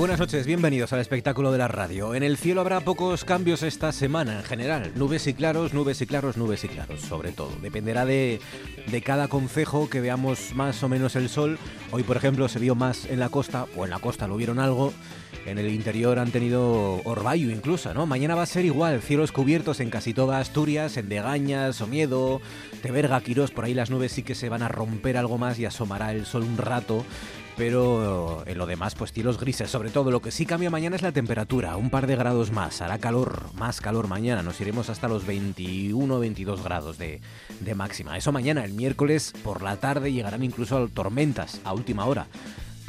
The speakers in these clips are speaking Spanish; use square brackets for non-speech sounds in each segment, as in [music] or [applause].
Buenas noches, bienvenidos al espectáculo de la radio. En el cielo habrá pocos cambios esta semana en general. Nubes y claros, nubes y claros, nubes y claros, sobre todo. Dependerá de, de cada concejo que veamos más o menos el sol. Hoy, por ejemplo, se vio más en la costa, o en la costa lo vieron algo. En el interior han tenido orvallo incluso, ¿no? Mañana va a ser igual, cielos cubiertos en casi toda Asturias, en Degañas, Omiedo, Teberga, Quirós, por ahí las nubes sí que se van a romper algo más y asomará el sol un rato pero en lo demás, pues cielos grises. Sobre todo, lo que sí cambia mañana es la temperatura, un par de grados más. Hará calor, más calor mañana. Nos iremos hasta los 21 22 grados de, de máxima. Eso mañana, el miércoles por la tarde, llegarán incluso tormentas a última hora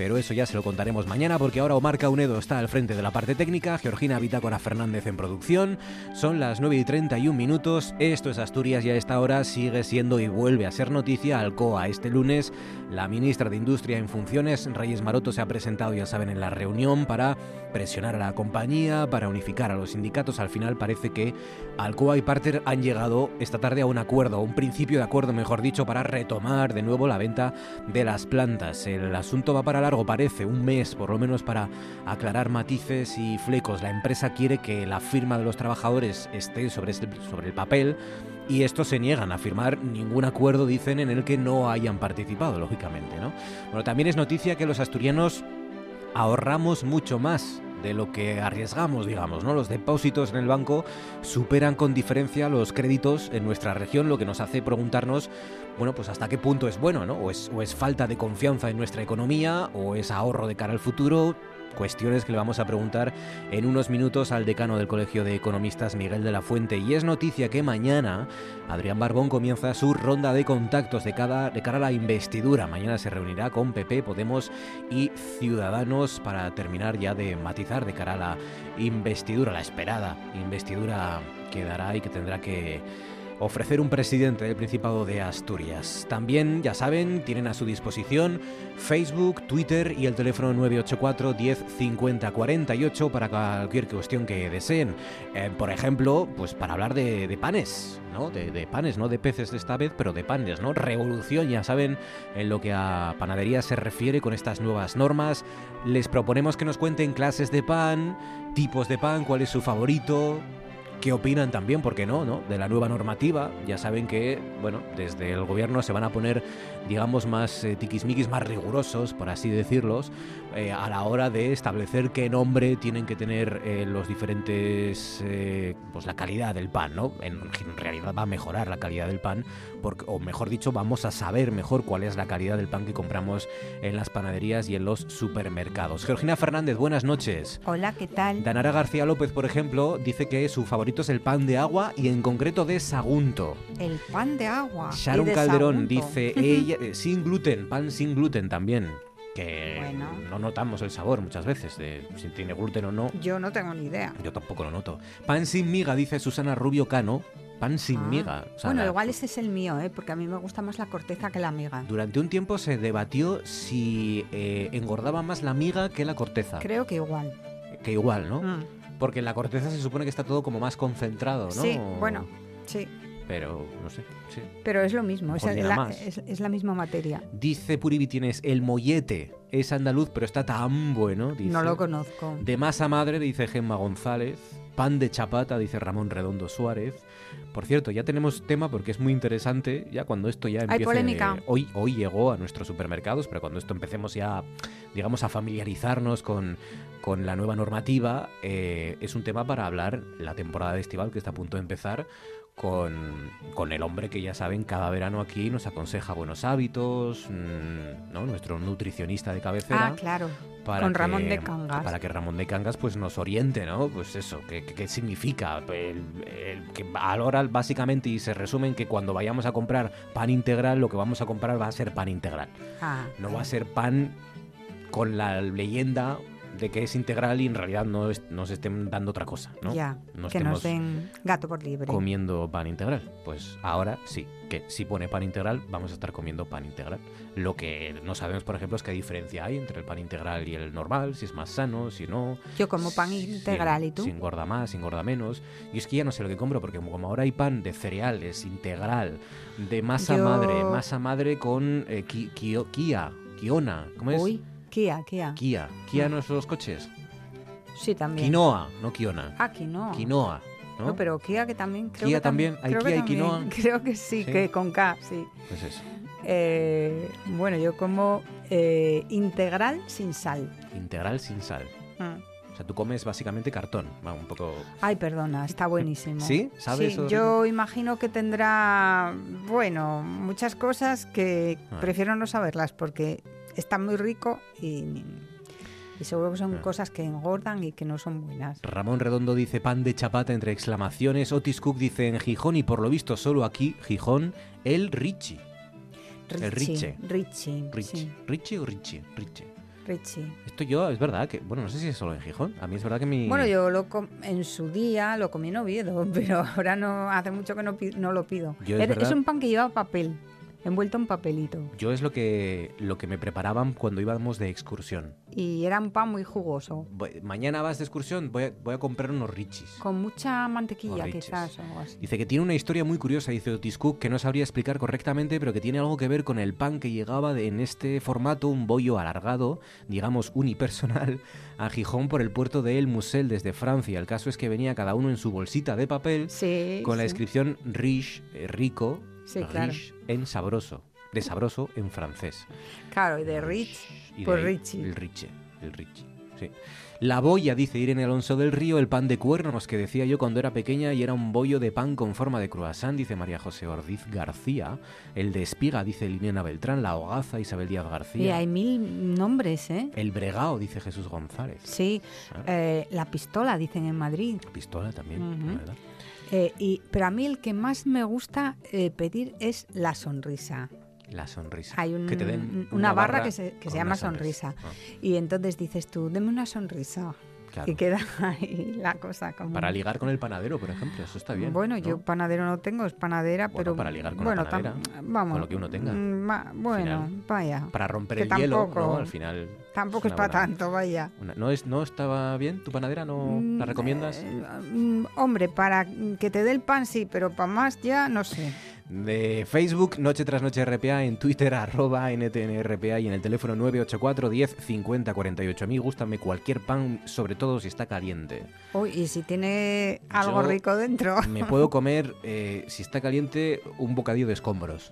pero eso ya se lo contaremos mañana porque ahora Omar Caunedo está al frente de la parte técnica, Georgina Bitácora Fernández en producción, son las 9 y 31 minutos, esto es Asturias y a esta hora sigue siendo y vuelve a ser noticia Alcoa. Este lunes la ministra de Industria en funciones, Reyes Maroto, se ha presentado, ya saben, en la reunión para presionar a la compañía, para unificar a los sindicatos. Al final parece que Alcoa y Parter han llegado esta tarde a un acuerdo, un principio de acuerdo, mejor dicho, para retomar de nuevo la venta de las plantas. El asunto va para la parece, un mes por lo menos para aclarar matices y flecos. La empresa quiere que la firma de los trabajadores esté sobre, este, sobre el papel y estos se niegan a firmar ningún acuerdo, dicen, en el que no hayan participado, lógicamente. ¿no? Bueno, también es noticia que los asturianos ahorramos mucho más de lo que arriesgamos, digamos, ¿no? Los depósitos en el banco superan con diferencia los créditos en nuestra región, lo que nos hace preguntarnos, bueno, pues hasta qué punto es bueno, ¿no? O es, o es falta de confianza en nuestra economía, o es ahorro de cara al futuro, cuestiones que le vamos a preguntar en unos minutos al decano del Colegio de Economistas, Miguel de la Fuente. Y es noticia que mañana Adrián Barbón comienza su ronda de contactos de, de cara a la investidura. Mañana se reunirá con PP, Podemos y Ciudadanos para terminar ya de matizar de cara a la investidura, la esperada investidura que dará y que tendrá que ofrecer un presidente del Principado de Asturias. También, ya saben, tienen a su disposición Facebook, Twitter y el teléfono 984 10 50 48 para cualquier cuestión que deseen. Eh, por ejemplo, pues para hablar de, panes, ¿no? De, panes, no de peces esta vez, pero de panes, ¿no? Revolución, ya saben, en lo que a panadería se refiere con estas nuevas normas. Les proponemos que nos cuenten clases de pan, tipos de pan, cuál es su favorito, qué opinan también, ¿por qué no, no? De la nueva normativa. Ya saben que, bueno, desde el gobierno se van a poner, digamos, más eh, tiquismiquis, más rigurosos, por así decirlos, eh, a la hora de establecer qué nombre tienen que tener eh, los diferentes, pues la calidad del pan, ¿no? En, realidad va a mejorar la calidad del pan, porque, o mejor dicho, vamos a saber mejor cuál es la calidad del pan que compramos en las panaderías y en los supermercados. Georgina Fernández, buenas noches. Hola, ¿qué tal? Danara García López, por ejemplo, dice que su favorito es el pan de agua y en concreto de Sagunto. El pan de agua. Sharon Calderón dice [laughs] ella, eh, sin gluten, pan sin gluten también. Que no notamos el sabor muchas veces de si tiene gluten o no. Yo no tengo ni idea. Yo tampoco lo noto. Pan sin miga, dice Susana Rubio Cano. Pan sin ah. miga. bueno, igual ese es el mío, ¿eh? porque a mí me gusta más la corteza que la miga. Durante un tiempo se debatió si eh, engordaba más la miga que la corteza. Creo que igual. Que igual, ¿no? Mm. Porque en la corteza se supone que está todo como más concentrado, ¿no? Sí, bueno, sí. Pero, no sé, sí. Pero es lo mismo, es la, es, la, misma materia. Dice Puribi, tienes el mollete, es andaluz, pero está tan bueno, dice. No lo conozco. De masa madre, dice Gemma González. Pan de chapata, dice Ramón Redondo Suárez. Por cierto, ya tenemos tema porque es muy interesante, ya cuando esto ya empiece... Hay polémica. Hoy, hoy llegó a nuestros supermercados, pero cuando esto empecemos ya, digamos, a familiarizarnos con, con la nueva normativa, eh, es un tema para hablar la temporada de estival que está a punto de empezar con, el hombre que ya saben cada verano aquí nos aconseja buenos hábitos, mm, ¿no? nuestro nutricionista de cabecera. Ah, claro. con Ramón de Cangas. Para que Ramón de Cangas pues nos oriente, ¿no? Pues eso, ¿qué, significa? El, que ahora básicamente y se resume en que cuando vayamos a comprar pan integral, lo que vamos a comprar va a ser pan integral. Ah, no va a ser pan con la leyenda de que es integral y en realidad no es- nos estén dando otra cosa, ¿no? Ya, No que nos den gato por libre. comiendo pan integral. Pues ahora sí, que si pone pan integral, vamos a estar comiendo pan integral. Lo que no sabemos, por ejemplo, es qué diferencia hay entre el pan integral y el normal, si es más sano, si no. Yo como pan si- integral, ¿y tú? Si engorda más, si engorda menos. Y es que ya no sé lo que compro, porque como ahora hay pan de cereales, integral, de masa Yo- madre, masa madre con eh, ki- Kia, Kiona, ¿cómo es? Uy, Kia, Kia. Kia. Kia no son los coches. Sí, también. Quinoa, no Kiona. Aquí no. Quinoa. ¿no? No, pero Kia que también creo Kia que también, hay creo que Kia y también. quinoa. [laughs] Creo que sí, Sí. que con K, sí. Pues eso. Eh, bueno, yo como eh, integral sin sal. Integral sin sal. Mm. O sea, tú comes básicamente cartón. Va un poco. Ay, perdona, está buenísimo. ¿Sí? ¿Sabes Sí, eso yo imagino que tendrá, bueno, muchas cosas que Ah. prefiero no saberlas porque está muy rico y, y seguro que son Ah. cosas que engordan y que no son buenas. Ramón Redondo dice pan de chapata entre exclamaciones. Otis Cook dice en Gijón y por lo visto solo aquí, Gijón, el Richie. El Riche. Richie. Richie. sí, ¿Richie o Richie? Richie. Richie. Esto yo, es verdad que, bueno, no sé si es solo en Gijón. A mí es verdad que mi. Bueno, yo lo com- en su día lo comí en Oviedo, [laughs] pero ahora no hace mucho que no, no lo pido. Yo es un pan que lleva papel, envuelto en papelito. Yo es lo que, lo que me preparaban cuando íbamos de excursión. Y era un pan muy jugoso, Voy- mañana vas de excursión, voy a, voy a comprar unos Richies. con mucha mantequilla quizás o algo así. Dice que tiene una historia muy curiosa, dice Otis Cook, que no sabría explicar correctamente, pero que tiene algo que ver con el pan que llegaba de- en este formato, un bollo alargado, digamos unipersonal, a Gijón por el puerto de El Musel desde Francia. El caso es que venía cada uno en su bolsita de papel Sí, con la sí. descripción riche, eh, rico, Sí, claro. riche en sabroso, de sabroso en francés. Claro, y de Rich, Y de pues ahí Richie. El Riche, el Richie, sí. La boya, dice Irene Alonso del Río, el pan de cuernos que decía yo cuando era pequeña y era un bollo de pan con forma de croissant, dice María José Ordiz García. El de espiga, dice Liliana Beltrán. La hogaza, Isabel Díaz Y García. hay mil nombres, ¿eh? El bregao, dice Jesús González. Sí, Ah. eh, la pistola, dicen en Madrid. Pistola también. ¿verdad? Eh, y, pero a mí el que más me gusta eh, pedir es la sonrisa. La sonrisa. Hay un- que te den una barra que se- que se con llama sonrisa. Ah, Y entonces dices tú, deme una sonrisa. Claro. Y queda [laughs] ahí la cosa como... Para ligar con el panadero, por ejemplo, eso está bien. Bueno, ¿no? yo panadero no tengo, es panadera, Bueno, pero... para ligar con la bueno, tam- panadera, vamos, con lo que uno tenga. mm, va- bueno, final. vaya. Para romper el hielo, tampoco- ¿no? Al final. Tampoco es una para buena- tanto, vaya. una- ¿no, es, ¿No estaba bien tu panadera? ¿No la Mm, recomiendas? eh, mm, hombre, para que te dé el pan sí, pero para más ya no sé. De Facebook, Noche tras Noche RPA, en Twitter, arroba NTNRPA y en el teléfono 984 10 50 48. A mí gústame cualquier pan, sobre todo si está caliente. Uy, y si tiene algo Yo- rico dentro. Me puedo [laughs] comer, eh, si está caliente, un bocadillo de escombros.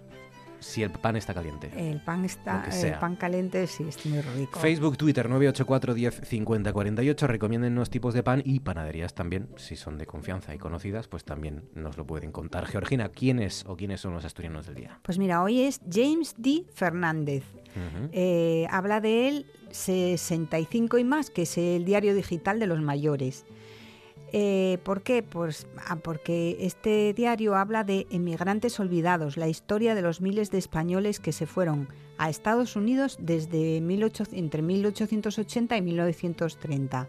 Si el pan está caliente. El pan está, el pan caliente sí es muy rico. Facebook, Twitter 984 10 50 48. Recomiéndennos tipos de pan y panaderías también. Si son de confianza y conocidas, pues también nos lo pueden contar. Georgina, ¿quiénes o quiénes son los asturianos del día? Pues mira, hoy es James D. Fernández. Eh, habla de él 65 y más, que es el diario digital de los mayores. Eh, ¿Por qué? Pues ah, porque este diario habla de emigrantes olvidados, la historia de los miles de españoles que se fueron a Estados Unidos desde 18 entre 1880 y 1930.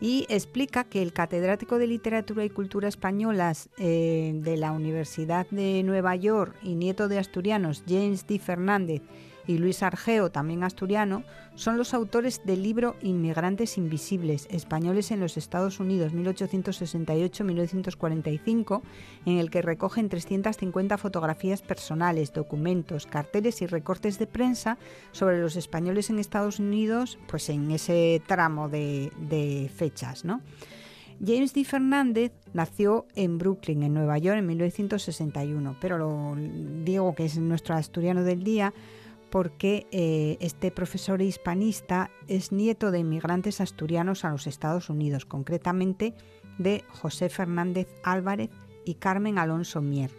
Y explica que el catedrático de Literatura y Cultura Españolas eh, de la Universidad de Nueva York y nieto de asturianos James D. Fernández y Luis Argeo, también asturiano, son los autores del libro Inmigrantes Invisibles, Españoles en los Estados Unidos, 1868-1945, en el que recogen 350 fotografías personales, documentos, carteles y recortes de prensa sobre los españoles en Estados Unidos, pues en ese tramo de, fechas, ¿no? James D. Fernández nació en Brooklyn, en Nueva York, en 1961, pero lo digo que es nuestro asturiano del día porque eh, este profesor hispanista es nieto de inmigrantes asturianos a los Estados Unidos, concretamente de José Fernández Álvarez y Carmen Alonso Mier.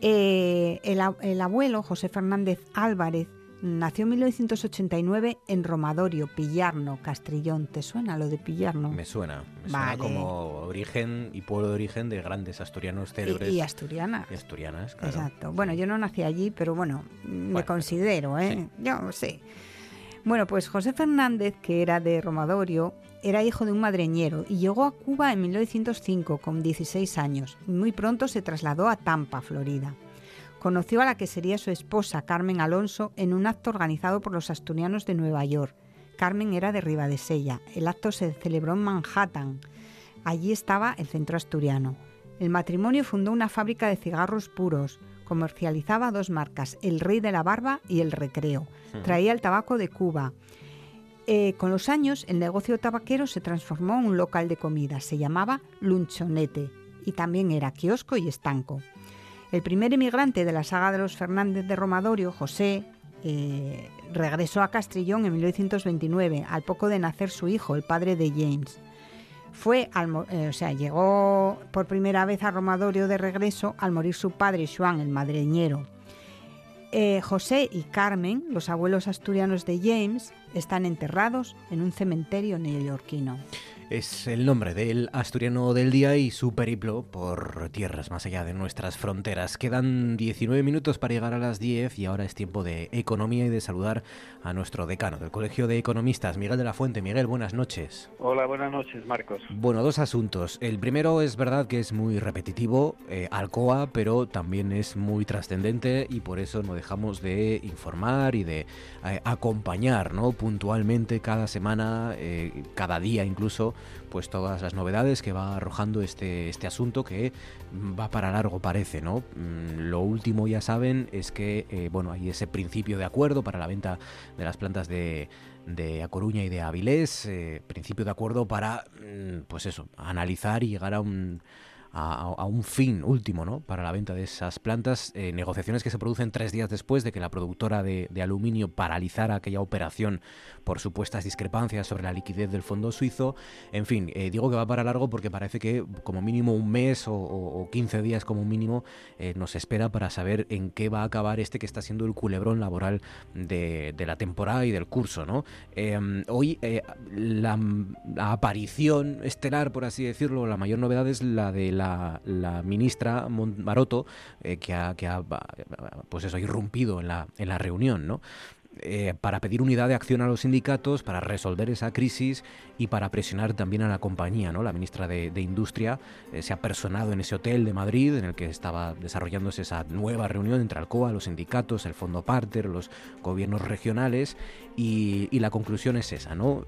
Eh, el, el abuelo, José Fernández Álvarez, nació en 1989 en Romadorio, Pillarno, Castrillón. ¿Te suena lo de Pillarno? Me suena, me suena como origen y pueblo de origen de grandes asturianos célebres Y, y asturiana. y asturianas. claro. Exacto. Bueno, yo no nací allí, pero bueno, me Bueno, considero, ¿eh? sí. Yo sí. Bueno, pues José Fernández, que era de Romadorio, era hijo de un madreñero y llegó a Cuba en 1905 con 16 años. Muy pronto se trasladó a Tampa, Florida. Conoció a la que sería su esposa, Carmen Alonso, en un acto organizado por los asturianos de Nueva York. Carmen era de Ribadesella. El acto se celebró en Manhattan. Allí estaba el centro asturiano. El matrimonio fundó una fábrica de cigarros puros. Comercializaba dos marcas, El Rey de la Barba y El Recreo. Traía el tabaco de Cuba. Eh, con los años, el negocio tabaquero se transformó en un local de comida. Se llamaba Lunchonete y también era kiosco y estanco. El primer emigrante de la saga de los Fernández de Romadorio, José, eh, regresó a Castrillón en 1929, al poco de nacer su hijo, el padre de James. Fue eh, o sea, llegó por primera vez a Romadorio de regreso al morir su padre, Juan, el madreñero. Eh, José y Carmen, los abuelos asturianos de James, están enterrados en un cementerio neoyorquino es el nombre del asturiano del día y su periplo por tierras más allá de nuestras fronteras. Quedan 19 minutos para llegar a las 10 y ahora es tiempo de economía y de saludar a nuestro decano del Colegio de Economistas, Miguel de la Fuente. Miguel, buenas noches. Hola, buenas noches, Marcos. Bueno, dos asuntos. El primero es verdad que es muy repetitivo, eh, Alcoa, pero también es muy trascendente y por eso no dejamos de informar y de eh, acompañar ¿no? puntualmente cada semana, eh, cada día incluso, pues todas las novedades que va arrojando este, este asunto que va para largo parece, ¿no? Mm, lo último ya saben es que, eh, bueno, hay ese principio de acuerdo para la venta de las plantas de, de A Coruña y de Avilés, eh, principio de acuerdo para, mm, pues eso, analizar y llegar a un a, un fin último ¿no? para la venta de esas plantas, eh, negociaciones que se producen tres días después de que la productora de, aluminio paralizara aquella operación por supuestas discrepancias sobre la liquidez del fondo suizo. En fin, eh, digo que va para largo porque parece que como mínimo un mes o, 15 días como mínimo eh, nos espera para saber en qué va a acabar este que está siendo el culebrón laboral de, la temporada y del curso. ¿no? Em, hoy la, la aparición estelar, por así decirlo, la mayor novedad es la de la, ministra Maroto, eh, que, ha, que ha, pues eso, irrumpido en la, en la reunión, ¿no? Eh, para pedir unidad de acción a los sindicatos, para resolver esa crisis y para presionar también a la compañía. ¿no? La ministra de, Industria eh, se ha personado en ese hotel de Madrid en el que estaba desarrollándose esa nueva reunión entre Alcoa, los sindicatos, el Fondo Parter, los gobiernos regionales y, la conclusión es esa. ¿no?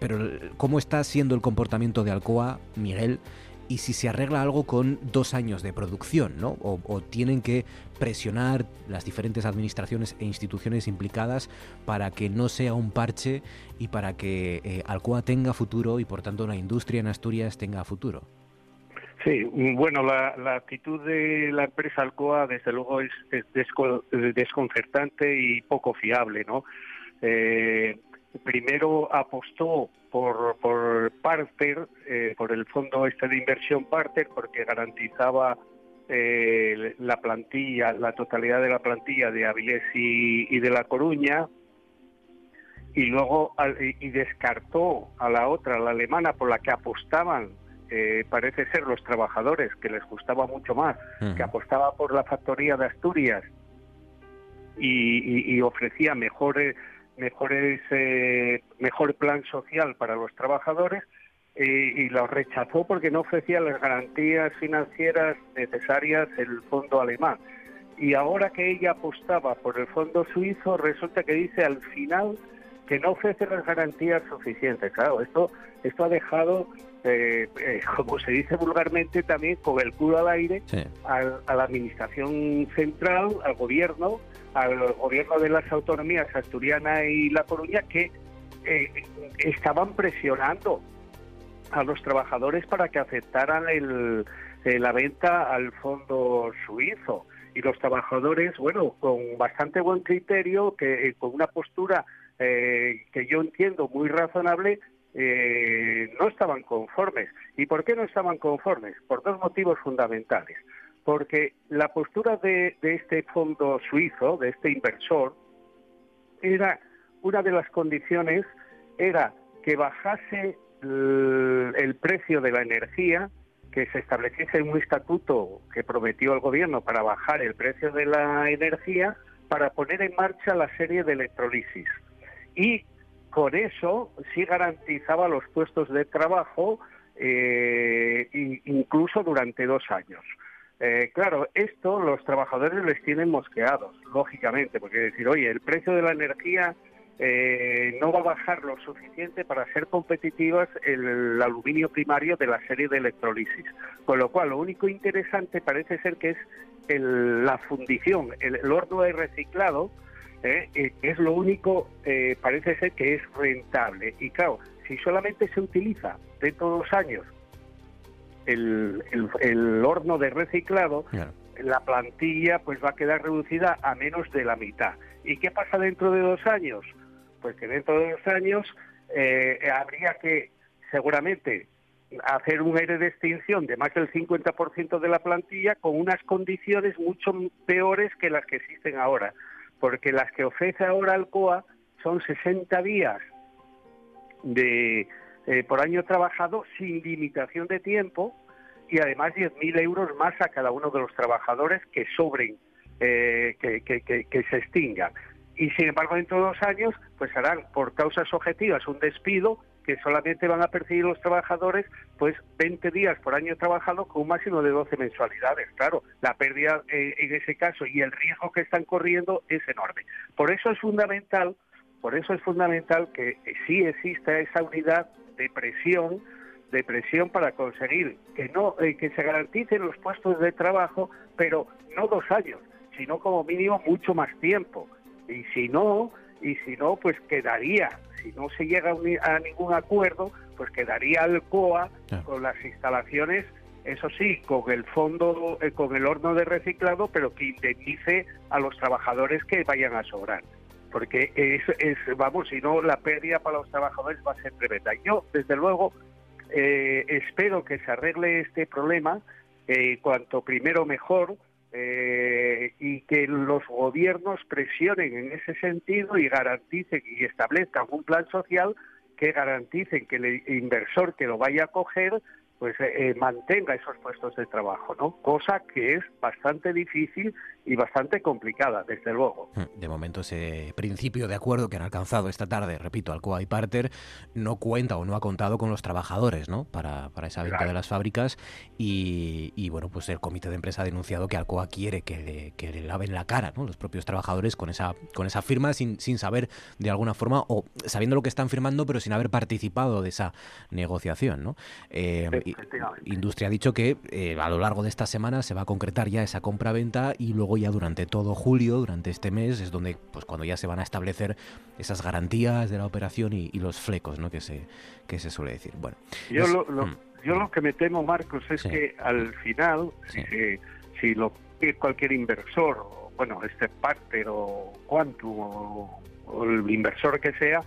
pero ¿cómo está siendo el comportamiento de Alcoa, Miguel? Y si se arregla algo con dos años de producción, ¿no? O, tienen que presionar las diferentes administraciones e instituciones implicadas para que no sea un parche y para que eh, Alcoa tenga futuro y por tanto la industria en Asturias tenga futuro. Sí, bueno, la, actitud de la empresa Alcoa desde luego es, desconcertante y poco fiable, ¿no? Eh, primero apostó por, por Parter, eh, por el fondo este de inversión Parter, porque garantizaba eh, la plantilla, la totalidad de la plantilla de Avilés y, de La Coruña, y luego y descartó a la otra, la alemana, por la que apostaban, eh, parece ser los trabajadores, que les gustaba mucho más, que apostaba por la factoría de Asturias y, y ofrecía mejores mejores, eh, mejor plan social para los trabajadores eh, y lo rechazó porque no ofrecía las garantías financieras necesarias el fondo alemán. Y ahora que ella apostaba por el fondo suizo, resulta que dice al final que no ofrece las garantías suficientes. Claro, esto, esto ha dejado, eh, [laughs] como se dice vulgarmente, también con el culo al aire a la Administración Central, al Gobierno, al gobierno de las autonomías asturiana y La Coruña que eh, estaban presionando a los trabajadores para que aceptaran el, eh, la venta al fondo suizo. Y los trabajadores, bueno, con bastante buen criterio, que eh, con una postura que yo entiendo muy razonable, no estaban conformes. ¿Y por qué no estaban conformes? Por dos motivos fundamentales porque la postura de, este fondo suizo, de este inversor, era una de las condiciones era que bajase el, precio de la energía, que se estableciese un estatuto que prometió el gobierno para bajar el precio de la energía para poner en marcha la serie de electrolisis. Y con eso sí garantizaba los puestos de trabajo eh, incluso durante dos años. Eh, claro, esto los trabajadores les tienen mosqueados, lógicamente, porque decir, oye, el precio de la energía eh, no va a bajar lo suficiente para ser competitivas el, aluminio primario de la serie de electrolisis. Con lo cual, lo único interesante parece ser que es la fundición, el, horno de reciclado, eh, eh, es lo único, parece ser que es rentable. Y claro, si solamente se utiliza dentro de dos años el, horno de reciclado, la plantilla pues va a quedar reducida a menos de la mitad. ¿Y qué pasa dentro de dos años? pues que dentro de dos años eh, habría que seguramente hacer un aire de extinción de más del 50% de la plantilla con unas condiciones mucho peores que las que existen ahora, porque las que ofrece ahora Alcoa son 60 días de eh, por año trabajado sin limitación de tiempo y además 10.000 euros más a cada uno de los trabajadores que sobren, eh, que, se extingan y sin embargo dentro de dos años pues harán por causas objetivas un despido que solamente van a percibir los trabajadores pues 20 días por año trabajado con un máximo de 12 mensualidades. Claro, la pérdida eh, en ese caso y el riesgo que están corriendo es enorme. Por eso es fundamental, por eso es fundamental que sí exista esa unidad de presión de presión para conseguir que no eh, que se garanticen los puestos de trabajo, pero no dos años, sino como mínimo mucho más tiempo y si no, y si no, pues quedaría, si no se llega a ningún acuerdo, pues quedaría el COA con las instalaciones, eso sí, con el fondo, eh, con el horno de reciclado, pero que indemnice a los trabajadores que vayan a sobrar. Porque es, es vamos, si no, la pérdida para los trabajadores va a ser tremenda. Yo, desde luego, eh, espero que se arregle este problema, eh, cuanto primero mejor, eh, y que los gobiernos presionen en ese sentido y garanticen y establezcan un plan social que garanticen que el inversor que lo vaya a coger pues eh, mantenga esos puestos de trabajo, ¿no? Cosa que es bastante difícil y bastante complicada, desde luego. Hmm, de momento ese principio de acuerdo que han alcanzado esta tarde, repito, Alcoa y Parter, no cuenta o no ha contado con los trabajadores, ¿no? Para, para esa venta de las fábricas y, bueno, pues el comité de empresa ha denunciado que Alcoa quiere que le, laven la cara, ¿no? Los propios trabajadores con esa, con esa firma sin, sin saber de alguna forma o sabiendo lo que están firmando pero sin haber participado de esa negociación, ¿no? Eh, Industria ha dicho que eh, a lo largo de esta semana se va a concretar ya esa compra-venta y luego ya durante todo julio, durante este mes, es donde pues cuando ya se van a establecer esas garantías de la operación y, los flecos, ¿no? Que se, que se suele decir. Bueno, yo, lo, mm. yo lo que me temo, Marcos, es que al final, si, lo cualquier inversor, bueno, este Parter o Quantum o, o el inversor que sea,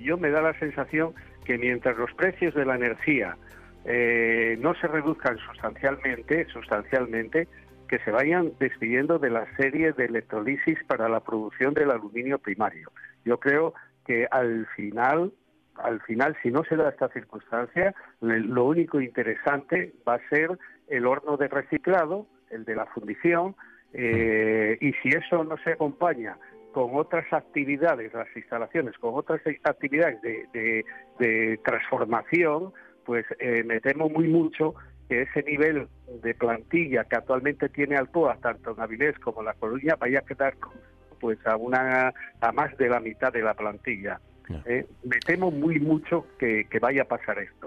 yo me da la sensación que mientras los precios de la energía eh, no se reduzcan sustancialmente, sustancialmente, que se vayan despidiendo de la serie de electrolisis para la producción del aluminio primario. Yo creo que al final, al final, si no se da esta circunstancia, lo único interesante va a ser el horno de reciclado, el de la fundición, eh, y si eso no se acompaña con otras actividades, las instalaciones, con otras actividades de transformación, pues eh, me temo muy mucho que ese nivel de plantilla que actualmente tiene Alcoa, tanto en Avilés como en La Coruña, vaya a quedar pues a una a más de la mitad de la plantilla. Eh, me temo muy mucho que, que vaya a pasar esto.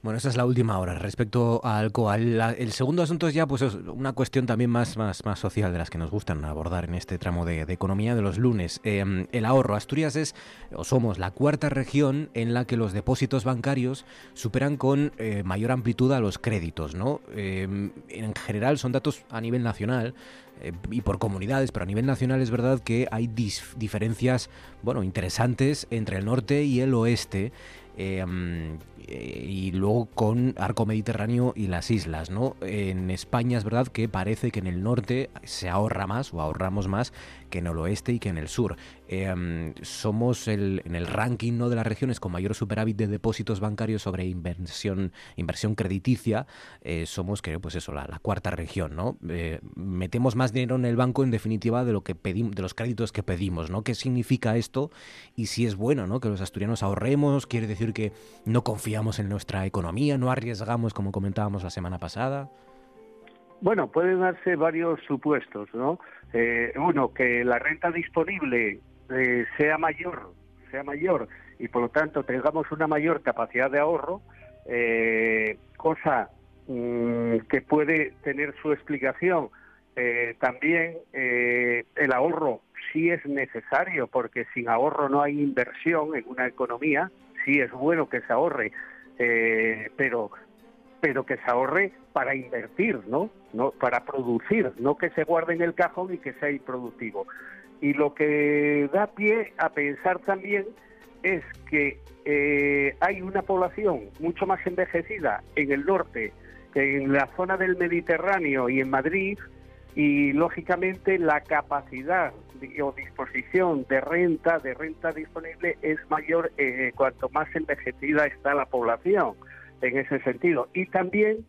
Bueno, esa es la última hora. Respecto al Alcoa, el, segundo asunto es ya pues una cuestión también más, más, más social de las que nos gustan abordar en este tramo de, economía de los lunes. Em, el ahorro. Asturias es, o somos, la cuarta región en la que los depósitos bancarios superan con eh, mayor amplitud a los créditos. ¿no? Em, en general son datos a nivel nacional eh, y por comunidades, pero a nivel nacional es verdad que hay diferencias bueno, interesantes entre el norte y el oeste. Em, y luego con arco mediterráneo y las islas, ¿no? En España es verdad que parece que en el norte se ahorra más o ahorramos más que en el oeste y que en el sur. Em, somos el, en el ranking ¿no? de las regiones con mayor superávit de depósitos bancarios sobre inversión, inversión crediticia. Eh, somos, creo, pues eso, la, cuarta región. ¿no? Eh, metemos más dinero en el banco, en definitiva, de lo que pedimos, de los créditos que pedimos. ¿no? ¿Qué significa esto? Y si es bueno ¿no? que los asturianos ahorremos, quiere decir que no confiamos en nuestra economía, no arriesgamos, como comentábamos la semana pasada. Bueno, pueden darse varios supuestos, ¿no? Eh, uno, que la renta disponible eh, sea mayor, sea mayor y por lo tanto tengamos una mayor capacidad de ahorro, eh, cosa mm, que puede tener su explicación. también el ahorro sí es necesario porque sin ahorro no hay inversión en una economía, sí es bueno que se ahorre, pero pero que se ahorre para invertir, ¿no? ¿no? Para producir, no que se guarde en el cajón y que sea improductivo. Y lo que da pie a pensar también es que eh, hay una población mucho más envejecida en el norte que en la zona del Mediterráneo y en Madrid, y lógicamente la capacidad o disposición de renta, de renta disponible, es mayor eh, cuanto más envejecida está la población en ese sentido. Y también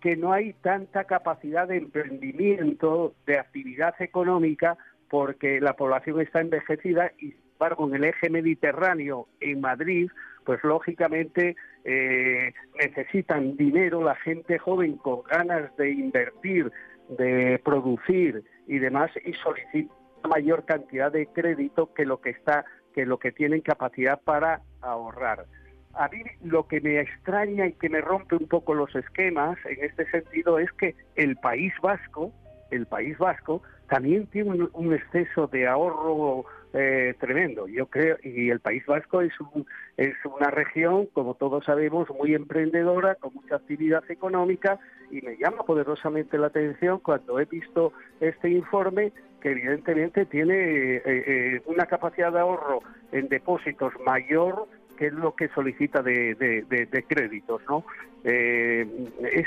que no hay tanta capacidad de emprendimiento, de actividad económica, porque la población está envejecida y, sin embargo, en el eje mediterráneo, en Madrid, pues lógicamente eh, necesitan dinero la gente joven con ganas de invertir, de producir y demás, y solicitan mayor cantidad de crédito que lo que está, que lo que tienen capacidad para ahorrar a mí lo que me extraña y que me rompe un poco los esquemas en este sentido es que el País Vasco, el País Vasco, también tiene un, exceso de ahorro eh, tremendo. Yo creo, y el País Vasco es, es una región, como todos sabemos, muy emprendedora, con mucha actividad económica, y me llama poderosamente la atención cuando he visto este informe que evidentemente tiene eh, eh, una capacidad de ahorro en depósitos mayor que es lo que solicita de, créditos, ¿no? Eh, es,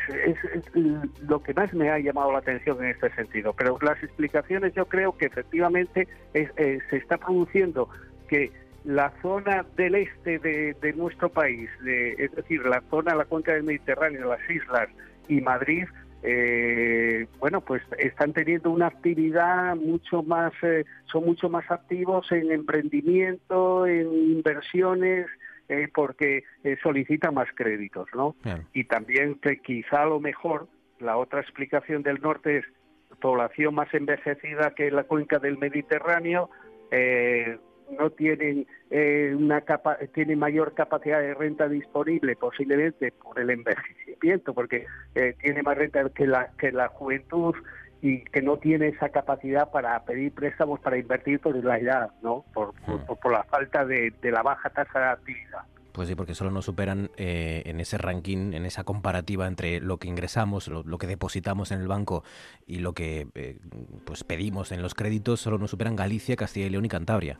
lo que más me ha llamado la atención en este sentido. Pero las explicaciones yo creo que efectivamente eh, se está produciendo que la zona del este de, nuestro país, es decir, la zona, la cuenca del Mediterráneo, las islas y Madrid, eh, bueno, pues están teniendo una actividad mucho más, eh, son mucho más activos en emprendimiento, en inversiones, eh, porque solicitan más créditos, ¿no? Y también que quizá a lo mejor la otra explicación del norte es población más envejecida que la cuenca del Mediterráneo, no tienen eh, una capa tienen mayor capacidad de renta disponible posiblemente por el envejecimiento porque eh, tiene más renta que la que la juventud y que no tiene esa capacidad para pedir préstamos para invertir por la edad no por, por, hmm. la falta de, de la baja tasa de actividad pues sí, porque solo nos superan eh, en ese ranking, en esa comparativa entre lo que ingresamos, lo, que depositamos en el banco y lo que pues pedimos en los créditos, solo nos superan Galicia, Castilla y León y Cantabria.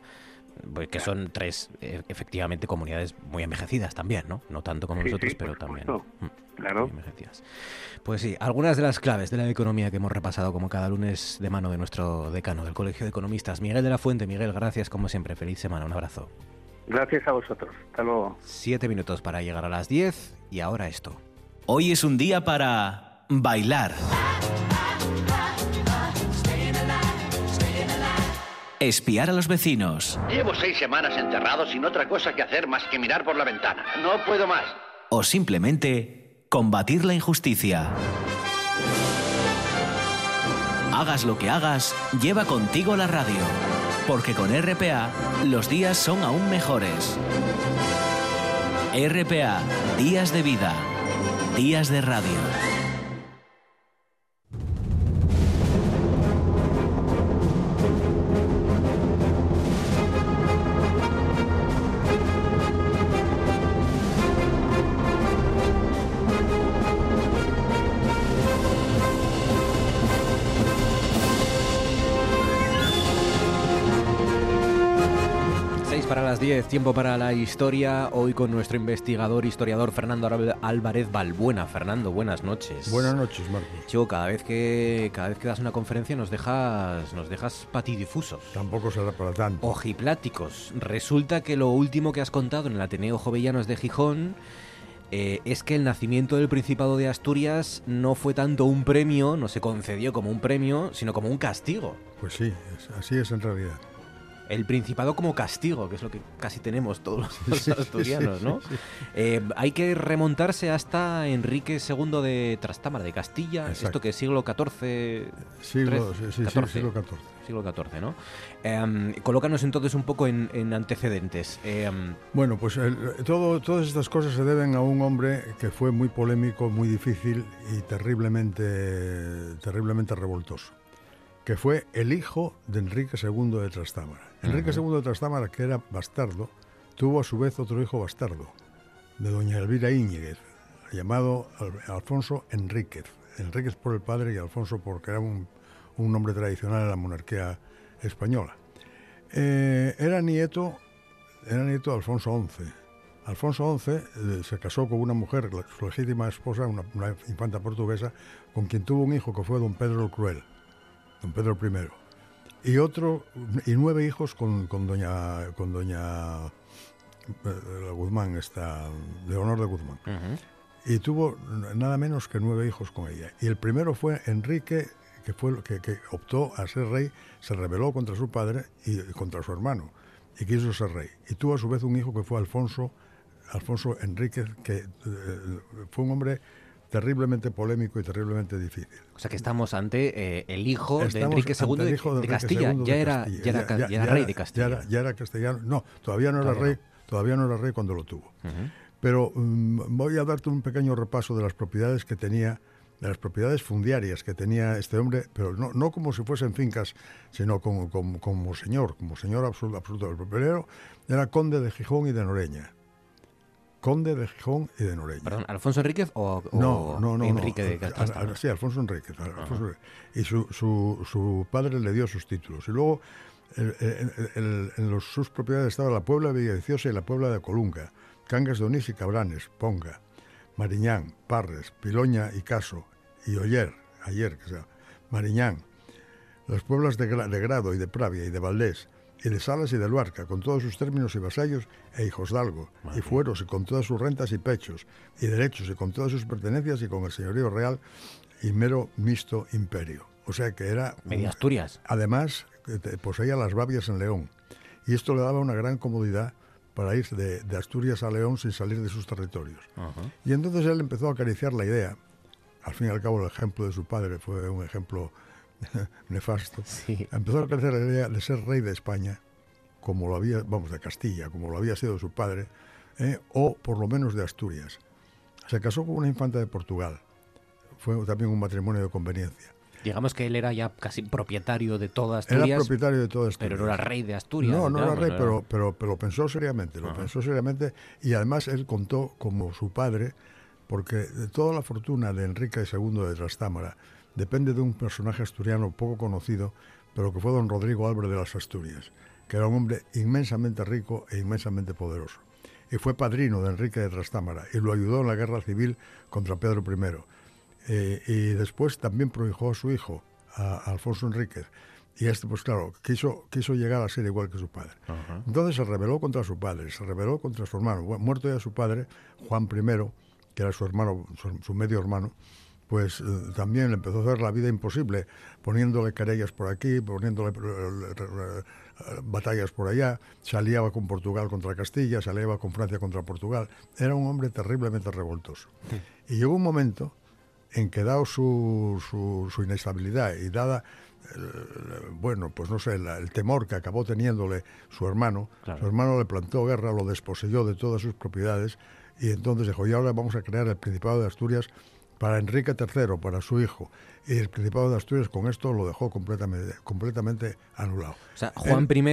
Pues que son tres, eh, efectivamente, comunidades muy envejecidas también, ¿no? No tanto como nosotros, pero también mm, claro. envejecidas. Pues sí, algunas de las claves de la economía que hemos repasado como cada lunes de mano de nuestro decano del Colegio de Economistas, Miguel de la Fuente. Miguel, gracias como siempre. Feliz semana, un abrazo. Gracias a vosotros. Hasta luego. Siete minutos para llegar a las diez y ahora esto. Hoy es un día para bailar. Espiar a los vecinos. Llevo seis semanas enterrado sin otra cosa que hacer más que mirar por la ventana. No puedo más. O simplemente combatir la injusticia. Hagas lo que hagas, lleva contigo la radio. Porque con RPA los días son aún mejores. RPA, días de vida, días de radio. Las 10, tiempo para la historia. Hoy con nuestro investigador, historiador Fernando Álvarez Balbuena. Fernando, buenas noches. Buenas noches, Marco. Chico, cada vez que cada vez que das una conferencia nos dejas nos dejas patidifusos. Tampoco será para tanto. Ojipláticos. Resulta que lo último que has contado en el Ateneo Jovellanos de Gijón eh, es que el nacimiento del Principado de Asturias no fue tanto un premio, no se concedió como un premio, sino como un castigo. Pues sí, así es en realidad el Principado como castigo, que es lo que casi tenemos todos los [laughs] asturianos, ¿no? Eh, hay que remontarse hasta Enrique II de Trastámara, de Castilla, esto que es siglo XIV... Siglo, XIV, siglo XIV. Siglo XIV, ¿no? Em, colócanos entonces un poco en, antecedentes. Em, bueno, pues todo, todas estas cosas se deben a un hombre que fue muy polémico, muy difícil y terriblemente, terriblemente revoltoso que fue el hijo de Enrique II de Trastámara. Enrique II de Trastámara, que era bastardo, tuvo a su vez otro hijo bastardo, de doña Elvira Íñiguez, llamado Alfonso Enríquez. Enríquez por el padre y Alfonso porque era un, nombre tradicional en la monarquía española. Eh, era nieto era nieto de Alfonso XI. Alfonso XI eh, se casó con una mujer, su legítima esposa, una, una, infanta portuguesa, con quien tuvo un hijo que fue don Pedro el Cruel don Pedro I. Y otro, y nueve hijos con, con doña, con doña eh, Guzmán, esta, Leonor de Guzmán. Y tuvo nada menos que nueve hijos con ella. Y el primero fue Enrique, que, fue, que, que optó a ser rey, se rebeló contra su padre y contra su hermano, y quiso ser rey. Y tuvo a su vez un hijo que fue Alfonso, Alfonso Enríquez, que eh, fue un hombre terriblemente polémico y terriblemente difícil. O sea que estamos ante eh, el hijo de Enrique II de, Castilla. ya, era, rey de Castilla. Ya era, castellano. No, todavía no era rey. Todavía no era rey cuando lo tuvo. Pero mm, voy a darte un pequeño repaso de las propiedades que tenía, de las propiedades fundiarias que tenía este hombre, pero no, no como si fuesen fincas, sino como, como, señor, como señor absoluto. absoluto. El primero era conde de Gijón y de Noreña conde de Gijón y de Noreña. Perdón, ¿Alfonso Enríquez o, no, no, no, Enrique de Castilla? Sí, Alfonso Enríquez. Y su, su, su, padre le dio sus títulos. Y luego en los, sus propiedades estaba la Puebla de Villaviciosa y la Puebla de Colunga, Cangas de Onís y Cabranes, Ponga, Mariñán, Parres, Piloña y Caso, y Oyer, ayer, que sea, Mariñán, las pueblas de, de Grado y de Pravia y de Valdés, y de Salas y de Luarca, con todos sus términos y vasallos e hijos d'algo, y fueros y con todas sus rentas y pechos, y derechos y con todas sus pertenencias y con el señorío real y mero mixto imperio. O sea que era... Media Asturias. Además, poseía las Babias en León, y esto le daba una gran comodidad para ir de, Asturias a León sin salir de sus territorios. Y entonces él empezó a acariciar la idea, al fin y al cabo el ejemplo de su padre fue un ejemplo [laughs] nefasto, empezó a crecer la idea de ser rey de España, como lo había, vamos, de Castilla, como lo había sido su padre, ¿eh? o por lo menos de Asturias. Se casó con una infanta de Portugal. Fue también un matrimonio de conveniencia. Digamos que él era ya casi propietario de toda Asturias. Era propietario de toda Asturias. Pero no era rey de Asturias. No, no era rey, pero, pero, pero, lo pensó seriamente, lo pensó seriamente y además él contó como su padre, porque toda la fortuna de Enrique II de Trastámara depende de un personaje asturiano poco conocido, pero que fue don Rodrigo Álvarez de las Asturias, que era un hombre inmensamente rico e inmensamente poderoso. Y fue padrino de Enrique de Trastámara y lo ayudó en la guerra civil contra Pedro I. Eh, y después también prohijó a su hijo, a, Alfonso Enríquez. Y este, pues claro, quiso, quiso llegar a ser igual que su padre. Entonces se rebeló contra su padre, se rebeló contra su hermano. muerto ya su padre, Juan I, que era su hermano, su medio hermano, pues eh, también le empezó a hacer la vida imposible, poniéndole querellas por aquí, poniéndole eh, eh, batallas por allá, se aliaba con Portugal contra Castilla, se aliaba con Francia contra Portugal. Era un hombre terriblemente revoltoso. Y llegó un momento en que, dado su, su, inestabilidad y dada, bueno, pues no sé, el temor que acabó teniéndole su hermano, su hermano le plantó guerra, lo desposeyó de todas sus propiedades y entonces dijo, y ahora vamos a crear el Principado de Asturias para Enrique III, para su hijo. Y el Principado de Asturias con esto lo dejó completamente, completamente anulado. O sea, Juan I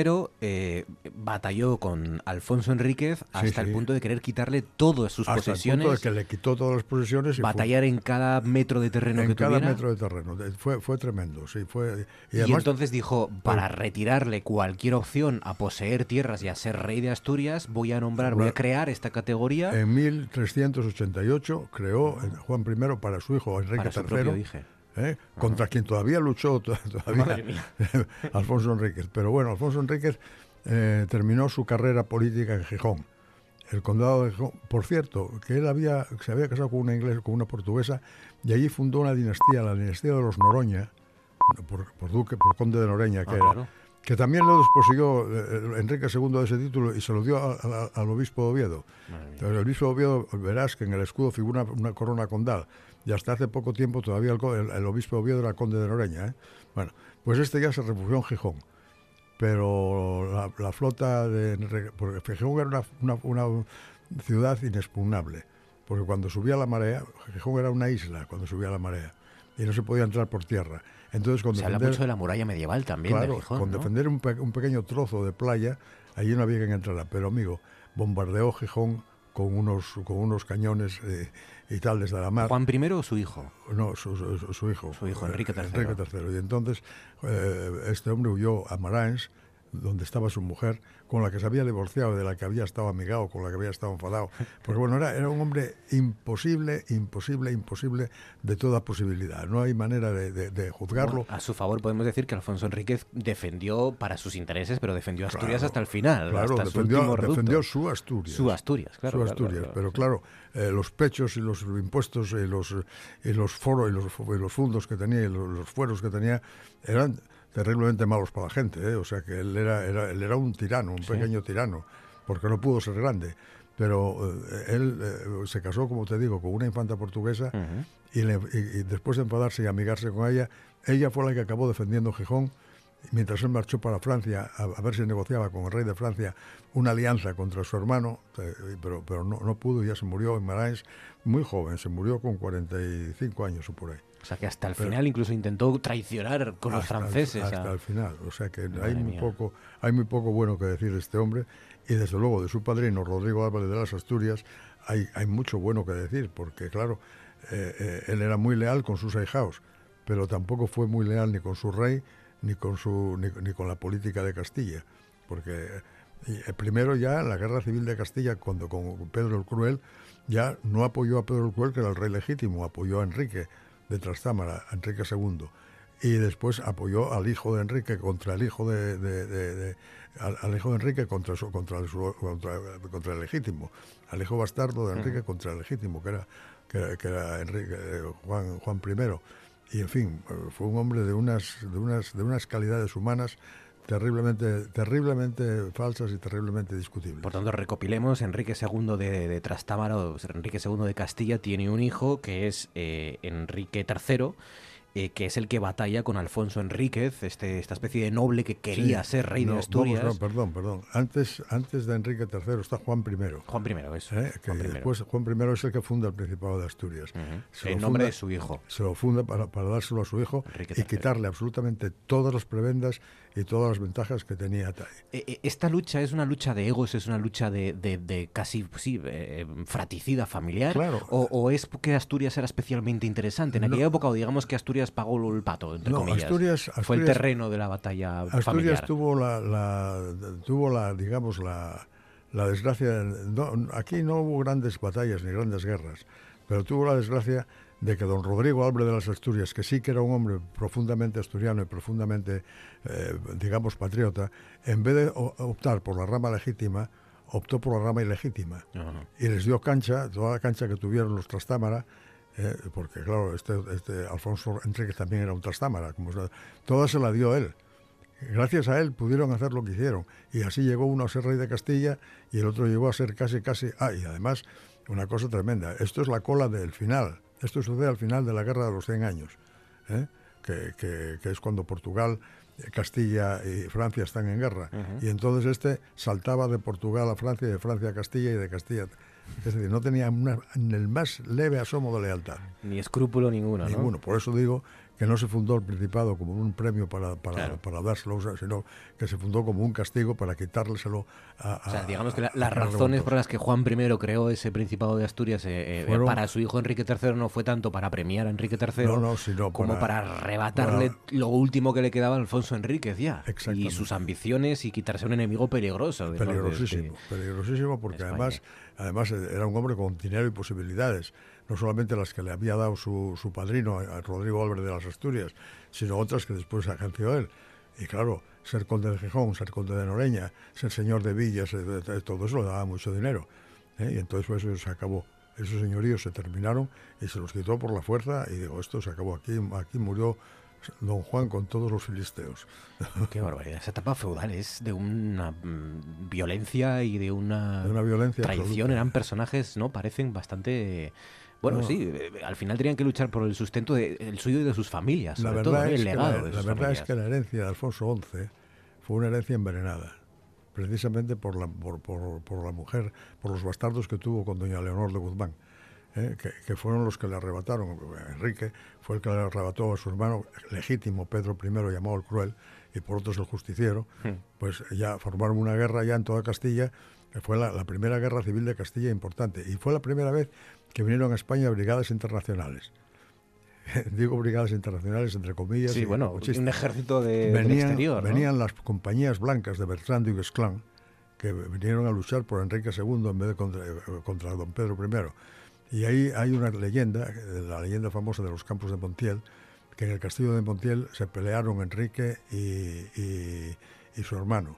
eh, batalló con Alfonso Enríquez hasta el punto de querer quitarle todas sus hasta posesiones. El punto de que le quitó todas las posesiones. Y batallar en cada metro de terreno en que cada tuviera. metro de terreno. Fue, fue tremendo, sí. Fue, y, entonces dijo, para retirarle cualquier opción a poseer tierras y a ser rey de Asturias, voy a nombrar, voy a crear esta categoría. En 1388 creó Juan I para su hijo Enrique III. ¿Eh? contra quien todavía luchó todavía [laughs] Alfonso Enríquez. Pero bueno, Alfonso Enríquez eh, terminó su carrera política en Gijón, el condado de Gijón. Por cierto, que él había, se había casado con una inglesa, con una portuguesa, y allí fundó una dinastía, la dinastía de los Noroña, por, duque, por conde de Noreña, que ah, era. Que también lo desposeyó eh, Enrique II de ese título y se lo dio al obispo de Oviedo. el obispo de Oviedo, verás que en el escudo figura una corona condal y hasta hace poco tiempo todavía el, obispo Oviedo era conde de Noreña. ¿eh? Bueno, pues este ya se refugió en Gijón. Pero la, flota de... Porque Gijón era una, ciudad inexpugnable. Porque cuando subía la marea, Gijón era una isla cuando subía la marea. Y no se podía entrar por tierra. Entonces, con se habla mucho de la muralla medieval también claro, de Gijón, con defender un, un, pequeño trozo de playa, allí no había quien entrara. Pero, amigo, bombardeó Gijón con unos, con unos cañones eh, y tal desde la mar. ¿Juan I o su hijo? No, su, hijo. Su hijo, Enrique III. Enrique III. Y entonces eh, este hombre huyó a Maráns, donde estaba su mujer, con la que se había divorciado, de la que había estado amigado, con la que había estado enfadado. Porque bueno, era, era un hombre imposible, imposible, imposible de toda posibilidad. No hay manera de, juzgarlo. a su favor podemos decir que Alfonso Enríquez defendió para sus intereses, pero defendió Asturias hasta el final. Claro, defendió, defendió, su Asturias. Su Asturias, claro. Su Asturias, pero claro, eh, los pechos y los impuestos y los, y los foros y los, los fundos que tenía y los, los fueros que tenía eran terriblemente malos para la gente, ¿eh? o sea que él era, era, él era un tirano, un pequeño tirano, porque no pudo ser grande. Pero eh, él eh, se casó, como te digo, con una infanta portuguesa y, después de enfadarse y amigarse con ella, ella fue la que acabó defendiendo Gijón mientras él marchó para Francia a, ver si negociaba con el rey de Francia una alianza contra su hermano, pero, pero no, no pudo, ya se murió en Marais muy joven, se murió con 45 años o por ahí. O sea que hasta el final incluso intentó traicionar con los franceses. hasta el final. O sea que hay muy, poco, hay muy poco bueno que decir de este hombre. Y desde luego de su padrino, Rodrigo Álvarez de las Asturias, hay, hay mucho bueno que decir. Porque claro, eh, eh, él era muy leal con sus ahijados, pero tampoco fue muy leal ni con su rey ni con, su, ni, con la política de Castilla. Porque eh, primero ya la guerra civil de Castilla, cuando con Pedro el Cruel, ya no apoyó a Pedro el Cruel, que era el rey legítimo, apoyó a Enrique de Trastámara, Enrique II, y después apoyó al hijo de Enrique contra el hijo de, al, hijo de Enrique contra su, contra, contra, el legítimo, al hijo bastardo de Enrique contra el legítimo, que era, que, era Enrique, eh, Juan, Juan I. Y en fin, fue un hombre de unas, de unas, de unas calidades humanas terriblemente, terriblemente falsas y terriblemente discutibles. Por tanto, recopilemos, Enrique II de, de Trastámara, Enrique II de Castilla, tiene un hijo que es eh, Enrique III, eh, que es el que batalla con Alfonso Enríquez, este, esta especie de noble que quería ser rey de Asturias. no, perdón, perdón. Antes, antes de Enrique III está Juan I. Juan I, eso. ¿Eh? Juan Después Juan I es el que funda el Principado de Asturias. En nombre de su hijo. Se lo funda para, para dárselo a su hijo y quitarle absolutamente todas las prebendas y todas las ventajas que tenía Tai. Eh, eh, esta lucha es una lucha de egos, es una lucha de, de, casi sí, eh, fratricida familiar, claro. o, es que Asturias era especialmente interesante en aquella época, o digamos que Asturias pagó el pato, entre comillas. Asturias, fue el terreno de la batalla Asturias tuvo la, tuvo la, digamos la, la desgracia. aquí no hubo grandes batallas ni grandes guerras, pero tuvo la desgracia de que don Rodrigo Álvarez de las Asturias, que sí que era un hombre profundamente asturiano y profundamente, eh, digamos, patriota, en vez de optar por la rama legítima, optó por la rama ilegítima. Y les dio cancha, toda la cancha que tuvieron los Trastámara, eh, porque claro, este, este Alfonso Enrique también era un Trastámara, como, toda se la dio él. Gracias a él pudieron hacer lo que hicieron. Y así llegó uno a ser rey de Castilla y el otro llegó a ser casi, casi... Ah, y además, una cosa tremenda, esto es la cola del final esto sucede al final de la Guerra de los 100 Años, ¿eh? que, es cuando Portugal, Castilla y Francia están en guerra. Y entonces este saltaba de Portugal a Francia, de Francia a Castilla y de Castilla. Es decir, no tenía una, el más leve asomo de lealtad. Ni escrúpulo ninguno. Ninguno. Por eso digo que no se fundó el Principado como un premio para, para, para dárselo, sino que se fundó como un castigo para quitárselo a... o sea, digamos que las razones por las que Juan I creó ese Principado de Asturias eh, eh, para su hijo Enrique III no fue tanto para premiar a Enrique III como para, arrebatarle lo último que le quedaba a Alfonso Enríquez ya. Y sus ambiciones y quitarse un enemigo peligroso. Peligrosísimo, peligrosísimo porque además, además era un hombre con dinero y posibilidades no solamente las que le había dado su, su padrino, a Rodrigo Álvarez de las Asturias, sino otras que después ejerció él. Y claro, ser conde de Gijón, ser conde de Noreña, ser señor de Villas, todo eso le daba mucho dinero. ¿eh? Y entonces pues, eso se acabó. Esos señoríos se terminaron y se los quitó por la fuerza y digo, esto se acabó aquí, aquí murió don Juan con todos los filisteos. Qué barbaridad. Esa etapa feudal es de una mm, violencia y de una, de una violencia traición. Eran personajes, ¿no? Parecen bastante bueno, sí, eh, al final tenían que luchar por el sustento del suyo y de sus familias. La verdad, es, que la, verdad es que la herencia de Alfonso XI fue una herencia envenenada, precisamente por la, por, por, la mujer, por los bastardos que tuvo con doña Leonor de Guzmán. ¿eh? que, fueron los que le arrebataron. Enrique fue el que le arrebató a su hermano legítimo, Pedro I, llamado el Cruel, y por otros el Justiciero. Hmm. Pues ya formaron una guerra ya en toda Castilla, que fue la, la primera guerra civil de Castilla importante. Y fue la primera vez que vinieron a España brigadas internacionales. [laughs] Digo brigadas internacionales entre comillas. Sí, bueno, un ejército de, venían, exterior. Venían las compañías blancas de Bertrand y Guesclin, que vinieron a luchar por Enrique II en vez de contra, contra don Pedro I. Y ahí hay una leyenda, la leyenda famosa de los campos de Montiel, que en el castillo de Montiel se pelearon Enrique y, y, su hermano,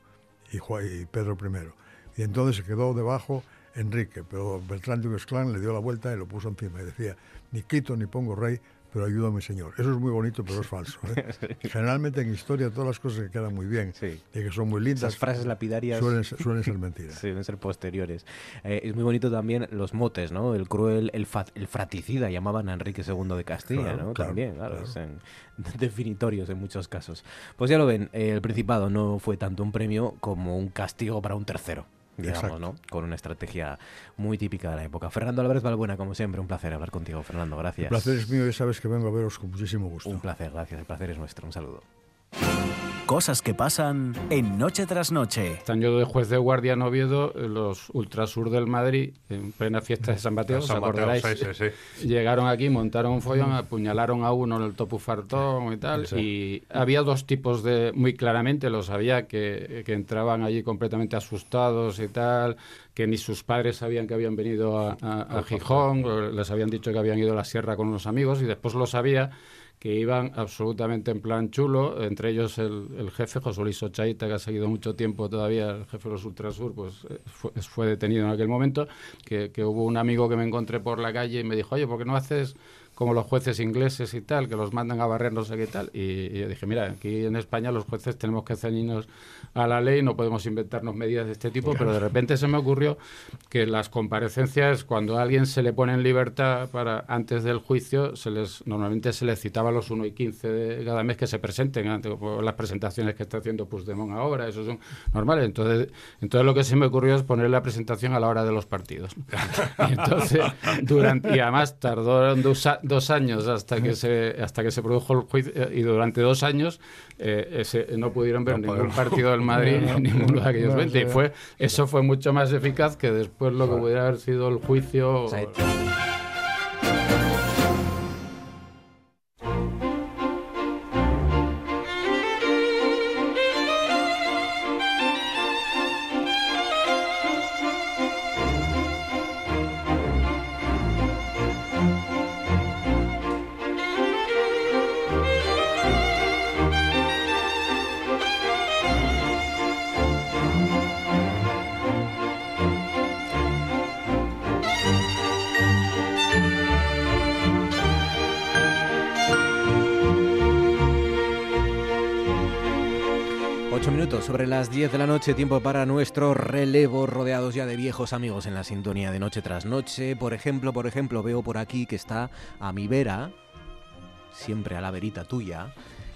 y, y Pedro I. Y entonces se quedó debajo Enrique, pero Beltrán de Clan le dio la vuelta y lo puso encima y decía, ni quito ni pongo rey, pero ayúdame Señor. Eso es muy bonito, pero es falso. ¿eh? [laughs] Generalmente en historia todas las cosas que quedan muy bien y que son muy lindas. Las frases lapidarias suelen, [laughs] suelen ser mentiras. suelen ser posteriores. Eh, es muy bonito también los motes, ¿no? El cruel, el, el fraticida llamaban a Enrique II de Castilla, ¿no? también, claro, [laughs] definitorios en muchos casos. Pues ya lo ven, el Principado no fue tanto un premio como un castigo para un tercero digamos, ¿no? Con una estrategia muy típica de la época. Fernando Álvarez Valbuena, como siempre, un placer hablar contigo, Fernando. Gracias. El placer es mío y sabes que vengo a veros con muchísimo gusto. Un placer, gracias. El placer es nuestro. Un saludo. Cosas que pasan en Noche tras Noche. Están yo de juez de guardia en Oviedo, los ultrasur del Madrid, en plena fiesta de San Mateo, ¿os acordaréis? Llegaron aquí, montaron un follón, apuñalaron a uno en el topufartón y tal. Y había dos tipos de, muy claramente lo sabía, que, que entraban allí completamente asustados y tal, que ni sus padres sabían que habían venido a, a Gijón, les habían dicho que habían ido a la sierra con unos amigos y después lo sabía que iban absolutamente en plan chulo, entre ellos el, jefe José Luis Ochaita, que ha seguido mucho tiempo todavía, el jefe de los Ultrasur, pues eh, fue, detenido en aquel momento, que, que, hubo un amigo que me encontré por la calle y me dijo, oye, ¿por qué no haces como los jueces ingleses y tal, que los mandan a barrer no sé qué tal. Y, yo dije, mira, aquí en España los jueces tenemos que ceñirnos a la ley, no podemos inventarnos medidas de este tipo, pero de repente se me ocurrió que las comparecencias, cuando a alguien se le pone en libertad para antes del juicio, se les normalmente se les citaba los 1 y 15 de cada mes que se presenten, por las presentaciones que está haciendo Puigdemont ahora, eso son normales. Entonces, entonces lo que se me ocurrió es poner la presentación a la hora de los partidos. [laughs] y entonces, durante, y además tardó dos, dos años hasta que se hasta que se produjo el juicio eh, y durante dos años eh, no pudieron ver ningún partido del [laughs] Madrid ni ninguno de aquellos 20 y fue eso fue mucho más eficaz que después lo que pudiera haber sido el juicio 10 de la noche, tiempo para nuestro relevo, rodeados ya de viejos amigos en la sintonía de noche tras noche. Por ejemplo, por ejemplo, veo por aquí que está a mi vera, siempre a la verita tuya,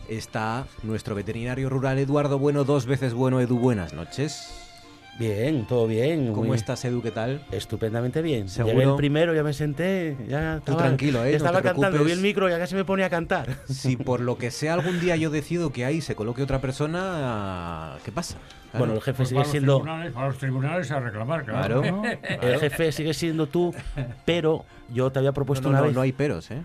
está nuestro veterinario rural Eduardo Bueno, dos veces bueno, Edu, buenas noches. Bien, todo bien. ¿Cómo estás, Edu? ¿Qué tal? Estupendamente bien. ¿Seguro? el primero, ya me senté, ya Tú tranquilo, ¿eh? Ya estaba no te cantando, preocupes. vi el micro y ya casi me ponía a cantar. [laughs] Si por lo que sea algún día yo decido que ahí se coloque otra persona, ¿qué pasa? Claro. Bueno, el jefe Pues sigue para, siendo... tribunales, para los tribunales a reclamar, claro. Claro. El jefe sigue siendo tú, pero yo te había propuesto no, no, una no, vez... no hay peros, ¿eh?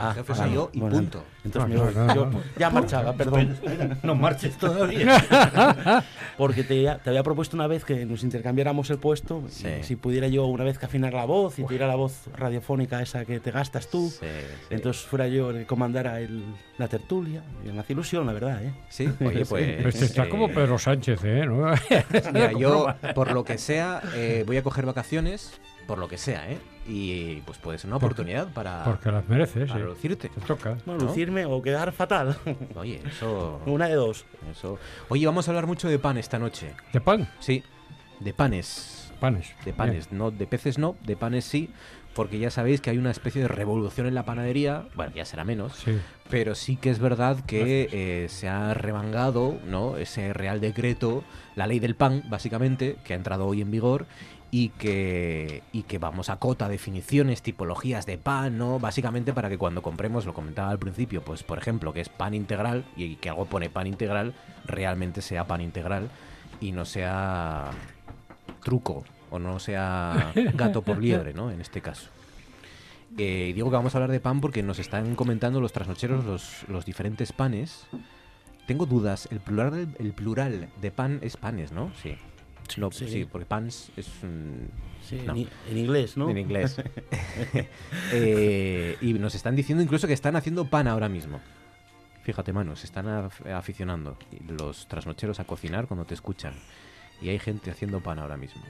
Ah, jefe soy yo y bueno, punto. Entonces me voy. claro, Yo ya marchaba, perdón. No marches todavía. [laughs] Porque te, te había propuesto una vez que nos intercambiáramos el puesto. Sí. Si pudiera yo una vez que afinar la voz y tuviera la voz radiofónica esa que te gastas tú. Sí, sí. Entonces fuera yo el que comandara el- la tertulia. Y me hace ilusión, la verdad, ¿eh? Sí, oye, [laughs] pues... Este está eh, como Pedro Sánchez, ¿eh? ¿No? [laughs] Mira, yo, por lo que sea, eh, voy a coger vacaciones, por lo que sea, ¿eh? Y pues puede ser una oportunidad para, Porque las mereces, para sí. lucirte. Te toca. Bueno, ¿No? lucirme o quedar fatal. [laughs] Oye, eso, [laughs] una de dos. eso... Oye, vamos a hablar mucho de pan esta noche. ¿De pan? Sí, de panes. Panes. De panes, no de peces no, de panes sí, porque ya sabéis que hay una especie de revolución en la panadería, bueno, ya será menos. Sí. pero sí que es verdad que eh, se ha remangado ¿no? ese real decreto, la ley del pan, básicamente, que ha entrado hoy en vigor y que, y que vamos a cota definiciones, tipologías de pan, ¿no? Básicamente para que cuando compremos, lo comentaba al principio, pues por ejemplo, que es pan integral y que algo pone pan integral, realmente sea pan integral y no sea truco o no sea gato por liebre, ¿no? En este caso. Eh, digo que vamos a hablar de pan porque nos están comentando los trasnocheros los, los diferentes panes. Tengo dudas. El plural, el plural de pan es panes, ¿no? Sí. No, sí. Sí. porque pans es un... Sí, No. en, en inglés, ¿no? En inglés. [laughs] [laughs] Eh, y nos están diciendo incluso que están haciendo pan ahora mismo. Fíjate, mano, se están af- aficionando los trasnocheros a cocinar cuando te escuchan. Y hay gente haciendo pan ahora mismo.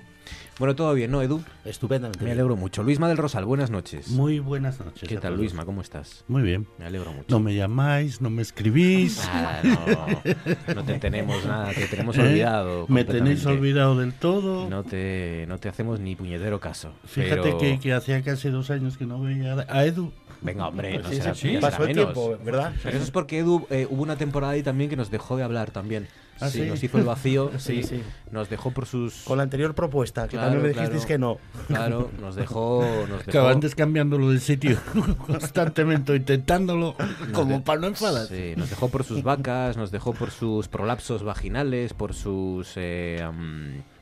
Bueno, todo bien, ¿no, Edu? Estupendamente. Me bien. alegro mucho. Luisma del Rosal, buenas noches. Muy buenas noches. ¿Qué tal. Luisma? ¿Cómo estás? Muy bien. Me alegro mucho. No me llamáis, no me escribís. Nada, no, no te tenemos nada, te tenemos ¿Eh? olvidado. Me tenéis olvidado del todo. No te, no te hacemos ni puñetero caso. Fíjate pero- que, que hacía casi dos años que no veía a Edu. Venga, hombre, no Sí, será, sí, sí, ya será pasó el menos. tiempo, ¿verdad? Pero eso es porque Edu eh, hubo una temporada ahí también que nos dejó de hablar también. ¿Ah, sí, sí? nos hizo el vacío, [laughs] sí, Sí, sí. nos dejó por sus... Con la anterior propuesta, que Claro, también me dijisteis claro. que no. Claro, nos dejó... Nos dejó Acaban cambiándolo de sitio [laughs] constantemente, intentándolo como de- para no enfadar. Sí, nos dejó por sus vacas, nos dejó por sus prolapsos vaginales, por sus... eh,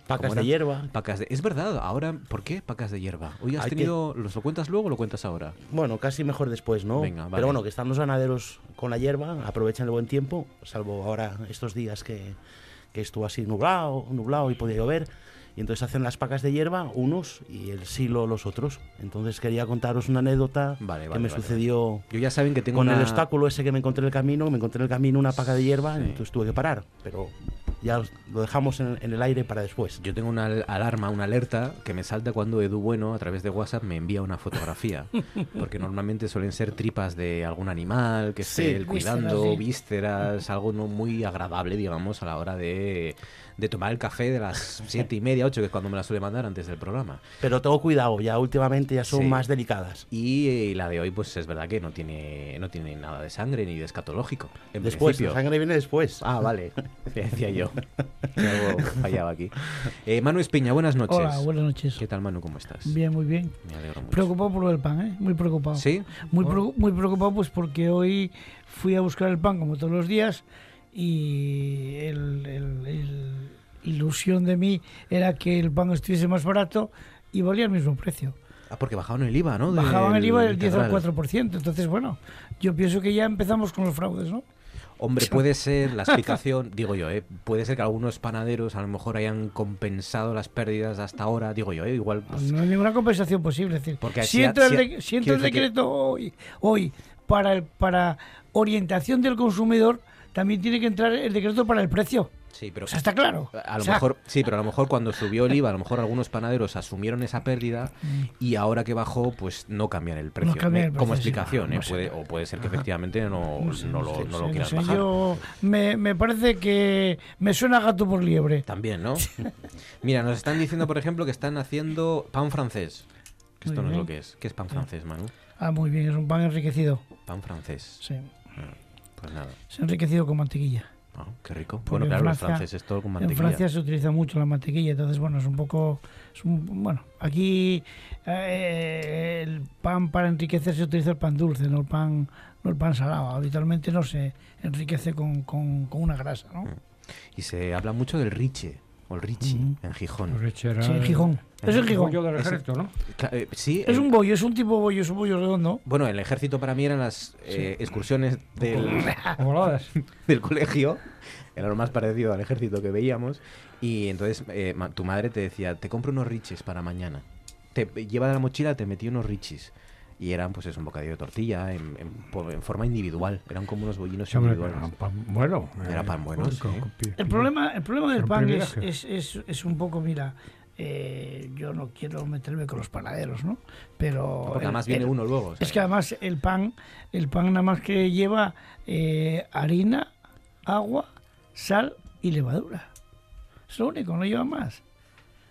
Pacas ¿cómo de hierba. Pacas de... Es verdad, ahora, ¿por qué pacas de hierba? Hoy has Hay que- tenido... ¿Los lo cuentas luego o lo cuentas ahora? Bueno, casi mejor después, ¿no? Venga, vale. Pero bueno, que están los ganaderos con la hierba, aprovechan el buen tiempo, salvo ahora estos días que, que estuvo así nublado, nublado y podía llover. Y entonces hacen las pacas de hierba unos y el silo los otros. Entonces quería contaros una anécdota Vale, que vale, me vale, sucedió Yo ya saben que tengo con una... el obstáculo ese que me encontré en el camino. Me encontré en el camino una paca de hierba Sí. entonces tuve que parar. Pero ya lo dejamos en, en el aire para después. Yo tengo una al- alarma, una alerta que me salta cuando Edu Bueno a través de WhatsApp me envía una fotografía. [laughs] Porque normalmente suelen ser tripas de algún animal que esté Sí, él cuidando, vísceras, sí. vísceras, algo no muy agradable, digamos, a la hora de, de tomar el café de las [laughs] siete y media, ocho, que es cuando me la suele mandar antes del programa. Pero tengo cuidado, ya últimamente ya son Sí. más delicadas. Y eh, la de hoy, pues es verdad que no tiene, no tiene nada de sangre ni de escatológico. En Después, principio. la sangre viene después. Ah, vale. [laughs] Decía yo. Algo fallaba aquí. Eh, Manu Espiña, buenas noches. Hola, buenas noches. ¿Qué tal, Manu? ¿Cómo estás? Bien, muy bien. Me alegro mucho. Preocupado por lo del pan, ¿eh? Muy preocupado. ¿Sí? Muy, preo- muy preocupado pues porque hoy fui a buscar el pan como todos los días y el, el- el ilusión de mí era que el pan estuviese más barato y valía el mismo precio. Ah, porque bajaban el IVA, ¿no? Bajaban el IVA del 10 al integral. 4%. Entonces, bueno, yo pienso que ya empezamos con los fraudes, ¿no? Hombre, [laughs] puede ser la explicación, [laughs] digo yo, ¿eh? puede ser que algunos panaderos a lo mejor hayan compensado las pérdidas hasta ahora, digo yo, ¿eh? igual pues, No hay ninguna compensación posible. Es decir, Porque si entra el, si de- entra el decir que- decreto hoy, hoy para, el, para orientación del consumidor, también tiene que entrar el decreto para el precio. sí, pero O sea, está claro. a lo O sea, mejor sí, pero a lo mejor cuando subió el IVA, a lo mejor algunos panaderos asumieron esa pérdida y ahora que bajó, pues no cambian el precio. cambian el como precio, sí, explicación, no, ¿eh? no. Puede- o puede ser que efectivamente no, no no lo, no sé, lo quieras sé, bajar. Yo me, me parece que me suena gato por liebre. También, ¿no? [laughs] Mira, nos están diciendo, por ejemplo, que están haciendo pan francés. Que esto no es lo que es. ¿Qué es pan francés, Manu? Ah, muy bien, es un pan enriquecido. Pan francés. Sí, Pues nada. es enriquecido con mantequilla. Ah, qué rico. bueno, claro, los franceses todo con mantequilla. En Francia se utiliza mucho la mantequilla, entonces, bueno, es un poco. bueno, aquí eh, el pan para enriquecer se utiliza el pan dulce, no el pan, no el pan salado. Habitualmente no se enriquece con, con, con una grasa, ¿no? Mm. Y se habla mucho del riche o el Richie en Gijón. El sí, en Gijón. Es el Gijón. del ejército, ¿no? Eh, sí. Es un bollo, es un tipo bollo, es un bollo redondo. Bueno, el ejército para mí eran las eh, excursiones del, [laughs] [laughs] del colegio. Era lo más parecido al ejército que veíamos. Y entonces eh, tu madre te decía, te compro unos riches para mañana. Te lleva de la mochila, te metí unos riches y eran pues es un bocadillo de tortilla en, forma individual eran como unos bollinos individuales bueno era pan bueno el problema el problema del pan es, es, es, un poco mira eh, yo no quiero meterme con los panaderos, ¿no? Pero porque además viene uno luego. Es que además el pan, el pan nada más que lleva eh, harina, agua, sal y levadura. Es lo único, no lleva más.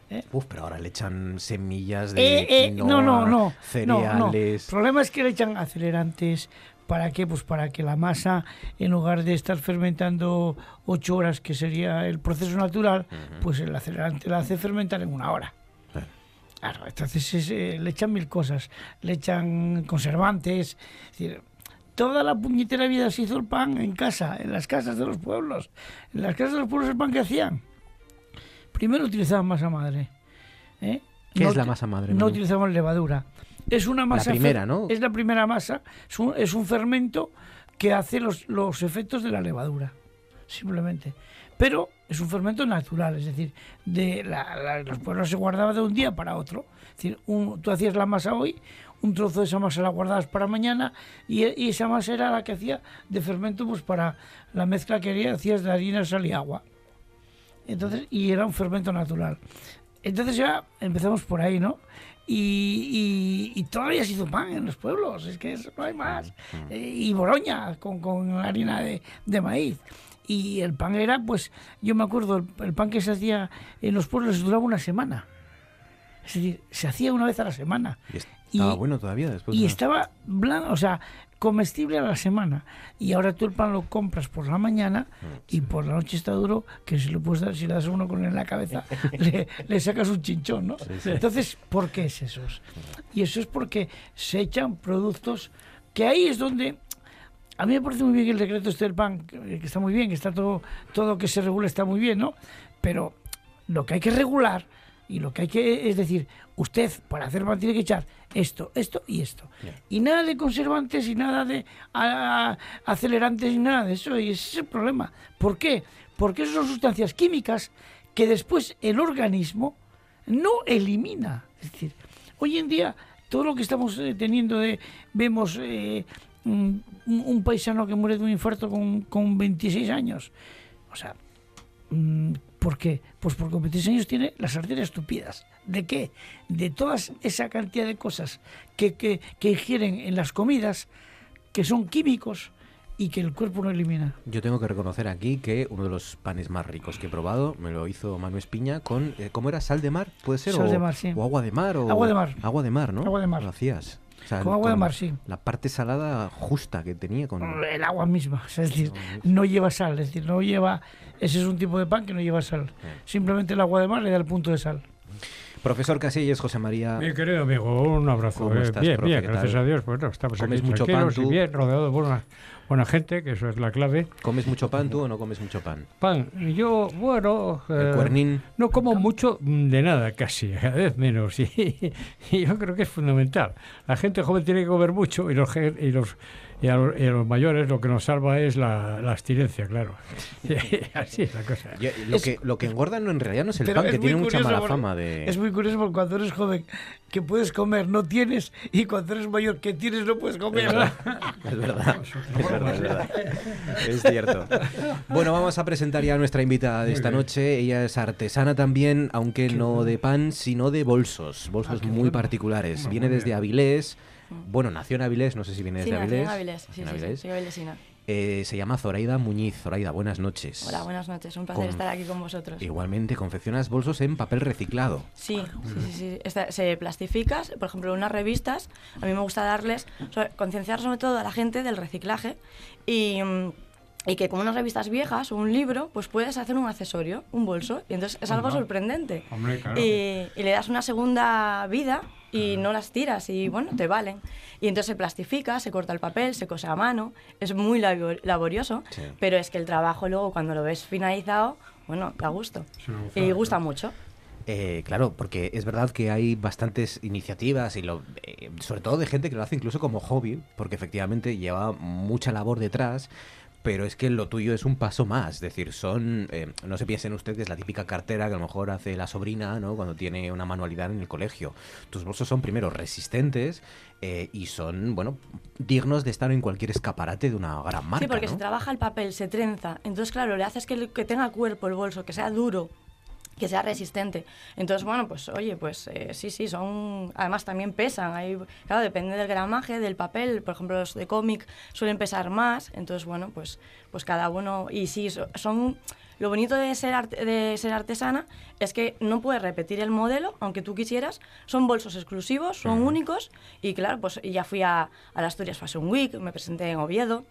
¿Eh? Uf, pero ahora le echan semillas de eh, eh, no, no, no, cereales. El problema es que le echan acelerantes. ¿Para qué? Pues para que la masa, en lugar de estar fermentando ocho horas, que sería el proceso natural, pues el acelerante la hace fermentar en una hora. Claro, entonces le echan mil cosas. Le echan conservantes. Es decir, toda la puñetera vida se hizo el pan en casa, en las casas de los pueblos. En las casas de los pueblos el pan que hacían Primero utilizaban masa madre. ¿eh? ¿Qué es la masa madre? No utilizaban levadura. Es una masa. La primera, ¿no? Es la primera masa. Es un, fermento que hace los, los, efectos de la levadura. Simplemente. Pero es un fermento natural, es decir, de la, los pueblos se guardaba de un día para otro. Es decir, tú hacías la masa hoy, un trozo de esa masa la guardabas para mañana y, esa masa era la que hacía de fermento pues para la mezcla que hacías de harina, sal y agua. Entonces, y era un fermento natural. Entonces ya empezamos por ahí, ¿no? Y, y, todavía se hizo pan en los pueblos, es que no hay más. Eh, y boroña con, con harina de, de, maíz. Y el pan era, pues, yo me acuerdo, el, pan que se hacía en los pueblos duraba una semana. Es decir, se hacía una vez a la semana. Y estaba bueno todavía después. Y estaba blanco, o sea, comestible a la semana. Y ahora tú el pan lo compras por la mañana y por la noche está duro, que si lo puedes dar, si le das uno con él en la cabeza, [laughs] le, sacas un chinchón, ¿no? Entonces, ¿por qué es eso? Y eso es porque se echan productos que ahí es donde... A mí me parece muy bien el decreto este del pan, que está muy bien, que está todo, todo que se regula está muy bien, ¿no? Pero lo que hay que regular y lo que hay que es decir, usted para hacer pan tiene que echar esto, esto y esto. Y nada de conservantes y nada de acelerantes y nada de eso. Y ese es el problema. ¿Por qué? Porque esas son sustancias químicas que después el organismo no elimina. Es decir, hoy en día todo lo que estamos eh, teniendo de vemos eh, un, paisano que muere de un infarto con, con 26 años. O sea, ¿Por qué? Pues porque con 26 años tiene las arterias tupidas. ¿De qué? De toda esa cantidad de cosas que, que, que ingieren en las comidas, que son químicos y que el cuerpo no elimina. Yo tengo que reconocer aquí que uno de los panes más ricos que he probado me lo hizo Manu Espiña con, eh, ¿cómo era? ¿Sal de mar? ¿Puede ser? Sal de mar, sí. O agua de mar. O, agua de mar. Agua de mar, ¿no? Agua de mar. Lo hacías. Con agua de mar, sí. La parte salada justa que tenía con... El agua misma, [laughs] es decir, no lleva sal, es decir, no lleva ese es un tipo de pan que no lleva sal. Simplemente el agua de mar le da el punto de sal. Profesor Casillas, José María. Mi querido amigo, un abrazo. Eh, bien, bien, gracias a Dios. Bueno, estamos aquí mucho pan, y bien, rodeado de buena, buena gente, que eso es la clave. ¿Comes mucho pan tú o no comes mucho pan? Pan, yo, bueno... ¿El eh, cuernín? No como mucho de nada, casi, [laughs] cada vez menos. Y, y, yo creo que es fundamental. La gente joven tiene que comer mucho y los, y los y a, los, mayores lo que nos salva es la, la abstinencia, claro. [laughs] Así es la cosa. lo, que, lo que engorda no, en realidad no es el pan, que tiene mucha mala fama de... Es muy curioso porque cuando eres joven que puedes comer no tienes y cuando eres mayor que tienes no puedes comer. Es verdad, es verdad, [laughs] es, verdad, es cierto. Bueno, vamos a presentar ya a nuestra invitada de esta noche. Ella es artesana también, aunque no de pan, sino de bolsos, bolsos ah, muy particulares. Viene desde Avilés. Bueno, nació en Avilés, no sé si viene desde Avilés. Avilés, sí, sí, soy avilesina. Eh, se llama Zoraida Muñiz. Zoraida, buenas noches. Hola, buenas noches. Un placer estar aquí con vosotros. Igualmente, confeccionas bolsos en papel reciclado. Sí, sí, sí. sí. se plastifica, por ejemplo, en unas revistas. A mí me gusta darles, concienciar sobre todo a la gente del reciclaje y, y que con unas revistas viejas o un libro, pues puedes hacer un accesorio, un bolso. Y entonces es algo sorprendente. y, le das una segunda vida y no las tiras y bueno, te valen. Y entonces se plastifica, se corta el papel, se cose a mano, es muy laborioso, pero es que el trabajo luego cuando lo ves finalizado, bueno, da gusto. y gusta mucho. Eh, claro, porque es verdad que hay bastantes iniciativas y lo, eh, sobre todo de gente que lo hace incluso como hobby, porque efectivamente lleva mucha labor detrás pero es que lo tuyo es un paso más. Es decir, son. Eh, no se piensen ustedes la típica cartera que a lo mejor hace la sobrina, ¿no? Cuando tiene una manualidad en el colegio. Tus bolsos son primero resistentes eh, y son, bueno, dignos de estar en cualquier escaparate de una gran marca. Sí, porque se trabaja el papel, se trenza. Entonces, claro, le haces que, que tenga cuerpo el bolso, que sea duro que sea resistente. Entonces, bueno, pues oye, pues eh, sí, sí, son, además también pesan, Ahí, claro, depende del gramaje, del papel, por ejemplo, los de cómic suelen pesar más, entonces, bueno, pues, pues cada uno, y sí, son, lo bonito de ser, de ser artesana es que no puedes repetir el modelo, aunque tú quisieras, son bolsos exclusivos, son únicos, y claro, pues ya fui a, a la Asturias Fashion Week, me presenté en Oviedo,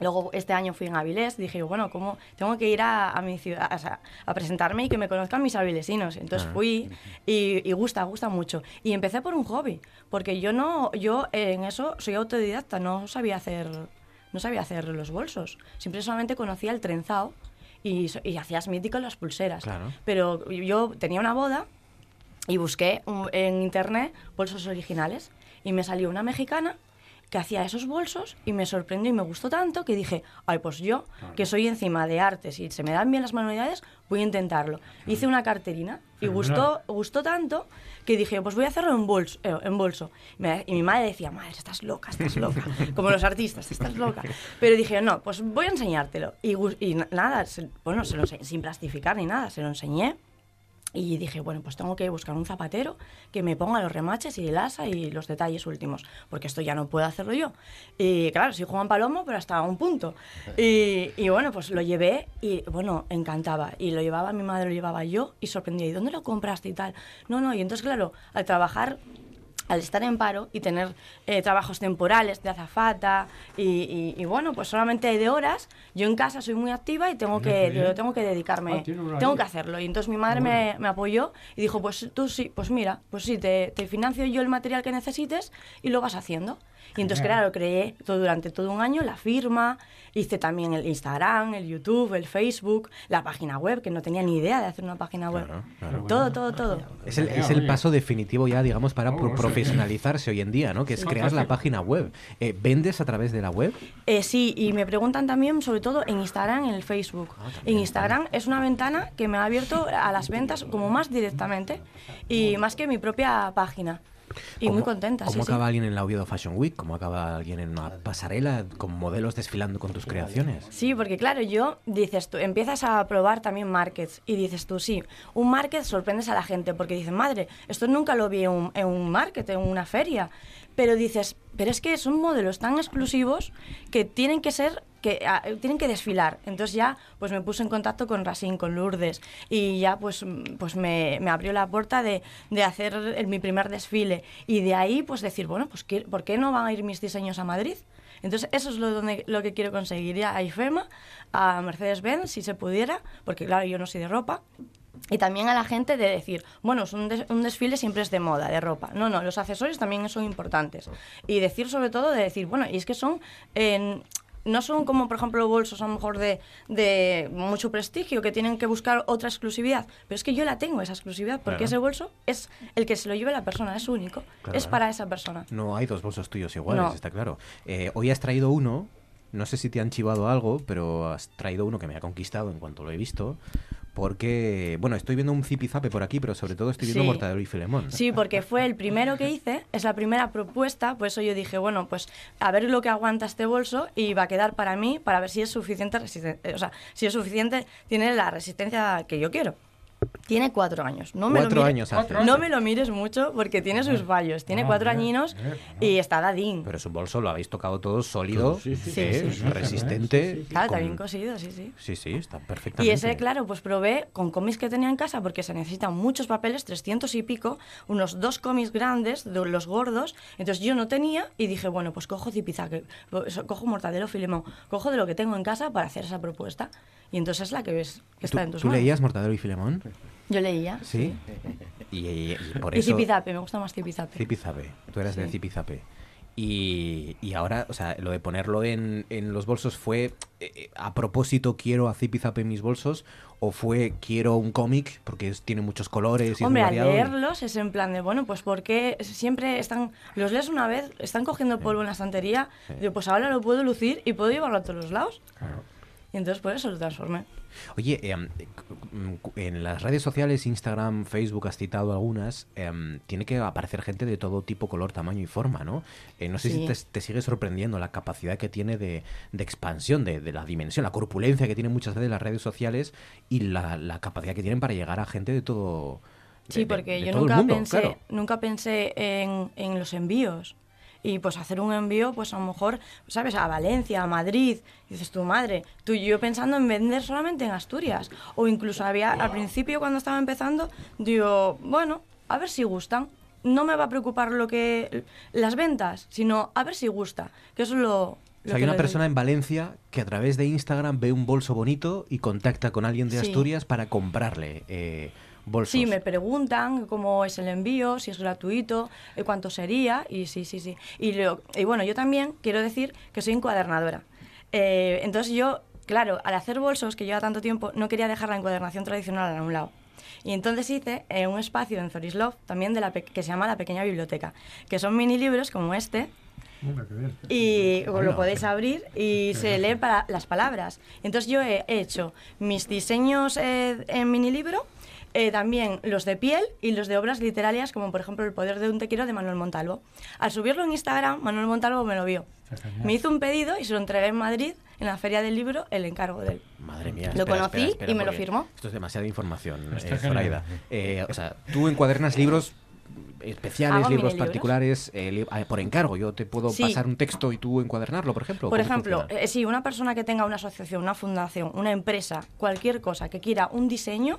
Luego este año fui en Avilés, dije, bueno, ¿cómo tengo que ir a, mi ciudad, a presentarme y que me conozcan mis avilesinos? Entonces ah. fui y, gusta, gusta mucho. Y empecé por un hobby, porque yo no, yo en eso soy autodidacta, no sabía hacer, no sabía hacer los bolsos. Siempre solamente conocía el trenzado y, y hacías mítico las pulseras. Pero yo tenía una boda y busqué en internet bolsos originales y me salió una mexicana que hacía esos bolsos y me sorprendió y me gustó tanto que dije, ay, pues yo, que soy encima de artes y se me dan bien las manualidades, voy a intentarlo. Hice una carterina y gustó, gustó tanto que dije, pues voy a hacerlo en bolso. Eh, en bolso. y mi madre decía, madre, estás loca, estás loca. [laughs] Como los artistas, estás loca. Pero dije, no, pues voy a enseñártelo. Y, y nada, bueno, se lo sin plastificar ni nada, se lo enseñé. Y dije, bueno, pues tengo que buscar un zapatero que me ponga los remaches y el asa y los detalles últimos, porque esto ya no puedo hacerlo yo. Y claro, soy Juan Palomo, pero hasta un punto. [laughs] Y, y, bueno, pues lo llevé y bueno, encantaba. Y lo llevaba mi madre, lo llevaba yo y sorprendía. ¿Y dónde lo compraste y tal? No, no, y entonces claro, al trabajar al estar en paro y tener eh, trabajos temporales de azafata y, bueno, pues solamente de horas, yo en casa soy muy activa y tengo que, tengo que dedicarme, ah, tengo que hacerlo. Y entonces mi madre me, me, apoyó y dijo, pues tú sí, pues mira, pues sí, te, te financio yo el material que necesites y lo vas haciendo. Y entonces, claro, creé todo, durante todo un año la firma, hice también el Instagram, el YouTube, el Facebook, la página web, que no tenía ni idea de hacer una página web. Todo, todo, todo. Es el, es el, paso definitivo ya, digamos, para profesionalizarse hoy en día, ¿no? Que es crear la página web. Eh, ¿Vendes a través de la web? Eh, sí, y me preguntan también, sobre todo, en Instagram, en el Facebook. Ah, en Instagram es una ventana que me ha abierto a las ventas como más directamente y más que mi propia página. Y muy contenta. ¿Cómo acaba alguien en la Oviedo Fashion Week? ¿Cómo acaba alguien en una pasarela con modelos desfilando con tus creaciones? Sí, porque claro, yo dices tú, empiezas a probar también markets y dices tú, sí, un market sorprendes a la gente porque dicen, madre, esto nunca lo vi en un, en un market, en una feria. Pero dices, pero es que son modelos tan exclusivos que tienen que ser que ah, tienen que desfilar. Entonces ya pues me puse en contacto con Racine, con Lourdes y ya pues, pues me, me abrió la puerta de, de hacer mi primer desfile y de ahí pues decir, bueno, pues ¿por qué no van a ir mis diseños a Madrid? Entonces eso es lo, donde, lo que quiero conseguir ya a IFEMA, a Mercedes-Benz, si se pudiera, porque claro, yo no soy de ropa, y también a la gente de decir, bueno, un, un, desfile siempre es de moda, de ropa. No, no, los accesorios también son importantes. Y decir sobre todo de decir, bueno, y es que son... en no son como, por ejemplo, bolsos a lo mejor de, de, mucho prestigio, que tienen que buscar otra exclusividad. Pero es que yo la tengo, esa exclusividad, porque ese bolso es el que se lo lleve la persona, es único. Es para esa persona. No hay dos bolsos tuyos iguales, está claro. Eh, hoy has traído uno, no sé si te han chivado algo, pero has traído uno que me ha conquistado en cuanto lo he visto porque, bueno, estoy viendo un zipizape por aquí, pero sobre todo estoy viendo Mortadelo y Filemón. Sí, porque fue el primero que hice, es la primera propuesta, por eso yo dije, bueno, pues a ver lo que aguanta este bolso y va a quedar para mí, para ver si es suficiente, o sea, si es suficiente, tiene la resistencia que yo quiero. Tiene cuatro años. No me cuatro lo años No me lo mires mucho porque tiene sus fallos. Tiene ah, cuatro añinos y está dadín. Pero es un bolso, lo habéis tocado todo sólido, sí, sí, sí, resistente. Claro, está bien cosido, sí, sí. Sí, sí, está perfectamente. Y ese, claro, pues probé con cómics que tenía en casa porque se necesitan muchos papeles, 300 y pico, unos dos cómics grandes, de los gordos. Entonces yo no tenía y dije, bueno, pues cojo Zipizaque, cojo Mortadelo Filemón, cojo de lo que tengo en casa para hacer esa propuesta. Y entonces es la que ves que está en tus ¿Tú leías Mortadelo y Filemón? Yo leía. ¿Sí? Y, por eso... Zipizape, me gusta más Zipizape. Zipizape, tú eras de Zipizape. Y, y, ahora, o sea, lo de ponerlo en, en los bolsos fue eh, eh, a propósito quiero a Zipizape en mis bolsos o fue quiero un cómic porque tiene muchos colores y Hombre, al leerlos es en plan de, bueno, pues porque siempre están, los lees una vez, están cogiendo polvo en la estantería, digo, pues ahora lo puedo lucir y puedo llevarlo a todos los lados. Claro. Y entonces por eso lo transformé. Oye, em, en las redes sociales, Instagram, Facebook, has citado algunas, em, tiene que aparecer gente de todo tipo, color, tamaño y forma, ¿no? Eh, no sé si te, sigue sorprendiendo la capacidad que tiene de, expansión, de, la dimensión, la corpulencia que tienen muchas veces las redes sociales y la, capacidad que tienen para llegar a gente de todo. Sí, porque yo nunca, pensé, nunca pensé en, en los envíos y pues hacer un envío, pues a lo mejor, ¿sabes? A Valencia, a Madrid, dices tu madre, tú y yo pensando en vender solamente en Asturias. O incluso había, al principio cuando estaba empezando, digo, bueno, a ver si gustan. No me va a preocupar lo que las ventas, sino a ver si gusta, que eso es lo, hay una persona en Valencia que a través de Instagram ve un bolso bonito y contacta con alguien de Asturias para comprarle. Eh, Sí, me preguntan cómo es el envío, si es gratuito, eh, cuánto sería, y sí, sí, sí. Y, y bueno, yo también quiero decir que soy encuadernadora. Eh, entonces yo, claro, al hacer bolsos, que lleva tanto tiempo, no quería dejar la encuadernación tradicional a un lado. Y entonces hice eh, un espacio en Zorislov también de la que se llama la pequeña biblioteca, que son mini libros como este, y lo podéis abrir y se lee para las palabras. Entonces yo he hecho mis diseños en mini libro eh, también los de piel y los de obras literarias, como por ejemplo El poder de un tequiro de Manuel Montalvo. Al subirlo en Instagram, Manuel Montalvo me lo vio. Me hizo un pedido y se lo entregué en Madrid, en la Feria del Libro, el encargo de él. Madre mía. Lo conocí y me lo firmó. Esto es demasiada información, eh, eh, o sea, tú encuadernas [laughs] libros especiales, libros particulares por encargo. Yo te puedo pasar un texto y tú encuadernarlo, por ejemplo. Por ejemplo, sí, una persona que tenga una asociación, una fundación, una empresa, cualquier cosa que quiera un diseño,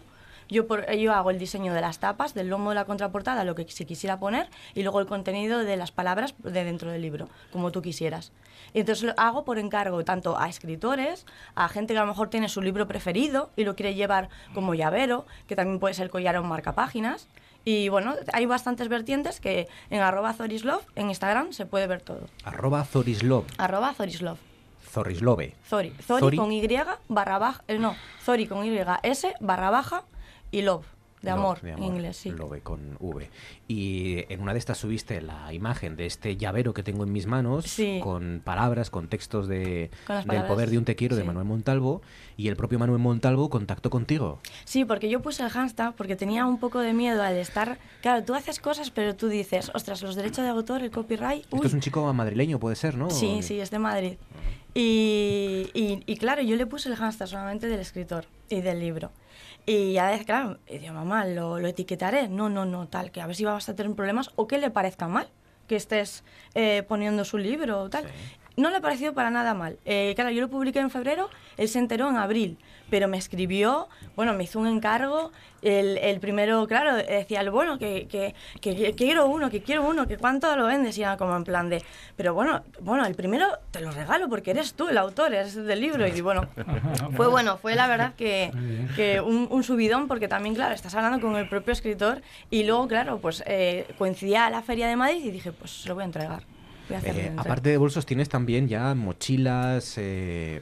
yo, yo hago el diseño de las tapas, del lomo de la contraportada, lo que se quisiera poner, y luego el contenido de las palabras de dentro del libro, como tú quisieras. Y entonces lo hago por encargo tanto a escritores, a gente que a lo mejor tiene su libro preferido y lo quiere llevar como llavero, que también puede ser collar o marcapáginas. Y bueno, hay bastantes vertientes que en arroba Zorislov, en Instagram, se puede ver todo. Arroba Zorislov. Arroba Zorislov. Zorislove. Zori. Zori, con Y barra baja, eh, no, Zori con Y, S barra baja y love, de amor, en inglés, sí. Love con V. Y en una de estas subiste la imagen de este llavero que tengo en mis manos, con palabras, con textos de, del poder de un te quiero de Manuel Montalvo, y el propio Manuel Montalvo contactó contigo. Sí, porque yo puse el hashtag porque tenía un poco de miedo al estar... Claro, tú haces cosas, pero tú dices, ostras, los derechos de autor, el copyright... Esto es un chico madrileño, puede ser, ¿no? Sí, sí, es de Madrid. Y, y, y claro, yo le puse el hashtag solamente del escritor y del libro. Y ya, claro, digo, mamá, ¿lo, ¿lo, etiquetaré? No, no, no, tal, que a ver si vas a tener problemas o que le parezca mal que estés eh, poniendo su libro o tal. No le pareció para nada mal. Eh, claro, yo lo publiqué en febrero, él se enteró en abril, pero me escribió, bueno, me hizo un encargo. El, el primero, claro, decía, bueno, que, que, que, quiero uno, que quiero uno, que cuánto lo vendes. Y era como en plan de, pero bueno, bueno, el primero te lo regalo porque eres tú el autor, eres del libro. Y bueno, [laughs] fue bueno, fue la verdad que, que un, un, subidón porque también, claro, estás hablando con el propio escritor. Y luego, claro, pues eh, coincidía a la Feria de Madrid y dije, pues se lo voy a entregar. Eh, aparte de bolsos, tienes también ya mochilas. Eh,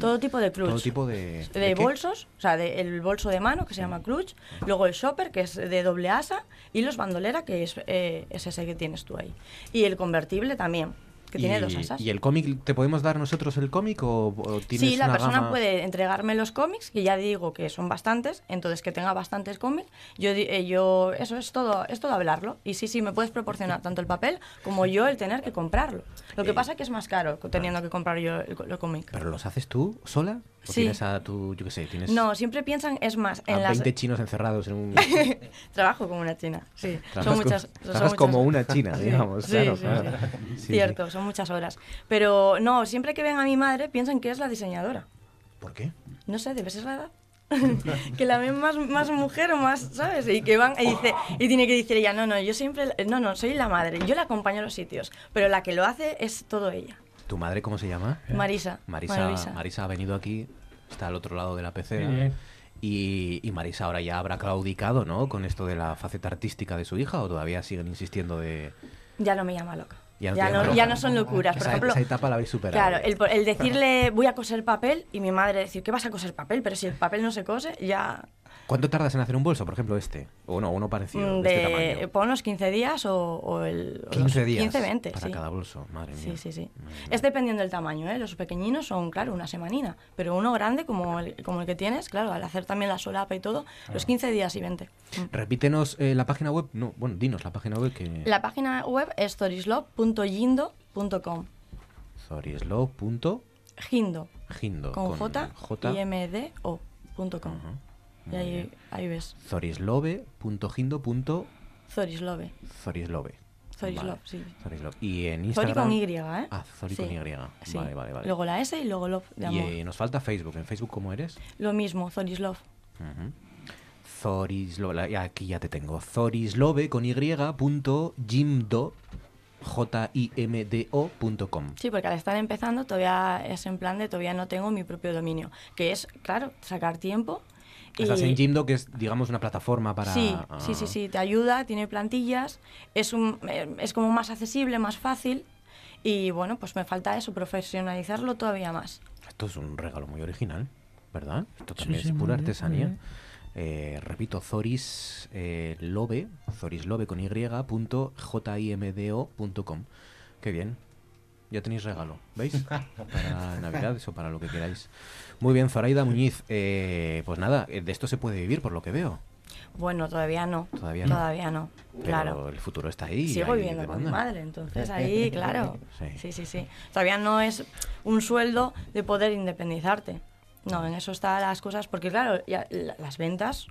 todo tipo de clutch. Todo tipo de. De, bolsos, o sea, el bolso de mano que se llama clutch, luego el shopper que es de doble asa y los bandolera que es, eh, es ese que tienes tú ahí. Y el convertible también que y, tiene dos asas. ¿Y el cómic, te podemos dar nosotros el cómic o, tienes Sí, la persona puede entregarme los cómics, que ya digo que son bastantes, entonces que tenga bastantes cómics. Yo, eh, yo eso es todo, es todo hablarlo. Y sí, sí, me puedes proporcionar [laughs] tanto el papel como yo el tener que comprarlo. Lo que pasa es que es más caro teniendo que comprar yo el, el cómic. ¿Pero los haces tú sola? Sí. tienes a tu, yo qué sé, tienes... No, siempre piensan, es más, en a las... 20 chinos encerrados en un... [laughs] Trabajo como una china, sí. son muchas, son como una china, digamos, sí, claro, sí, claro. Cierto, son muchas horas. Pero no, siempre que ven a mi madre piensan que es la diseñadora. ¿Por qué? No sé, debe ser la edad. [laughs] que la ven más, más mujer o más, ¿sabes? Y que van y dice y tiene que decir ella, no, no, yo siempre, no, no, soy la madre, yo la acompaño a los sitios, pero la que lo hace es todo ella. ¿Tu madre cómo se llama? Marisa. Marisa. Marisa, ha venido aquí, está al otro lado de la PC. Y, y, Marisa ahora ya habrá claudicado, ¿no? Con esto de la faceta artística de su hija o todavía siguen insistiendo de... Ya no me llama loca. Ya no, ya no, son locuras. Por esa, ejemplo, esa etapa la habéis superado. Claro, el, el [laughs] decirle voy a coser papel y mi madre decir, ¿qué vas a coser papel? Pero si el papel no se cose, ya ¿Cuánto tardas en hacer un bolso, por ejemplo, este? O no, uno parecido. De, este tamaño. Pon los 15 días o, el. 15 días. 15, 20. Para cada bolso, madre mía. Sí, sí, sí. Es dependiendo del tamaño, ¿eh? Los pequeñinos son, claro, una semanina. Pero uno grande, como el, como el que tienes, claro, al hacer también la solapa y todo, los 15 días y 20. Mm. Repítenos eh, la página web. No, bueno, dinos la página web que. La página web es zorislov.yindo.com. Zorislov.gindo. Gindo. Con, J, J, I M D O.com. Y ahí, ahí ves. Zorislove.gindo. Zorislove. Zorislove. Zorislove, sí. Zorislove. Y en Instagram... Zori con Y, ¿eh? Ah, Zori con Y. Vale, vale, vale. Luego la S y luego Love de amor. Y nos falta Facebook. ¿En Facebook cómo eres? Lo mismo, Zorislove. Uh Zorislove, aquí ya te tengo. Zorislove con Y punto jimdo jimdo.com. Sí, porque al estar empezando todavía es en plan de todavía no tengo mi propio dominio, que es, claro, sacar tiempo Estás en Jimdo, que es, digamos, una plataforma para... Sí, sí, sí, sí, te ayuda, tiene plantillas, es, un, eh, es como más accesible, más fácil y bueno, pues me falta eso, profesionalizarlo todavía más. Esto es un regalo muy original, ¿verdad? Esto también es pura artesanía. Eh, repito, Zoris eh, Lobe, Zorislobe con y, punto, jimdo.com. Qué bien, ya tenéis regalo, ¿veis? [laughs] Para Navidades o para lo que queráis. Muy bien, Zoraida Muñiz. Eh, pues nada, eh, de esto se puede vivir por lo que veo. Bueno, todavía no. Todavía no. Todavía no. Pero el futuro está ahí. Sigo viviendo con mi madre, entonces ahí, [laughs] claro. Sí. sí, sí, Todavía no es un sueldo de poder independizarte. No, en eso están las cosas, porque claro, ya, las ventas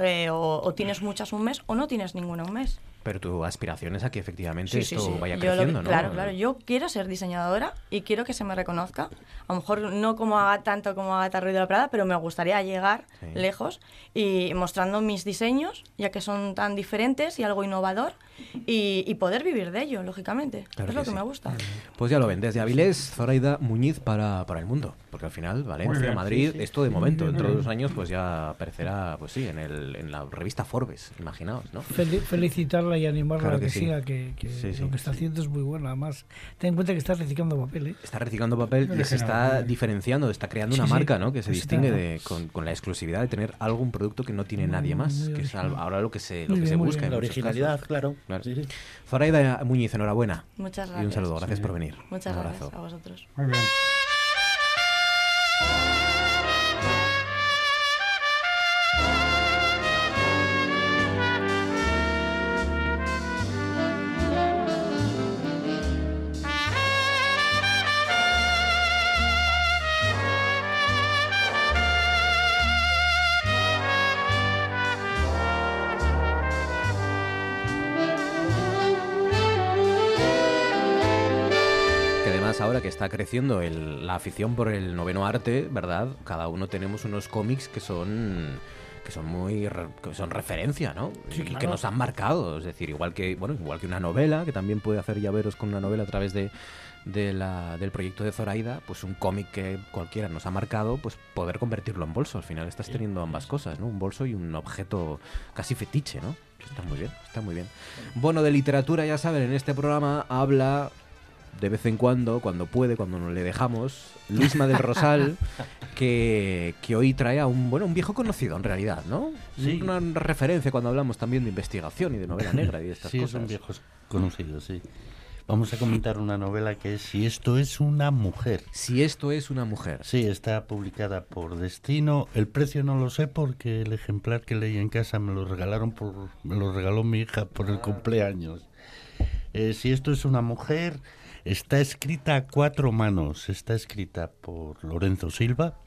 eh, o, tienes muchas un mes o no tienes ninguna un mes. Pero tu aspiración es a que efectivamente esto vaya creciendo, ¿no? Claro, claro. Yo quiero ser diseñadora y quiero que se me reconozca. A lo mejor no como haga tanto como Agatha Ruiz de la Prada, pero me gustaría llegar lejos y mostrando mis diseños, ya que son tan diferentes y algo innovador, y, poder vivir de ello, lógicamente. es lo que, me gusta. Pues ya lo ven, desde Avilés, Zoraida Muñiz para, para el mundo. Porque al final, Valencia, Madrid, esto de momento, dentro de dos años, pues ya aparecerá, pues sí, en, el, en la revista Forbes, imaginaos, ¿no? felicitarla y animarla a que, siga, que, lo que está haciendo es muy bueno. Además, ten en cuenta que está reciclando papel. ¿eh? Está reciclando papel y se está diferenciando, está creando una marca ¿no? que se distingue de, con, con, la exclusividad de tener algún producto que no tiene nadie más, que es ahora lo que se, lo que se busca. La originalidad, claro. Claro. Zoraida Muñiz, enhorabuena. Muchas gracias. Y un saludo, gracias por venir. Muchas gracias a vosotros. Muy bien. Creciendo la afición por el noveno arte, ¿verdad? Cada uno tenemos unos cómics que son que son muy que son referencia, ¿no? y que nos han marcado, es decir, igual que bueno, igual que una novela, que también puede hacer llaveros con una novela a través de, del proyecto de Zoraida, pues un cómic que cualquiera nos ha marcado, pues poder convertirlo en bolso. Al final estás teniendo ambas cosas, ¿no? Un bolso y un objeto casi fetiche, ¿no? Está muy bien, está muy bien. Bueno, de literatura, ya saben, en este programa habla de vez en cuando, cuando puede, cuando nos le dejamos, Luisma del Rosal, [laughs] que, que, hoy trae a un, bueno, un viejo conocido en realidad, ¿no? Sí. Una referencia cuando hablamos también de investigación y de novela [laughs] negra y de estas sí, cosas. Sí, son viejos conocidos, sí. Vamos a comentar una novela que es Si esto es una mujer. Si esto es una mujer. Sí, está publicada por Destino. El precio no lo sé porque el ejemplar que leí en casa me lo regalaron por me lo regaló mi hija por el cumpleaños. Eh, si esto es una mujer, Está escrita a cuatro manos. Está escrita por Lorenzo Silva,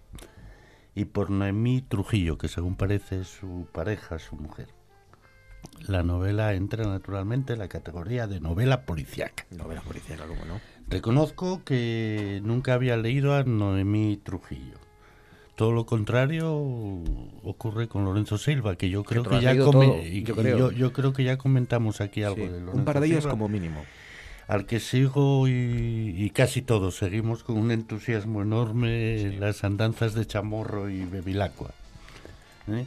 y por Noemí Trujillo, que según parece es su pareja, su mujer. La novela entra naturalmente en la categoría de novela policíaca. Novela policíaca, ¿cómo no? Reconozco que nunca había leído a Noemí Trujillo. Todo lo contrario ocurre con Lorenzo Silva, que yo creo que, ya yo, creo. que ya comentamos aquí algo de Lorenzo Un par de ellos como mínimo. Al que sigo y, casi todos seguimos con un entusiasmo enorme en las andanzas de Chamorro y Bevilacqua. ¿eh?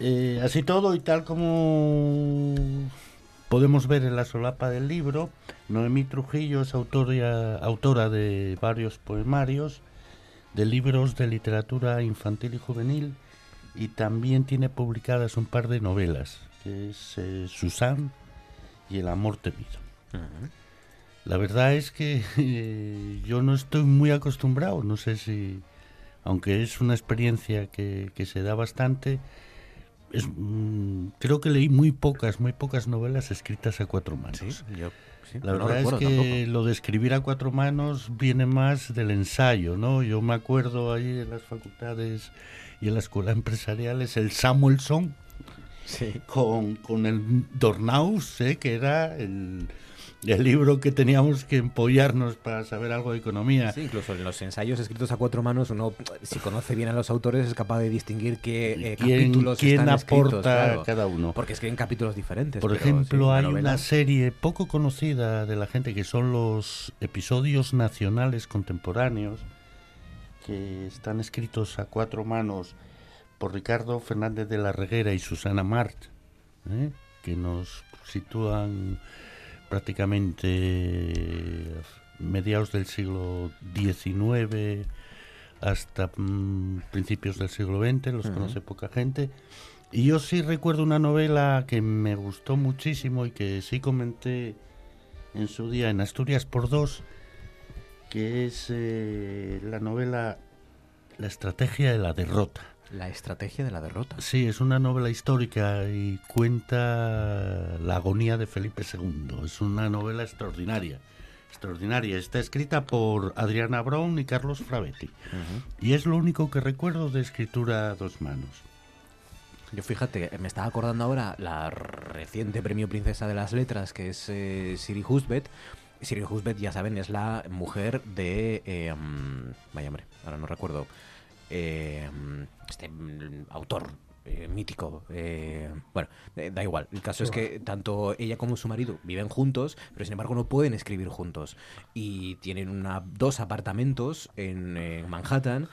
Eh, así todo y tal como podemos ver en la solapa del libro, Noemí Trujillo es autora de varios poemarios, de libros de literatura infantil y juvenil y también tiene publicadas un par de novelas, que es eh, Susan y El amor temido. La verdad es que eh, yo no estoy muy acostumbrado, no sé si, aunque es una experiencia que, se da bastante, es, mm, creo que leí muy pocas, muy pocas novelas escritas a cuatro manos. la verdad es que lo de escribir a cuatro manos viene más del ensayo, ¿no? Yo me acuerdo ahí en las facultades y en la escuela empresariales el Samuelson con, con el Dornaus, ¿eh? que era el el libro que teníamos que empollarnos para saber algo de economía. Sí, incluso en los ensayos escritos a cuatro manos, uno, si conoce bien a los autores, es capaz de distinguir qué eh, capítulos quién están aporta cada uno. Porque escriben capítulos diferentes. Por ejemplo, hay una serie poco conocida de la gente que son los episodios nacionales contemporáneos que están escritos a cuatro manos por Ricardo Fernández de la Reguera y Susana Mart, ¿eh? que nos sitúan prácticamente mediados del siglo XIX hasta mm, principios del siglo XX, los conoce poca gente. Y yo sí recuerdo una novela que me gustó muchísimo y que sí comenté en su día en Asturias por dos, que es eh, la novela La estrategia de la derrota. La estrategia de la derrota. Sí, es una novela histórica y cuenta la agonía de Felipe II. Es una novela extraordinaria. Extraordinaria. Está escrita por Adriana Brown y Carlos Frabetti. Y es lo único que recuerdo de escritura a dos manos. Yo fíjate, me estaba acordando ahora la reciente premio Princesa de las Letras, que es eh, Siri Husbeth. Siri Husbeth, ya saben, es la mujer de... Eh, vaya hombre, ahora no recuerdo eh, este mm, autor eh, mítico. Eh, bueno, da igual. El caso es que tanto ella como su marido viven juntos, pero sin embargo no pueden escribir juntos. Y tienen una, dos apartamentos en Manhattan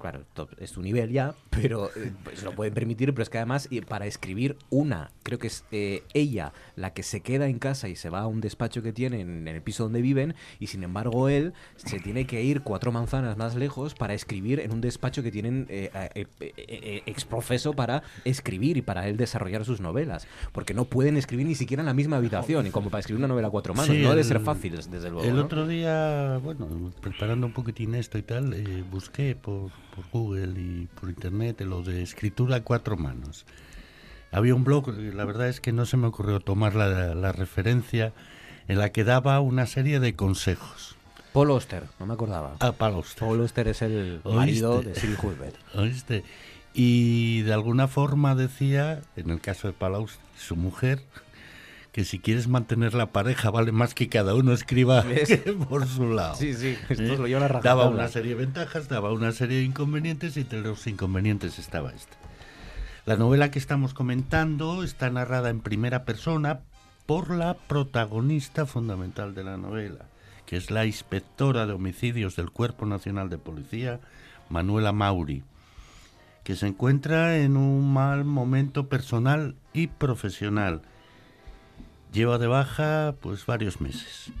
claro, es su nivel ya, pero eh, pues, se lo pueden permitir, pero es que además para escribir una, creo que es eh, ella la que se queda en casa y se va a un despacho que tienen en el piso donde viven y sin embargo él se tiene que ir cuatro manzanas más lejos para escribir en un despacho que tienen eh, exprofeso para escribir y para él desarrollar sus novelas, porque no pueden escribir ni siquiera en la misma habitación, y como para escribir una novela a cuatro manos, no debe ser fácil desde luego. El otro día, bueno, preparando un poquitín esto y tal, busqué por por Google y por Internet lo de escritura a cuatro manos. Había un blog, la verdad es que no se me ocurrió tomar la, referencia, en la que daba una serie de consejos. Paul Oster, no me acordaba. Ah, Paul Oster. Paul Oster es el marido de Siri Hulbert. ¿Oíste? Y de alguna forma decía, en el caso de Paul Oster, su mujer, que si quieres mantener la pareja vale más que cada uno escriba [laughs] [laughs] por su lado. Sí, sí, esto ¿Eh? lo lleva la Daba una serie de ventajas, daba una serie de inconvenientes y entre los inconvenientes estaba este. La novela que estamos comentando está narrada en primera persona por la protagonista fundamental de la novela, que es la inspectora de homicidios del Cuerpo Nacional de Policía, Manuela Mauri, que se encuentra en un mal momento personal y profesional Lleva de baja pues varios meses.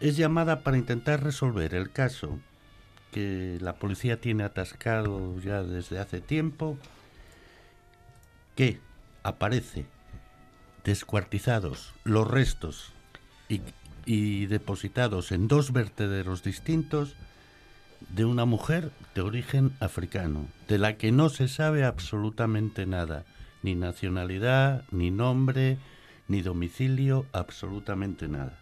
Es llamada para intentar resolver el caso que la policía tiene atascado ya desde hace tiempo, que aparece descuartizados los restos y, y depositados en dos vertederos distintos de una mujer de origen africano, de la que no se sabe absolutamente nada, ni nacionalidad, ni nombre, ni domicilio, absolutamente nada.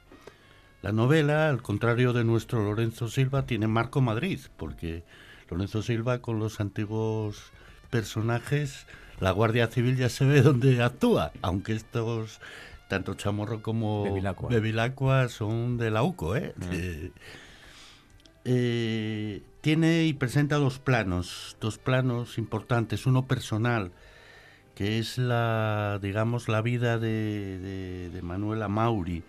La novela, al contrario de nuestro Lorenzo Silva, tiene Marco Madrid, porque Lorenzo Silva con los antiguos personajes, la Guardia Civil ya se ve dónde actúa, aunque estos, tanto Chamorro como Bevilacqua, son de la UCO, ¿eh? Mm. eh, eh tiene y presenta dos planos, dos planos importantes, uno personal, que es la, digamos, la vida de, de, Manuela Mauri.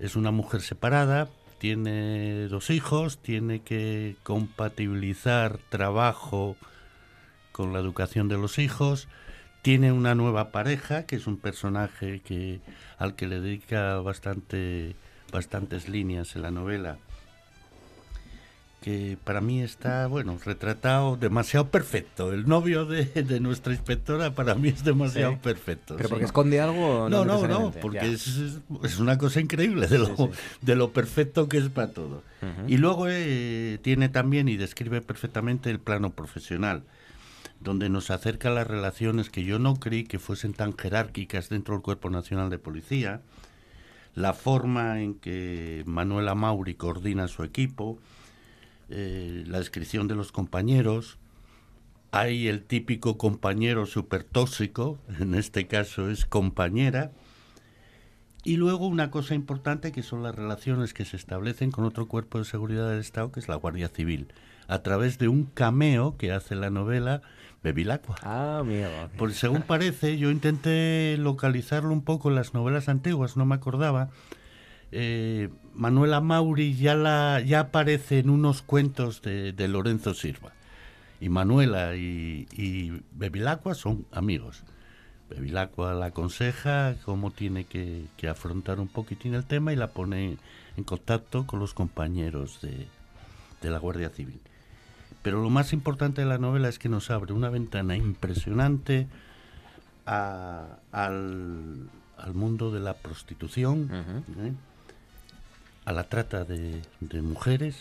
Es una mujer separada, tiene dos hijos, tiene que compatibilizar trabajo con la educación de los hijos, tiene una nueva pareja, que es un personaje que, al que le dedica bastante, bastantes líneas en la novela que para mí está, bueno, retratado demasiado perfecto. El novio de, nuestra inspectora para mí es demasiado perfecto. ¿Pero porque esconde algo? No, no, no, porque es, es, una cosa increíble de lo, de lo perfecto que es para todo. Y luego eh, tiene también y describe perfectamente el plano profesional donde nos acerca las relaciones que yo no creí que fuesen tan jerárquicas dentro del Cuerpo Nacional de Policía, la forma en que Manuela Mauri coordina su equipo, eh, la descripción de los compañeros. Hay el típico compañero súper tóxico, [laughs] en este caso es compañera. Y luego una cosa importante que son las relaciones que se establecen con otro cuerpo de seguridad del Estado, que es la Guardia Civil, a través de un cameo que hace la novela Bevilacqua. Ah, Porque según parece, yo intenté localizarlo un poco en las novelas antiguas, no me acordaba, eh, Manuela Mauri ya, la, ya aparece en unos cuentos de, Lorenzo Silva. Y Manuela y, y, Bevilacqua son amigos. Bevilacqua la aconseja cómo tiene que, afrontar un poquitín el tema y la pone en contacto con los compañeros de, la Guardia Civil. Pero lo más importante de la novela es que nos abre una ventana impresionante al, mundo de la prostitución a la trata de, mujeres,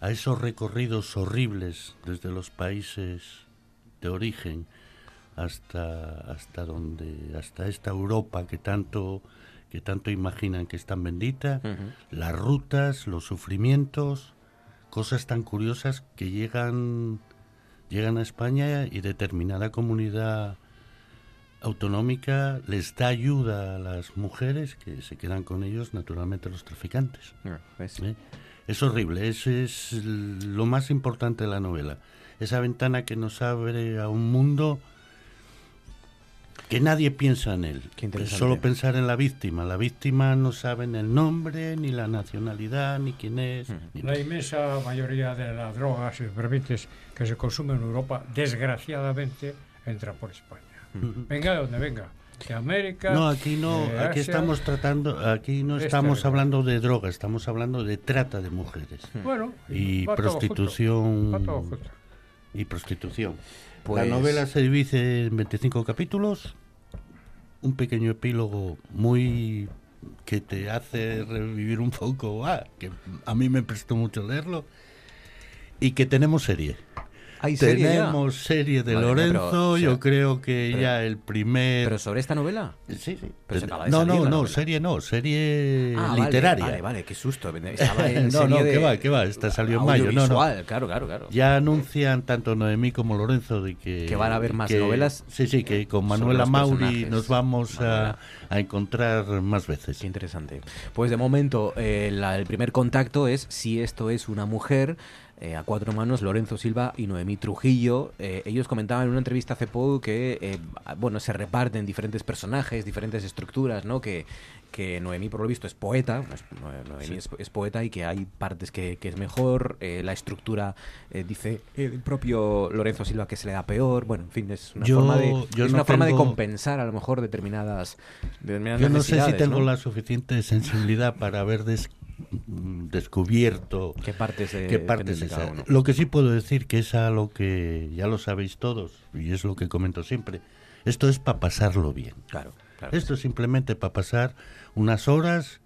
a esos recorridos horribles desde los países de origen hasta hasta donde hasta esta Europa que tanto que tanto imaginan que es tan bendita, las rutas, los sufrimientos, cosas tan curiosas que llegan llegan a España y determinada comunidad autonómica les da ayuda a las mujeres que se quedan con ellos, naturalmente los traficantes. Pues ¿Eh? Es horrible, ese es lo más importante de la novela. Esa ventana que nos abre a un mundo que nadie piensa en él. solo pensar en la víctima. La víctima no sabe ni el nombre, ni la nacionalidad, ni quién es. la inmensa mayoría de las drogas, si permites, que se consumen en Europa, desgraciadamente, entra por España. Venga de donde venga. De América. No, aquí no, aquí estamos tratando, aquí no este estamos hablando de droga, estamos hablando de trata de mujeres. Bueno, y prostitución. Y prostitución. La pues novela se divide en 25 capítulos, un pequeño epílogo muy que te hace revivir un poco, ah, que a mí me prestó mucho leerlo, y que tenemos serie. Tenemos serie de Lorenzo, yo creo que ya el primer... ¿Pero sobre esta novela? Sí, sí. no, no, no, serie no, serie ah, literaria. Vale, vale, qué susto. [laughs] no, no, qué va, qué va, esta salió en mayo. No, no. Claro, claro, claro. Ya anuncian tanto Noemí como Lorenzo de que... Que van a haber más novelas. Sí, sí, que con Manuela Mauri nos vamos a, a, encontrar más veces. Qué interesante. Pues de momento, eh, el primer contacto es si esto es una mujer eh, a cuatro manos, Lorenzo Silva y Noemí Trujillo. Eh, ellos comentaban en una entrevista hace poco que eh, bueno, se reparten diferentes personajes, diferentes estructuras, ¿no? Que, que Noemí, por lo visto, es poeta, Noemí es, poeta y que hay partes que, es mejor, la estructura, dice el propio Lorenzo Silva, que se le da peor, bueno, en fin, es una forma, de, es una forma de compensar a lo mejor determinadas, determinadas Yo no sé si tengo la suficiente sensibilidad para des Mm, descubierto qué partes, qué partes de Lo que sí puedo decir que es a lo que ya lo sabéis todos y es lo que comento siempre. Esto es para pasarlo bien. Claro, Esto es simplemente para pasar unas horas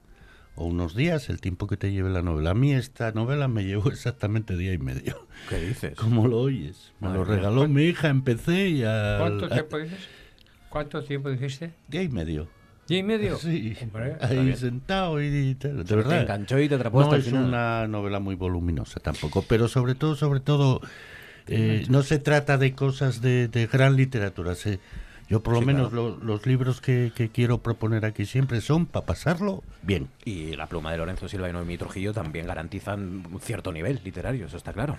o unos días, el tiempo que te lleve la novela. A mí esta novela me llevó exactamente día y medio. ¿Qué dices? ¿Cómo lo oyes? Me lo regaló mi hija, empecé y ¿Cuánto tiempo dices? ¿Cuánto tiempo dijiste? Día y medio. ¿Y medio? [laughs] Sí, ahí sentado y. De verdad. Te enganchó y te atrapó No es una novela muy voluminosa tampoco, pero sobre todo, sobre todo, eh, no se trata de cosas de, de gran literatura. Se, yo por lo menos los libros que, quiero proponer aquí siempre son para pasarlo bien. Y la pluma de Lorenzo Silva y Noemí Trujillo también garantizan un cierto nivel literario, eso está claro.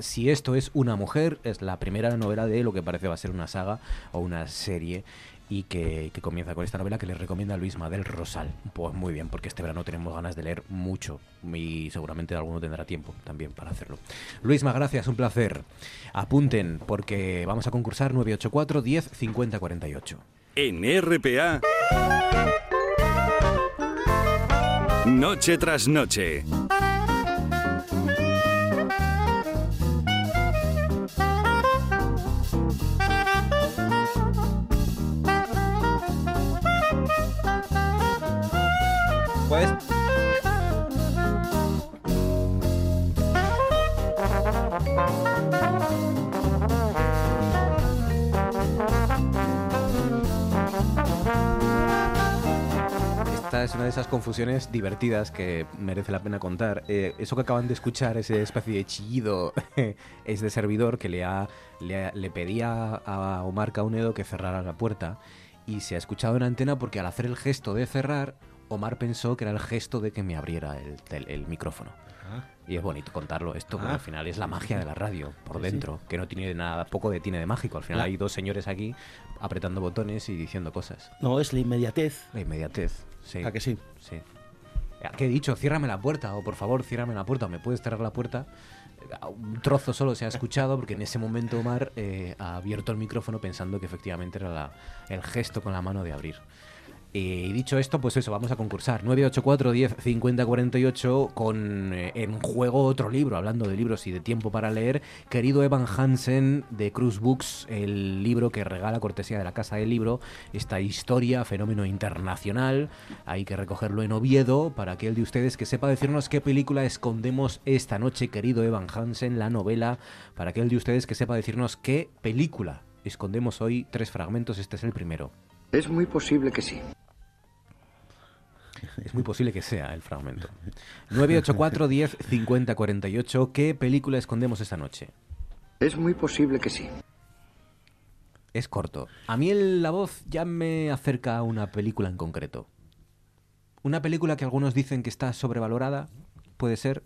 si esto es una mujer, es la primera novela de lo que parece va a ser una saga o una serie y que, comienza con esta novela que les recomienda Luis Madel Rosal. Pues muy bien, porque este verano tenemos ganas de leer mucho y seguramente alguno tendrá tiempo también para hacerlo. Luisma, gracias, un placer. Apunten, porque vamos a concursar 984 10 50 48. En RPA. Noche tras noche. Pues. Esta es una de esas confusiones divertidas que merece la pena contar. Eh, eso que acaban de escuchar, ese especie de chillido, [laughs] es de servidor que le, ha, le, le pedía a Omar Caunedo que cerrara la puerta y se ha escuchado en antena porque al hacer el gesto de cerrar Omar pensó que era el gesto de que me abriera el, micrófono. Ah. Y es bonito contarlo esto, porque ah. al final es la magia de la radio por dentro, que no tiene nada, poco de tiene de mágico. Al final hay dos señores aquí apretando botones y diciendo cosas. No, es la inmediatez. La inmediatez, sí. ¿A que sí? Sí. ¿Qué he dicho? Ciérrame la puerta, o por favor, ciérrame la puerta, o me puedes cerrar la puerta. Un trozo solo se ha escuchado porque en ese momento Omar eh, ha abierto el micrófono pensando que efectivamente era el gesto con la mano de abrir. Y dicho esto, pues eso, vamos a concursar. 984 10 50 48 con eh, en juego otro libro, hablando de libros y de tiempo para leer. Querido Evan Hansen de Cruz Books, el libro que regala cortesía de la Casa del Libro, esta historia, fenómeno internacional. Hay que recogerlo en Oviedo para aquel de ustedes que sepa decirnos qué película escondemos esta noche, querido Evan Hansen, la novela. Para aquel de ustedes que sepa decirnos qué película escondemos hoy, tres fragmentos, este es el primero. Es muy posible que sí. [laughs] Es muy posible que sea el fragmento. 984 10 50 48. ¿Qué película escondemos esta noche? Es muy posible que sí. Es corto. A mí la voz ya me acerca a una película en concreto. Una película que algunos dicen que está sobrevalorada, puede ser.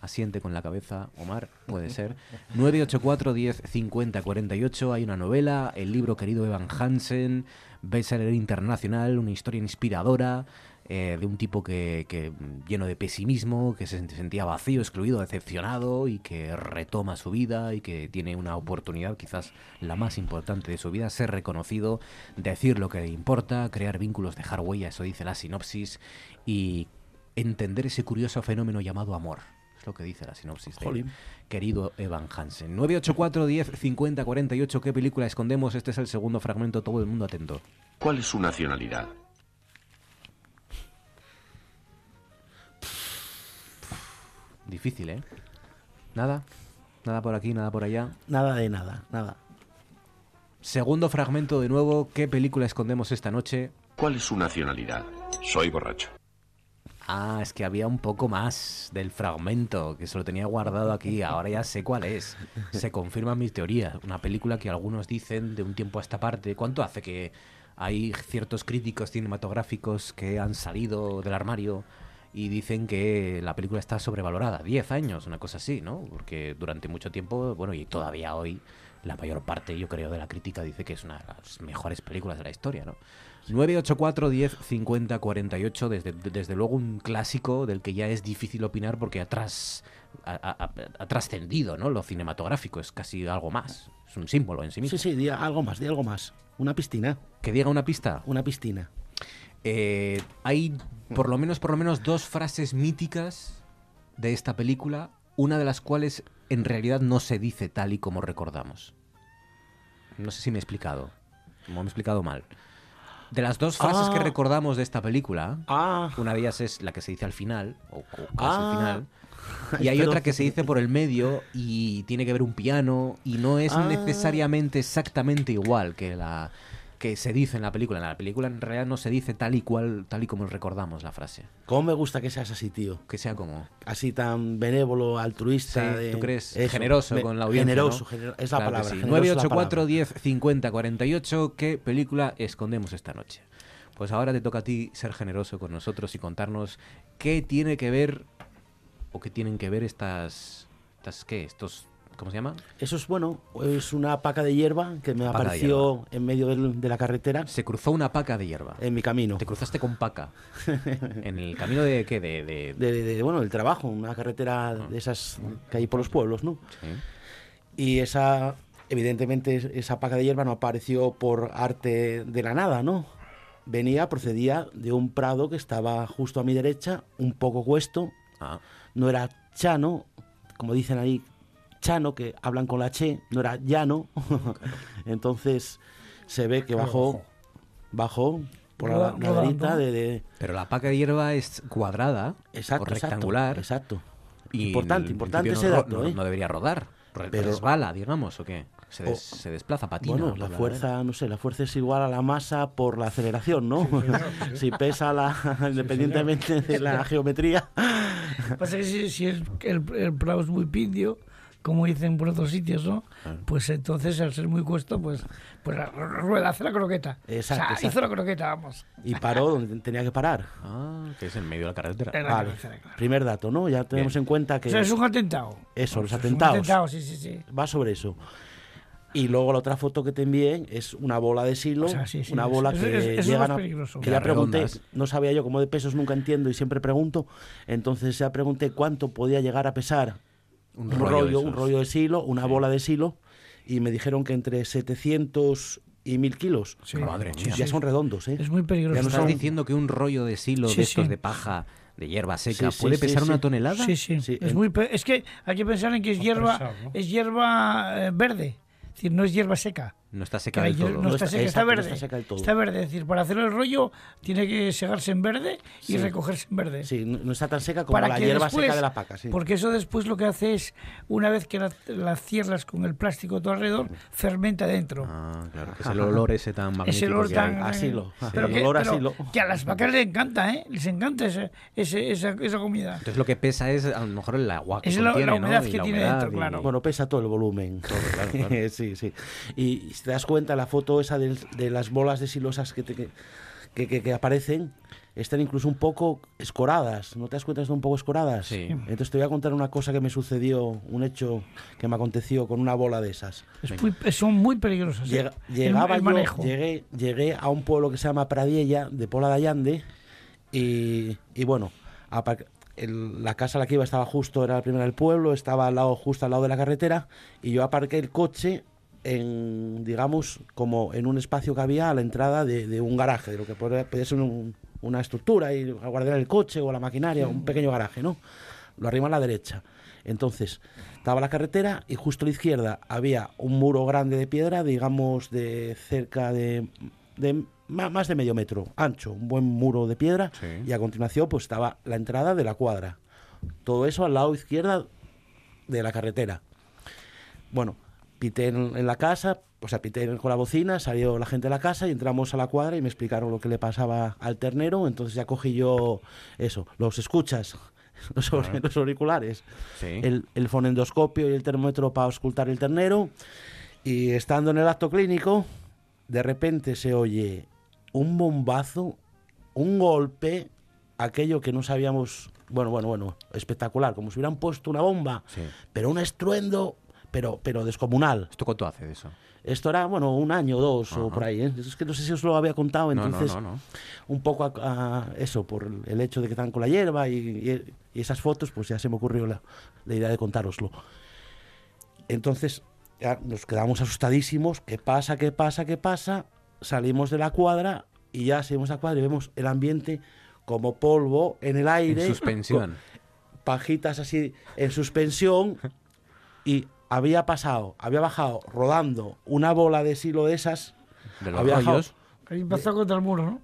Asiente con la cabeza, Omar, puede ser. 984 10 50 48. Hay una novela, el libro querido Evan Hansen, bestseller internacional, una historia inspiradora eh, de un tipo que, que, lleno de pesimismo, que se sentía vacío, excluido, decepcionado y que retoma su vida y que tiene una oportunidad, quizás la más importante de su vida, ser reconocido, decir lo que le importa, crear vínculos, dejar huella, eso dice la sinopsis, y entender ese curioso fenómeno llamado amor lo que dice la sinopsis de querido Evan Hansen. 984 10 50 48. ¿Qué película escondemos? Este es el segundo fragmento. Todo el mundo atento. ¿Cuál es su nacionalidad? Difícil, ¿eh? Nada. Nada por aquí, nada por allá. Nada de nada, nada. Segundo fragmento de nuevo. ¿Qué película escondemos esta noche? ¿Cuál es su nacionalidad? Soy borracho. Ah, es que había un poco más del fragmento, que se lo tenía guardado aquí, ahora ya sé cuál es. Se confirma mi teoría. Una película que algunos dicen de un tiempo a esta parte. ¿Cuánto hace que hay ciertos críticos cinematográficos que han salido del armario y dicen que la película está sobrevalorada? Diez años, una cosa así, ¿no? Porque durante mucho tiempo, bueno, y todavía hoy, la mayor parte, yo creo, de la crítica dice que es una de las mejores películas de la historia, ¿no? 984 10 50 48, desde, desde luego un clásico del que ya es difícil opinar porque atrás ha, trascendido, ¿no? Lo cinematográfico es casi algo más, es un símbolo en sí mismo. Sí, sí, algo más, di algo más. Una piscina. ¿Que diga una pista? Una piscina. Eh, hay por lo menos, por lo menos dos frases míticas de esta película, una de las cuales en realidad no se dice tal y como recordamos. No sé si me he explicado. me he explicado mal. De las dos frases que ah. recordamos de esta película, ah. una de ellas es la que se dice al final, o, casi al ah. final. [laughs] Y hay otra que se dice por el medio y tiene que ver un piano y no es necesariamente exactamente igual que la, que se dice en la película. En la película en realidad no se dice tal y cual, tal y como recordamos la frase. ¿Cómo me gusta que seas así, tío? Que sea como... Así tan benévolo, altruista. ¿Tú crees? generoso con la audiencia, Generoso, es la palabra. 984 10 50 48. ¿Qué película escondemos esta noche? Pues ahora te toca a ti ser generoso con nosotros y contarnos qué tiene que ver o qué tienen que ver estas, estas ¿qué? Estos ¿Cómo se llama? Eso es bueno, es una paca de hierba que me apareció en medio de la carretera. Se cruzó una paca de hierba. En mi camino. Te cruzaste con paca. [laughs] ¿En el camino de qué? De, de... de, bueno, del trabajo, una carretera ah. de esas que hay por los pueblos, ¿no? Sí. Y esa, evidentemente, esa paca de hierba no apareció por arte de la nada, ¿no? Venía, procedía de un prado que estaba justo a mi derecha, un poco cuesto. Ah. No era chano, como dicen ahí, Chano, que hablan con la Che, no era Llano. [laughs] Entonces se ve que bajó, bajó por la ladrita de, Pero la paca de hierba es cuadrada o rectangular. Exacto. importante, importante ese dato. No, ¿eh? debería rodar. Pero, resbala, digamos, o qué. Se, se desplaza patina. Bueno, la fuerza, no sé, la fuerza es igual a la masa por la aceleración, ¿no? [laughs] si pesa la, independientemente de la geometría. Pasa que si, si el, el, el, es muy pindio, como dicen por otros sitios, ¿no? Ah. Pues entonces, al ser muy cuesto, pues, pues rueda, hace la croqueta. Exacto, o sea, hizo la croqueta, vamos. Y paró donde tenía que parar. Ah, que es en medio de la carretera. vale. Primer dato, ¿no? Ya tenemos en cuenta que... O sea, es un atentado. Eso, los atentados. Un atentado, sí, sí, sí. Va sobre eso. Y luego la otra foto que te envíen es una bola de silo, una bola que es, llegan a, que ya pregunté, no sabía yo cómo de pesos nunca entiendo y siempre pregunto, entonces ya pregunté cuánto podía llegar a pesar un, rollo, un rollo de silo, una bola de silo, y me dijeron que entre 700 y 1000 kilos. Madre mía. Ya son redondos, ¿eh? Es muy peligroso. Ya nos estás diciendo que un rollo de silo de estos de paja de hierba seca puede pesar una tonelada. Sí, sí. Es, muy es que hay que pensar en que es hierba, es hierba eh, verde, es decir, no es hierba seca. No está seca del todo. No, está, seca, está verde. está, verde. Es decir, para hacer el rollo tiene que segarse en verde y recogerse en verde. Sí, no está tan seca como la hierba seca de la paca. Sí. Porque eso después lo que hace es, una vez que la, cierras con el plástico todo alrededor, fermenta dentro. Ah, claro. Que es el [laughs] olor ese tan magnífico. Ese olor tan. Asilo. [laughs] Pero, que, olor asilo. que a las vacas les encanta, ¿eh? Les encanta ese, ese, esa, esa, comida. Entonces lo que pesa es a lo mejor el agua que es contiene, la, humedad que tiene dentro, claro. Bueno, pesa todo el volumen. Todo, claro, [laughs] sí, sí. Y si te das cuenta, la foto esa de, las bolas de silosas que, que, que, aparecen están incluso un poco escoradas. ¿No te das cuenta? Están un poco escoradas. Sí. Entonces te voy a contar una cosa que me sucedió, un hecho que me aconteció con una bola de esas. son muy peligrosas. ¿eh? llegaba yo, llegué, llegué a un pueblo que se llama Pradiella, de Pola de Allande, y, y bueno, la casa a la que iba estaba justo, era la primera del pueblo, estaba al lado, justo al lado de la carretera, y yo aparqué el coche en, digamos, como en un espacio que había a la entrada de, un garaje, de lo que podría, ser una estructura y guardar el coche o la maquinaria, un pequeño garaje, ¿no? Lo arriba a la derecha. Entonces, estaba la carretera y justo a la izquierda había un muro grande de piedra, digamos, de cerca de, de más de medio metro, ancho, un buen muro de piedra, y a continuación pues estaba la entrada de la cuadra. Todo eso al lado izquierda de la carretera. Bueno, pité en, la casa, o sea, pité con la bocina, salió la gente de la casa y entramos a la cuadra y me explicaron lo que le pasaba al ternero, entonces ya cogí yo eso, los escuchas, [laughs] los, auriculares, el, el, fonendoscopio y el termómetro para auscultar el ternero. Y estando en el acto clínico, de repente se oye un bombazo, un golpe, aquello que no sabíamos, bueno, bueno, bueno, espectacular, como si hubieran puesto una bomba, pero un estruendo pero, pero descomunal. ¿Esto cuánto hace de eso? Esto era, bueno, un año o dos o por ahí. ¿eh? Es que no sé si os lo había contado, entonces un poco a, eso, por el hecho de que están con la hierba y, esas fotos, pues ya se me ocurrió la, idea de contároslo. Entonces ya nos quedamos asustadísimos, ¿qué pasa, qué pasa, qué pasa? Salimos de la cuadra y ya salimos a la cuadra y vemos el ambiente como polvo en el aire. En suspensión. Pajitas así en suspensión y había pasado, había bajado rodando una bola de silo de esas. De los había rollos. Ahí pasó contra el muro, ¿no?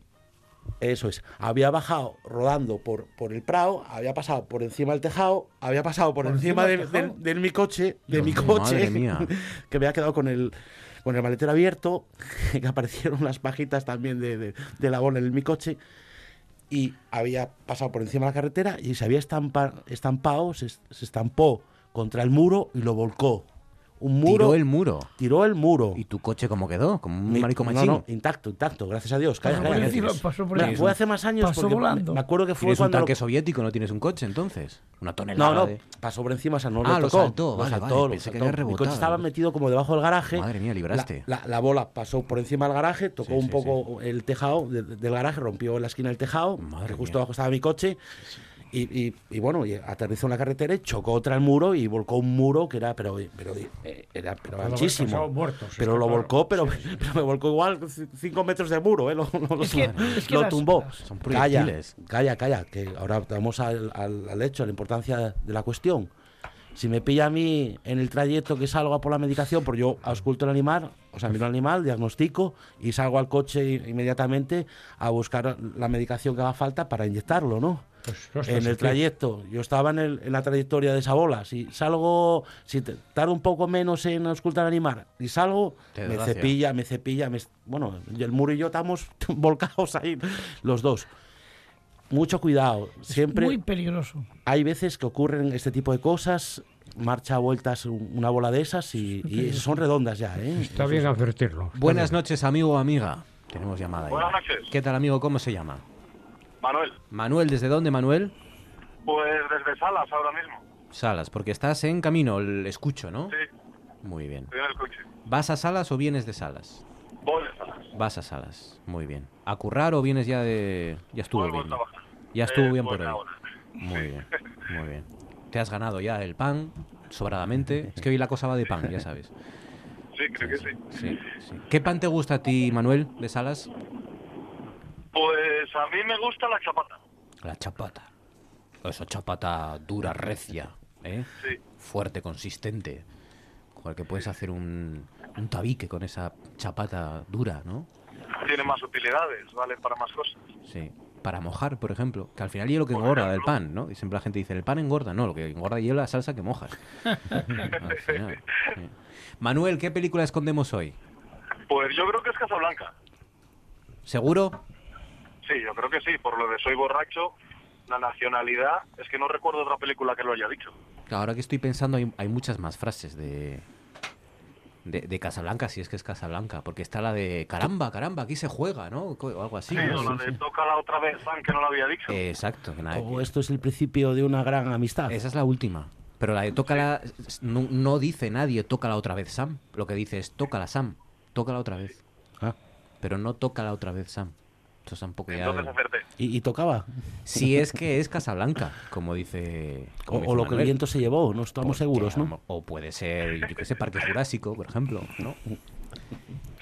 Eso es. Había bajado rodando por, por el prado, había pasado por encima del tejado, había pasado por, encima, de, mi coche, de mi coche, [laughs] que me había quedado con el con el maletero abierto, [laughs] que aparecieron las pajitas también de, la bola en mi coche y había pasado por encima de la carretera y se había estampado, se, estampó contra el muro y lo volcó un muro. Tiró el muro. Tiró el muro. ¿Y tu coche cómo quedó? Como un marico machín. No, intacto, intacto, gracias a Dios. Calla, pasó por fue hace más años pasó volando. Me, acuerdo que fue ¿Tienes cuando un tanque soviético, no tienes un coche entonces. Una tonelada No, no, de... pasó por encima, o sea, no ah, lo tocó. saltó, lo saltó, vale, Que Mi coche estaba metido como debajo del garaje. Madre mía, libraste. La, la, bola pasó por encima del garaje, tocó un poco el tejado del garaje, rompió la esquina del tejado, Madre justo abajo estaba mi coche. Y, y, bueno, y aterrizó en la carretera y chocó otra el muro y volcó un muro que era, pero, pero eh, era pero anchísimo. pero lo volcó, pero, [laughs] pero, me volcó igual cinco metros de muro, ¿eh? lo, lo, tumbó. Son calla, calla, calla, que ahora vamos al, al, hecho, a la importancia de la cuestión. Si me pilla a mí en el trayecto que salgo a por la medicación, porque yo ausculto el animal, o sea, miro el animal, diagnostico y salgo al coche inmediatamente a buscar la medicación que haga falta para inyectarlo, ¿no? Pues, en el trayecto, yo estaba en, la trayectoria de esa bola. Si salgo, si tardo un poco menos en auscultar animal y salgo, me cepilla, me cepilla. Me, bueno, el muro y yo estamos [laughs] volcados ahí, los dos. Mucho cuidado, siempre. muy peligroso. Hay veces que ocurren este tipo de cosas, marcha a vueltas una bola de esas y, son redondas ya. ¿eh? Está bien advertirlo. Buenas noches, amigo o amiga. Tenemos llamada. Buenas noches. ¿Qué tal, amigo? ¿Cómo se llama? Manuel. Manuel, ¿desde dónde, Manuel? Pues desde Salas ahora mismo. Salas, porque estás en camino, el escucho, ¿no? Sí. Muy bien. Estoy en el coche. ¿Vas a Salas o vienes de Salas? Voy de Salas. Vas a Salas, muy bien. ¿A currar o vienes ya de...? Ya estuvo bien. Ya estuvo bien por hoy. Muy bien, muy bien. Te has ganado ya el pan, sobradamente. Es que hoy la cosa va de pan, ya sabes. Sí, creo que sí. sí, sí. ¿Qué pan te gusta a ti, Manuel, de Salas? Pues a mí me gusta la chapata. La chapata. Esa chapata dura, recia, ¿eh? Sí. Fuerte, consistente. Con el que puedes hacer un, un tabique con esa chapata dura, ¿no? Tiene más utilidades, vale para más cosas. Sí. Para mojar, por ejemplo, que al final es lo que engorda del pan, ¿no? Y siempre la gente dice, el pan engorda. No, lo que engorda es la salsa que mojas. [laughs] Manuel, ¿qué película escondemos hoy? Pues yo creo que es Casablanca. ¿Seguro? Sí, yo creo que sí, por lo de soy borracho, la nacionalidad, es que no recuerdo otra película que lo haya dicho. Ahora que estoy pensando, hay, muchas más frases de, de, Casablanca, si es que es Casablanca, porque está la de caramba, caramba, aquí se juega, ¿no? O algo así. Sí, la de toca la otra vez, Sam, que no lo había dicho. exacto. Que o esto es el principio de una gran amistad. Esa es la última. Pero la de toca la... No, no, dice nadie toca la otra vez, Sam. Lo que dice es toca la Sam, toca la otra vez. Ah. Pero no toca la otra vez, Sam. ¿Y, tocaba? Si es que es Casablanca, como dice... o, lo que el viento se llevó, no estamos seguros, ¿no? O puede ser, yo qué sé, Parque Jurásico, por ejemplo, ¿no?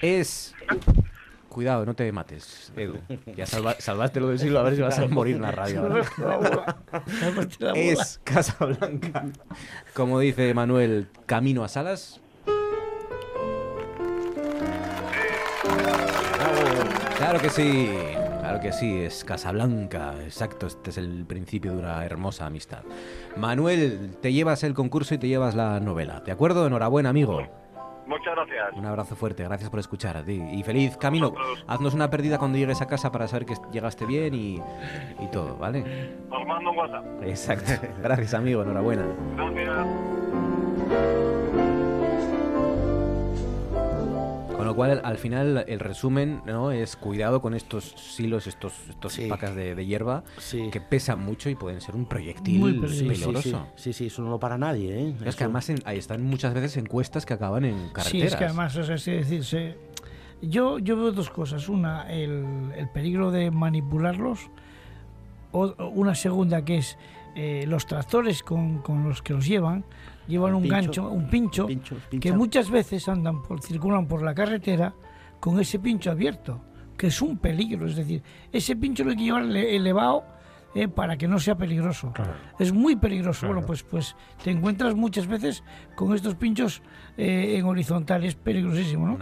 Es... Cuidado, no te mates, Edu. Ya salvaste lo del siglo, a ver si vas a morir en la radio. [laughs] es Casablanca. Como dice Manuel, camino a Salas, Claro que sí, claro que sí, es Casablanca, exacto, este es el principio de una hermosa amistad. Manuel, te llevas el concurso y te llevas la novela, ¿de acuerdo? Enhorabuena, amigo. Muchas gracias. Un abrazo fuerte, gracias por escuchar a ti. Y feliz camino. Haznos una pérdida cuando llegues a casa para saber que llegaste bien y, y todo, ¿vale? Os mando un WhatsApp. Exacto. [laughs] Gracias, amigo, enhorabuena. Gracias. Con lo cual, al final, el resumen ¿no? es cuidado con estos silos, estos, estos pacas de, hierba que pesan mucho y pueden ser un proyectil Muy peligroso. Sí, sí, eso no lo para nadie. ¿eh? Es que además ahí están muchas veces encuestas que acaban en carreteras. Sí, es que además, es decir, yo, yo veo dos cosas. Una, el, el peligro de manipularlos. O, una segunda que es eh, los tractores con, con los que los llevan llevan un gancho, un pincho, que muchas veces andan por, circulan por la carretera con ese pincho abierto, que es un peligro. Es decir, ese pincho lo hay que llevar elevado eh, para que no sea peligroso. Es muy peligroso. Bueno, pues, pues te encuentras muchas veces con estos pinchos eh, en horizontal, es peligrosísimo, ¿no?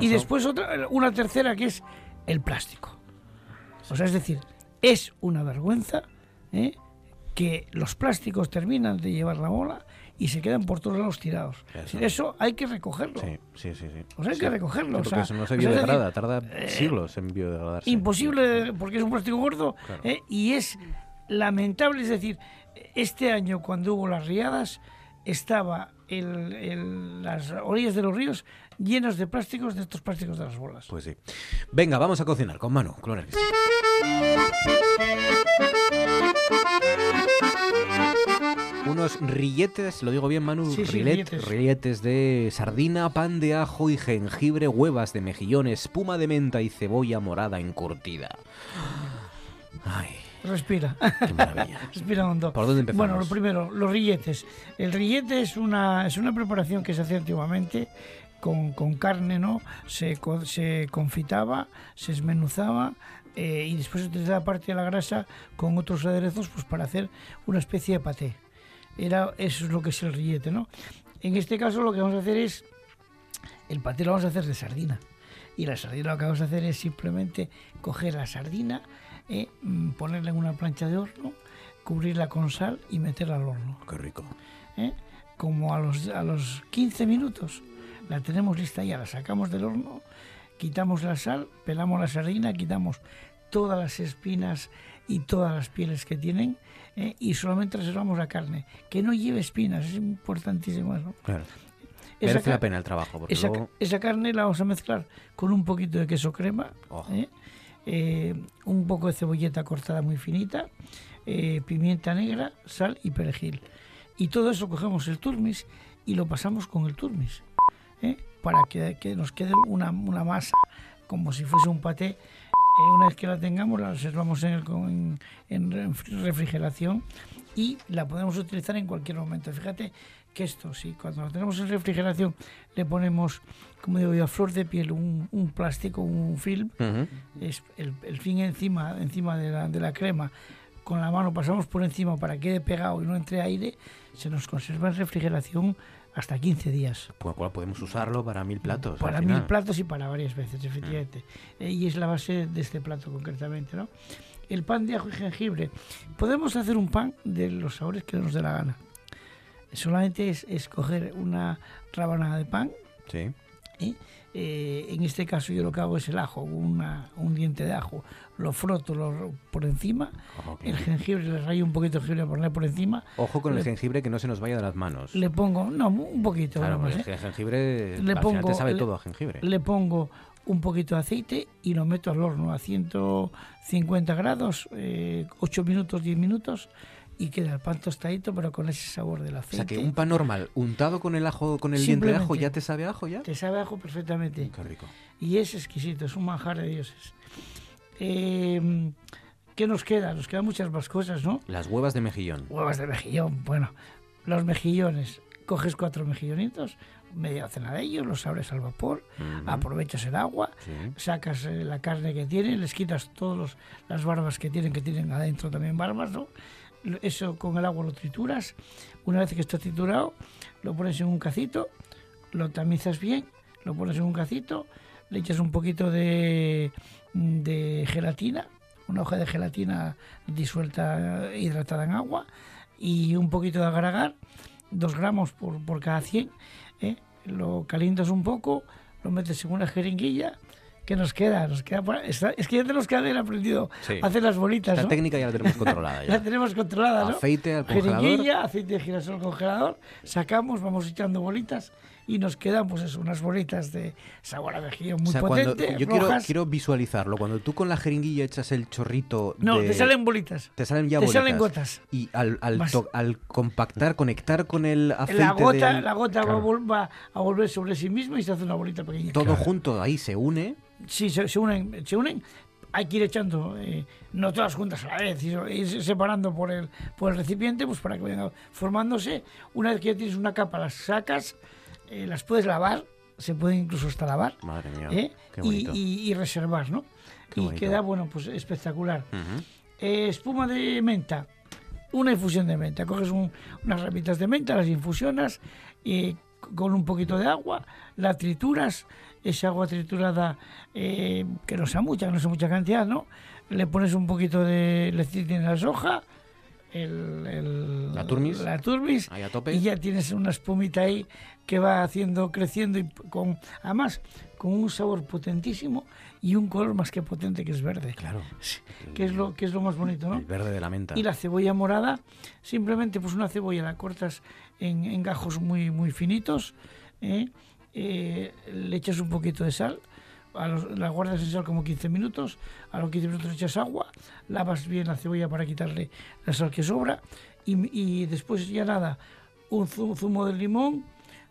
Y después otra, una tercera que es el plástico. O sea, es decir, es una vergüenza ¿eh? que los plásticos terminan de llevar la bola y se quedan por todos lados tirados. Eso, hay que recogerlo. Sí, sí, sí. Pues hay que recogerlo. porque eso no se biodegrada, tarda eh, siglos en biodegradarse. Imposible, porque es un plástico gordo eh, y es lamentable. Es decir, este año cuando hubo las riadas, estaba el, las orillas de los ríos llenos de plásticos, de estos plásticos de las bolas. Pues sí. Venga, vamos a cocinar con Manu, Unos rilletes, lo digo bien Manu, rilletes. de sardina, pan de ajo y jengibre, huevas de mejillón, espuma de menta y cebolla morada encurtida. Ay, Respira. Qué maravilla. [laughs] Respira hondo. ¿Por dónde empezamos? Bueno, lo primero, los rilletes. El rillete es una, es una preparación que se hacía antiguamente con, con carne, ¿no? Se, se confitaba, se esmenuzaba eh, y después se utilizaba parte de la grasa con otros aderezos pues, para hacer una especie de paté. Era, eso es lo que es el rillete, ¿no? En este caso lo que vamos a hacer es, el paté lo vamos a hacer de sardina. Y la sardina lo que vamos a hacer es simplemente coger la sardina, eh, mm, ponerla en una plancha de horno, cubrirla con sal y meterla al horno. Qué rico. Eh, como a los, a los 15 minutos la tenemos lista ya, la sacamos del horno, quitamos la sal, pelamos la sardina, quitamos todas las espinas y todas las pieles que tienen eh, y solamente reservamos la carne, que no lleve espinas, es importantísimo eso. Claro. Merece la pena el trabajo. esa, carne la vamos a mezclar con un poquito de queso crema, oh. Eh, un poco de cebolleta cortada muy finita, eh, pimienta negra, sal y perejil. Y todo eso cogemos el turmis y lo pasamos con el turmis, ¿eh? para que, nos quede una, masa como si fuese un paté. Una vez que la tengamos, la reservamos en, en refrigeración y la podemos utilizar en cualquier momento. Fíjate que esto, si cuando lo tenemos en refrigeración le ponemos, como digo yo, a flor de piel, un, un plástico, un film, es el, el, fin encima, encima de la, de la crema, con la mano pasamos por encima para que quede pegado y no entre aire, se nos conserva en refrigeración hasta 15 días. Pues podemos usarlo para mil platos. Para mil platos y para varias veces, efectivamente. Eh, y es la base de este plato concretamente, ¿no? El pan de ajo y jengibre. Podemos hacer un pan de los sabores que nos dé la gana solamente es escoger una rabanada de pan. Sí. Eh, en este caso yo lo que hago es el ajo, una, un diente de ajo, lo froto lo, por encima, el jengibre, le rayo un poquito de jengibre por por encima. Ojo con el jengibre que no se nos vaya de las manos. Le pongo, no, un poquito. Claro, el ¿eh? jengibre le pongo, te sabe todo a jengibre. Le pongo un poquito de aceite y lo meto al horno a 150 grados, eh, 8 minutos, 10 minutos y queda el pan tostadito pero con ese sabor del aceite. O sea que un pan normal untado con el ajo, con el diente de ajo, ya te sabe ajo ya. Te sabe ajo perfectamente. Qué rico. Y es exquisito, es un manjar de dioses. Eh, ¿Qué nos queda? Nos quedan muchas más cosas, ¿no? Las huevas de mejillón. Huevas de mejillón, bueno. Los mejillones. Coges cuatro mejillonitos, media docena de ellos, los abres al vapor, aprovechas el agua, sacas eh, la carne que tienen, les quitas todas las barbas que tienen, que tienen adentro también barbas, ¿no? Eso con el agua lo trituras. Una vez que está triturado, lo pones en un cacito, lo tamizas bien, lo pones en un cacito, le echas un poquito de, de gelatina, una hoja de gelatina disuelta, hidratada en agua, y un poquito de agar-agar, dos gramos por, por cada 100. ¿eh? Lo calientas un poco, lo metes en una jeringuilla ¿Qué nos queda? Nos queda es que ya tenemos que haber aprendido a hacer las bolitas. La técnica ya la tenemos [laughs] controlada. Ya. la tenemos controlada, ¿no? Aceite al congelador. aceite de girasol congelador. Sacamos, vamos echando bolitas y nos quedan pues eso, unas bolitas de sabor a mejillón muy potente. yo quiero, quiero, visualizarlo. Cuando tú con la jeringuilla echas el chorrito. No, te salen bolitas. Te salen ya te bolitas. Te salen gotas. Y al, al, al, compactar, conectar con el aceite. La gota, la gota va, a volver sobre sí misma y se hace una bolita pequeña. Todo junto ahí se une Sí, se, unen, se unen. Hay que ir echando, eh, no todas juntas a la vez, ir separando por el, por el recipiente, pues para que vayan formándose. Una vez que ya tienes una capa, las sacas, eh, las puedes lavar, se pueden incluso hasta lavar. Madre mía, ¿eh? y, reservar, ¿no? y queda, bueno, pues espectacular. espuma de menta, una infusión de menta. Coges unas ramitas de menta, las infusionas y con un poquito de agua, la trituras, esa agua triturada eh, que no sea mucha, no sea mucha cantidad, ¿no? Le pones un poquito de lecitina en la soja, el, la turmis, la turmis ahí a tope. y ya tienes una espumita ahí que va haciendo, creciendo y con, además con un sabor potentísimo y un color más que potente que es verde. Claro. Que es lo, que es lo más bonito, ¿no? El verde de la menta. Y la cebolla morada, simplemente pues una cebolla la cortas en, en gajos muy, muy finitos, ¿eh? Eh, le echas un poquito de sal, a los, la guardas en sal como 15 minutos, a los 15 minutos echas agua, lavas bien la cebolla para quitarle la sal que sobra y, y después ya nada, un zumo de limón,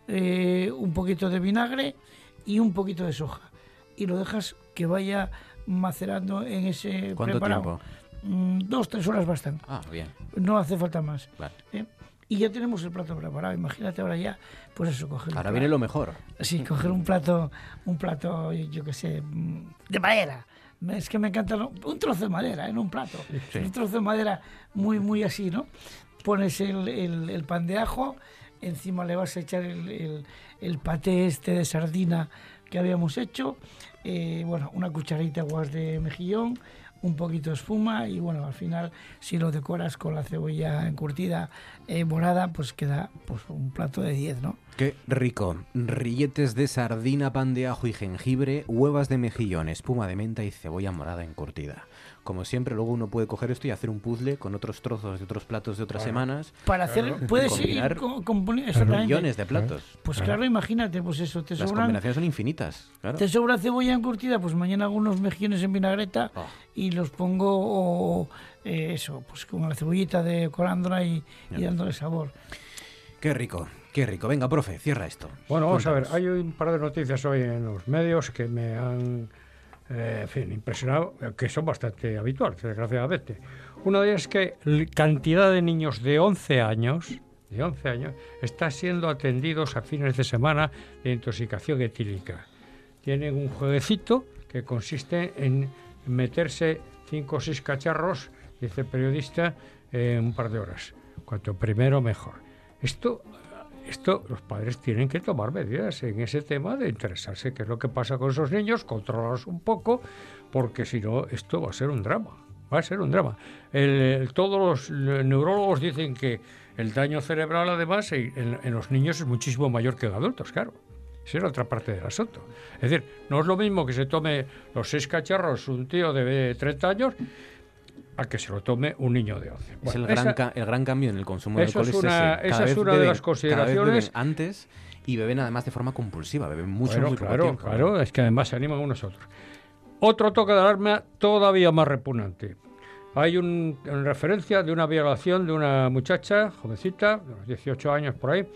eh, un poquito de vinagre y un poquito de soja. Y lo dejas que vaya macerando en ese ¿Cuánto preparado. Mm, dos, tres horas bastan. Ah, bien. No hace falta más. Vale. ¿eh? Y ya tenemos el plato preparado. Imagínate ahora ya, pues eso, coger. Ahora viene lo mejor. Sí, coger un plato, un plato, yo qué sé, mm, de madera. Es que me encanta un trozo de madera en un plato. Sí. Un trozo de madera muy, muy así, ¿no? Pones el, el- el pan de ajo, encima le vas a echar el, el- paté este de sardina que habíamos hecho, eh, bueno, una cucharita guas de mejillón, un poquito espuma y bueno, al final si lo decoras con la cebolla encurtida eh, morada, pues queda pues un plato de 10, ¿no? Qué rico. Rilletes de sardina, pan de ajo y jengibre, huevas de mejillón, espuma de menta y cebolla morada encurtida. Como siempre, luego uno puede coger esto y hacer un puzzle con otros trozos de otros platos de otras Claro. semanas. Para hacer, puedes ir combinar co- componiendo exactamente. millones de platos. Pues claro, imagínate, pues eso, te Las sobran, combinaciones son infinitas. Claro. te sobra cebolla encurtida, pues mañana hago unos mejillones en vinagreta Oh. y los pongo o, eh, eso, pues con la cebollita de corándula y, y dándole sabor. Qué rico, qué rico. Venga, profe, cierra esto. Bueno, Vamos a ver, hay un par de noticias hoy en los medios que me han eh, en fin, impresionado, eh, que son bastante habituales, desgraciadamente. Una de ellas es que cantidad de niños de 11 años, de 11 años, está siendo atendidos a fines de semana de intoxicación etílica. Tienen un jueguecito que consiste en meterse cinco o seis cacharros, dice el periodista, en un par de horas. Cuanto primero, mejor. Esto esto los padres tienen que tomar medidas en ese tema de interesarse qué es lo que pasa con esos niños, controlarlos un poco, porque si no, esto va a ser un drama. Va a ser un drama. Todos los neurólogos dicen que el daño cerebral, además, en, los niños es muchísimo mayor que en adultos, claro. Esa es la otra parte del asunto. Es decir, no es lo mismo que se tome los seis cacharros un tío de 30 años a que se lo tome un niño de 11. Es el gran, esa- el gran cambio en el consumo de alcohol. es una- ese. esa es una de las consideraciones- antes y beben además de forma compulsiva. Beben mucho, Bueno, muy claro, tiempo. claro, es que además se animan unos a otros. Otro toque de alarma todavía más repugnante. Hay un, en referencia de una violación de una muchacha, jovencita, de unos 18 años por ahí,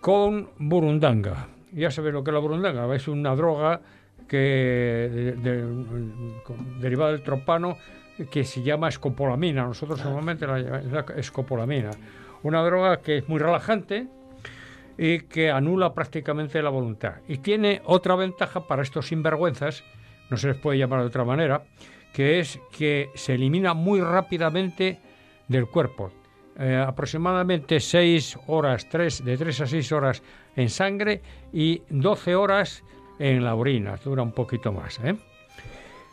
con burundanga. Ya sabéis lo que es la burundanga, es una droga que de- derivada del tropano que se llama escopolamina. Nosotros normalmente la llamamos la escopolamina. Una droga que es muy relajante, y que anula prácticamente la voluntad. Y tiene otra ventaja para estos sinvergüenzas, no se les puede llamar de otra manera, que es que se elimina muy rápidamente del cuerpo. Eh, aproximadamente 6 horas, 3, de 3 a 6 horas en sangre y 12 horas en la orina. Dura un poquito más. ¿eh?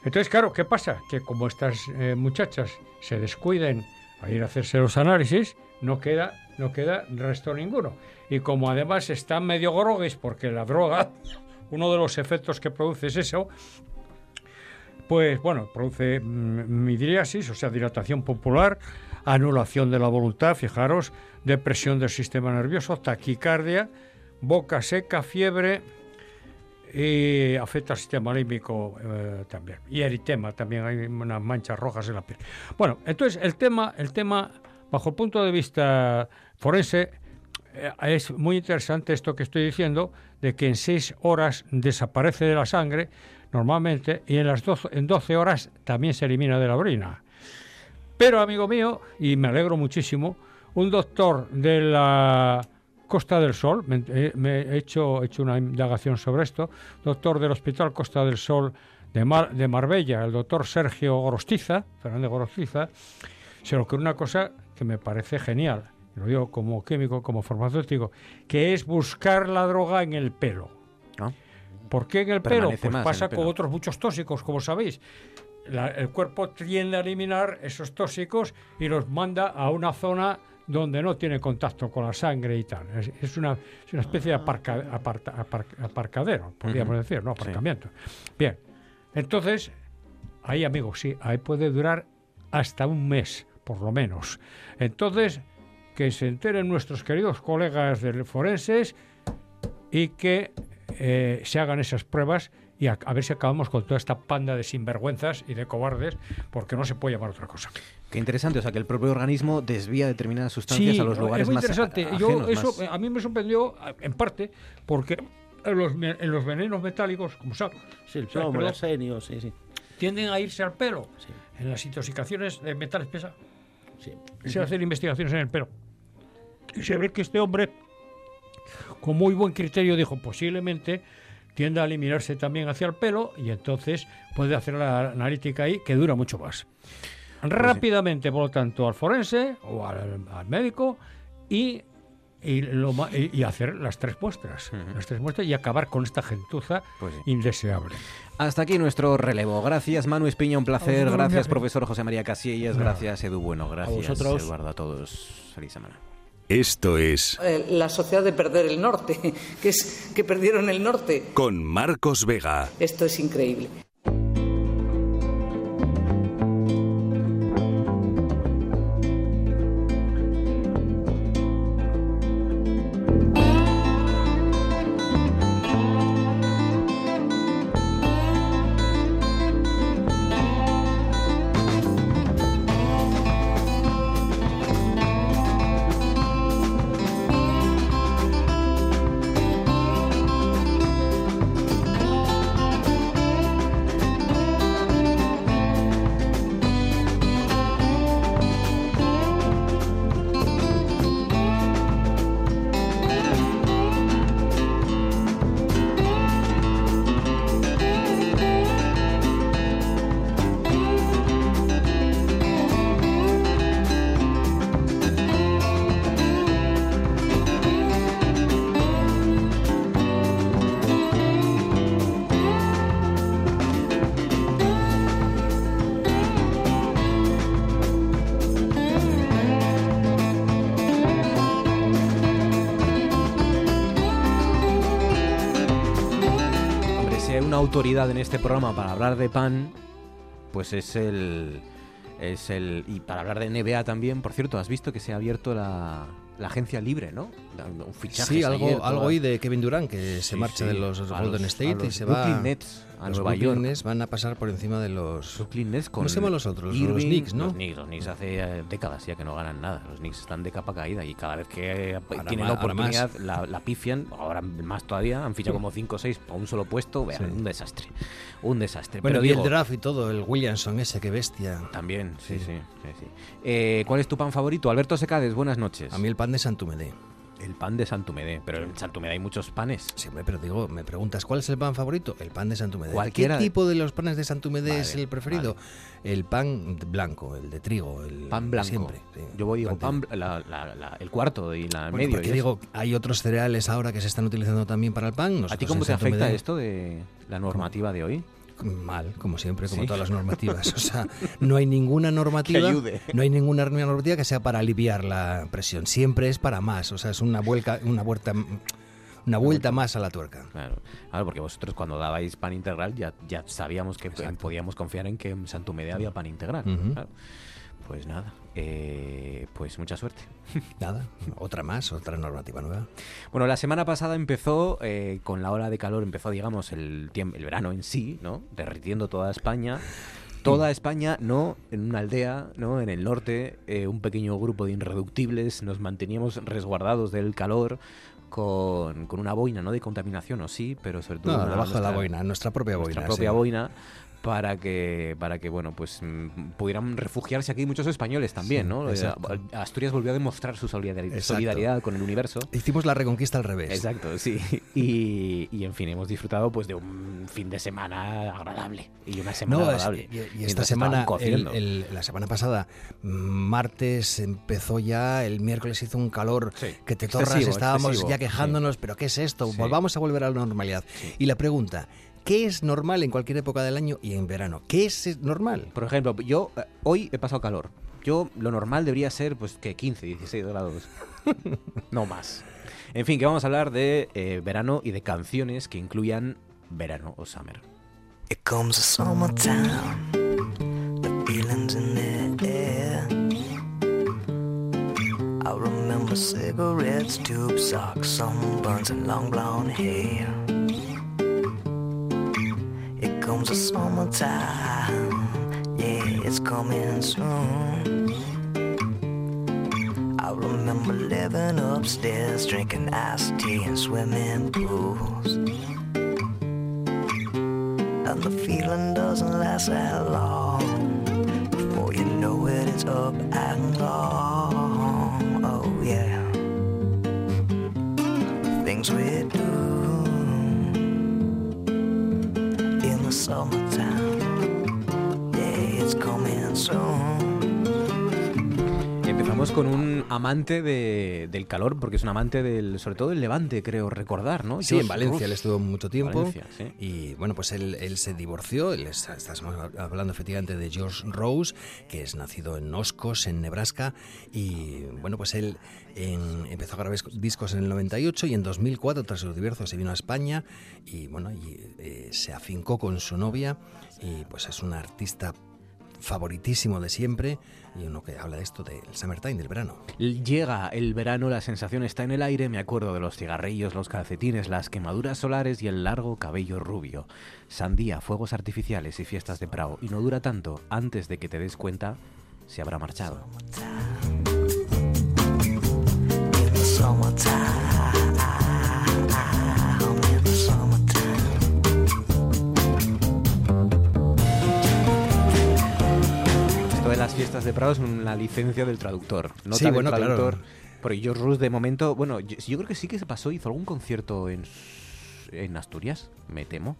Entonces, claro, ¿qué pasa? Que como estas eh, muchachas se descuiden a ir a hacerse los análisis, no queda, no queda resto ninguno. Y como además están medio grogues porque la droga, uno de los efectos que produce es eso, pues bueno, produce mm, midriasis, o sea, dilatación popular, anulación de la voluntad, fijaros, depresión del sistema nervioso, taquicardia, boca seca, fiebre, y afecta al sistema límbico eh, también. Y eritema, también hay unas manchas rojas en la piel. Bueno, entonces el tema, el tema, bajo el punto de vista forense, eh, es muy interesante esto que estoy diciendo, de que en seis horas desaparece de la sangre normalmente y en las 12, en 12 horas también se elimina de la orina. Pero, amigo mío, y me alegro muchísimo, un doctor de la Costa del Sol, me, eh, me he, hecho, he hecho una indagación sobre esto, doctor del Hospital Costa del Sol de, Mar- de Marbella, el doctor Sergio Gorostiza, Fernández Gorostiza, se le ocurrió una cosa que me parece genial, lo digo como químico, como farmacéutico, que es buscar la droga en el pelo. ¿Por qué en el pelo? Pues pasa con otros muchos tóxicos, como sabéis. el cuerpo tiende a eliminar esos tóxicos y los manda a una zona donde no tiene contacto con la sangre y tal. Es, una, una, especie de aparcadero, podríamos decir, ¿no? Aparcamiento. Bien, entonces, ahí amigos, sí, ahí puede durar hasta un mes, por lo menos. Entonces, que se enteren nuestros queridos colegas del forenses y que eh, se hagan esas pruebas y a, ver si acabamos con toda esta panda de sinvergüenzas y de cobardes, porque no se puede llamar otra cosa. Qué interesante, o sea, que el propio organismo desvía determinadas sustancias a los lugares es muy más interesante. Yo, eso a mí me sorprendió, en parte, porque en los, en los venenos metálicos, como sabes, sí, el plomo, el arsenio, sí, sí. tienden a irse al pelo. En las intoxicaciones de metales pesados sí. se hacen investigaciones en el pelo. Y se ve que este hombre, con muy buen criterio, dijo posiblemente tiende a eliminarse también hacia el pelo y entonces puede hacer la analítica ahí que dura mucho más. Pues Rápidamente, por lo tanto, al forense o al, médico y, y, hacer las tres muestras, las tres muestras y acabar con esta gentuza pues indeseable. Hasta aquí nuestro relevo. Gracias, Manu Espiña, un placer. Gracias, profesor José María Casillas. Gracias, Edu Bueno. Gracias, Eduardo. A todos. Feliz semana. Esto es... Eh, la sociedad de perder el norte, [laughs] que es que perdieron el norte. Con Marcos Vega. Esto es increíble. Autoridad en este programa para hablar de pan, pues es el es el y para hablar de NBA también, por cierto, has visto que se ha abierto la, la agencia libre, ¿no? Un fichaje. Sí, algo, algo hoy de Kevin Durant, que se marcha de los Golden State y se va a Nets a los Nueva York. Nets van a pasar por encima de los Brooklyn Nets con ¿Cómo se llaman los otros? los Knicks, ¿no? Los Knicks, los Knicks hace eh, décadas ya que no ganan nada. Los Knicks están de capa caída y cada vez que tienen la oportunidad la, la, pifian, ahora más todavía, han fichado como 5 o 6 por un solo puesto, vean, un desastre. Un desastre. Bueno, Pero y el draft y todo, el Williamson ese, qué bestia. También, sí, sí. sí, sí eh, ¿Cuál es tu pan favorito? Alberto Secades, buenas noches. A mí el pan de Santumedé. El pan de Santumedé, pero en Santumedé hay muchos panes. Sí, pero digo, me preguntas, ¿cuál es el pan favorito? El pan de Santumedé. ¿Qué tipo de los panes de Santumedé es el preferido? El pan blanco, el de trigo, el pan blanco. Siempre. Yo voy digo pan, el cuarto y la bueno, medio. digo, hay otros cereales ahora que se están utilizando también para el pan. ¿A ti cómo te afecta esto de la normativa de hoy? Mal, como siempre, como todas las normativas. O sea, no hay ninguna [laughs] normativa, no hay ninguna normativa que sea para aliviar la presión. Siempre es para más. O sea, es una vuelta, una vuelta, una vuelta más a la tuerca. Claro, claro porque vosotros cuando dabais pan integral ya, ya sabíamos que podíamos confiar en que en Santumedia había pan integral. Pues nada, eh, pues mucha suerte. [laughs] Nada, otra más, otra normativa nueva. Bueno, la semana pasada empezó, eh, con la ola de calor, empezó, digamos, el, el verano en sí, ¿no? Derritiendo toda España. Toda España, no en una aldea, no en el norte, eh, un pequeño grupo de irreductibles, nos manteníamos resguardados del calor, con, con, una boina, ¿no? De contaminación, o sí, pero sobre todo... No, debajo de la boina, nuestra propia boina. Nuestra propia boina para que, para que bueno, pues mm, pudieran refugiarse aquí muchos españoles también, ¿no? Eh, Asturias volvió a demostrar su solidaridad, con el universo. Hicimos la reconquista al revés. Exacto, sí. [laughs] Y, y, en fin, hemos disfrutado pues de un fin de semana agradable y una semana agradable. y, esta semana, la semana pasada, martes empezó ya, el miércoles hizo un calor que te torras, estábamos ya quejándonos, pero ¿qué es esto? Volvamos a volver a la normalidad. Y la pregunta, ¿Qué es normal en cualquier época del año y en verano? ¿Qué es normal? Por ejemplo, yo eh, hoy he pasado calor. Yo lo normal debería ser pues que 15, 16 grados. [laughs] no más. En fin, que vamos a hablar de eh, verano y de canciones que incluyan verano o summer. It comes summertime, the feelings in the air. I remember cigarettes, tube socks, sunburns and long blonde hair. Comes the summertime, yeah, it's coming soon. I remember living upstairs, drinking iced tea and swimming pools. And the feeling doesn't last that long. Before you know it, it's up and gone. Oh, yeah. Things we do summertime. Yeah, it's coming soon. Con un amante de, del calor, porque es un amante del, sobre todo del Levante, creo recordar, ¿no? Sí, en Valencia él estuvo mucho tiempo. Y bueno, pues él, él se divorció. Él estamos hablando efectivamente de George Rose, que es nacido en Oscos, en Nebraska. Y bueno, pues él en, empezó a grabar discos en el 98 y en 2004, tras su divorcio, se vino a España y bueno, y, eh, se afincó con su novia. Y pues es un artista favoritísimo de siempre y uno que habla de esto del summertime, del verano. Llega el verano, la sensación está en el aire, me acuerdo de los cigarrillos, los calcetines, las quemaduras solares y el largo cabello rubio. Sandía, fuegos artificiales y fiestas de Prado. Y no dura tanto, antes de que te des cuenta, se habrá marchado. Las fiestas de Prado es una licencia del traductor. no sí, bueno, traductor, claro. Porque George Rus de momento, bueno, yo, yo, creo que sí que se pasó, hizo algún concierto en, en Asturias, me temo.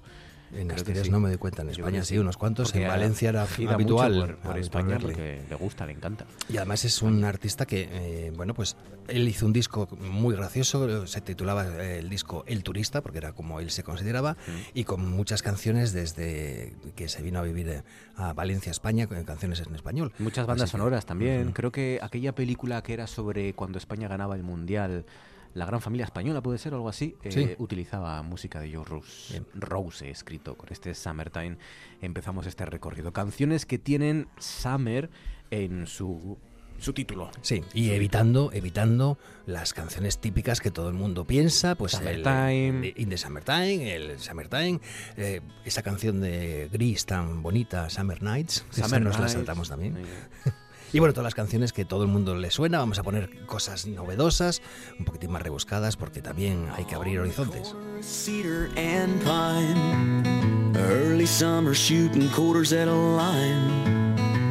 En Asturias sí. no me doy cuenta, en España sí, unos cuantos, en Valencia era habitual. Por, por España porque le gusta, le encanta. Y además es un artista que, eh, bueno, pues él hizo un disco muy gracioso, se titulaba el disco El Turista, porque era como él se consideraba, mm. y con muchas canciones desde que se vino a vivir a Valencia, España, con canciones en español. Muchas bandas sonoras también. Uh -huh. Creo que aquella película que era sobre cuando España ganaba el Mundial la gran familia española, puede ser, o algo así, eh, sí. utilizaba música de Joe Rose, Rose escrito con este Summertime. Empezamos este recorrido. Canciones que tienen Summer en su su título. Sí, y evitando, evitando las canciones típicas que todo el mundo piensa, pues Summertime. el In the Summertime, el Summertime, eh, esa canción de Gris tan bonita, Summer Nights, Summer nos Nights. la saltamos también. Sí. [laughs] Y bueno, todas las canciones que todo el mundo le suena, vamos a poner cosas novedosas, un poquitín más rebuscadas, porque también hay que abrir horizontes.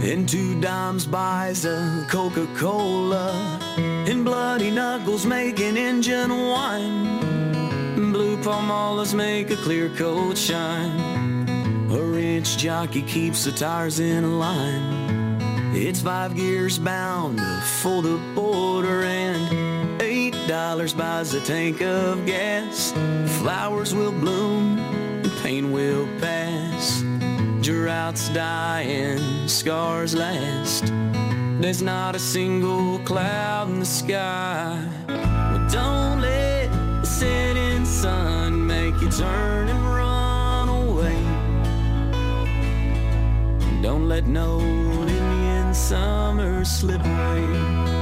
And two dimes buys a Coca-Cola, and bloody knuckles making engine wine. Blue palmolas make a clear coat shine. A rich jockey keeps the tires in a line. It's five gears bound for the border and eight dollars buys a tank of gas. Flowers will bloom pain will pass. Droughts die and scars last. There's not a single cloud in the sky. Well, don't let the setting sun make you turn and run away. Don't let no summer slip away.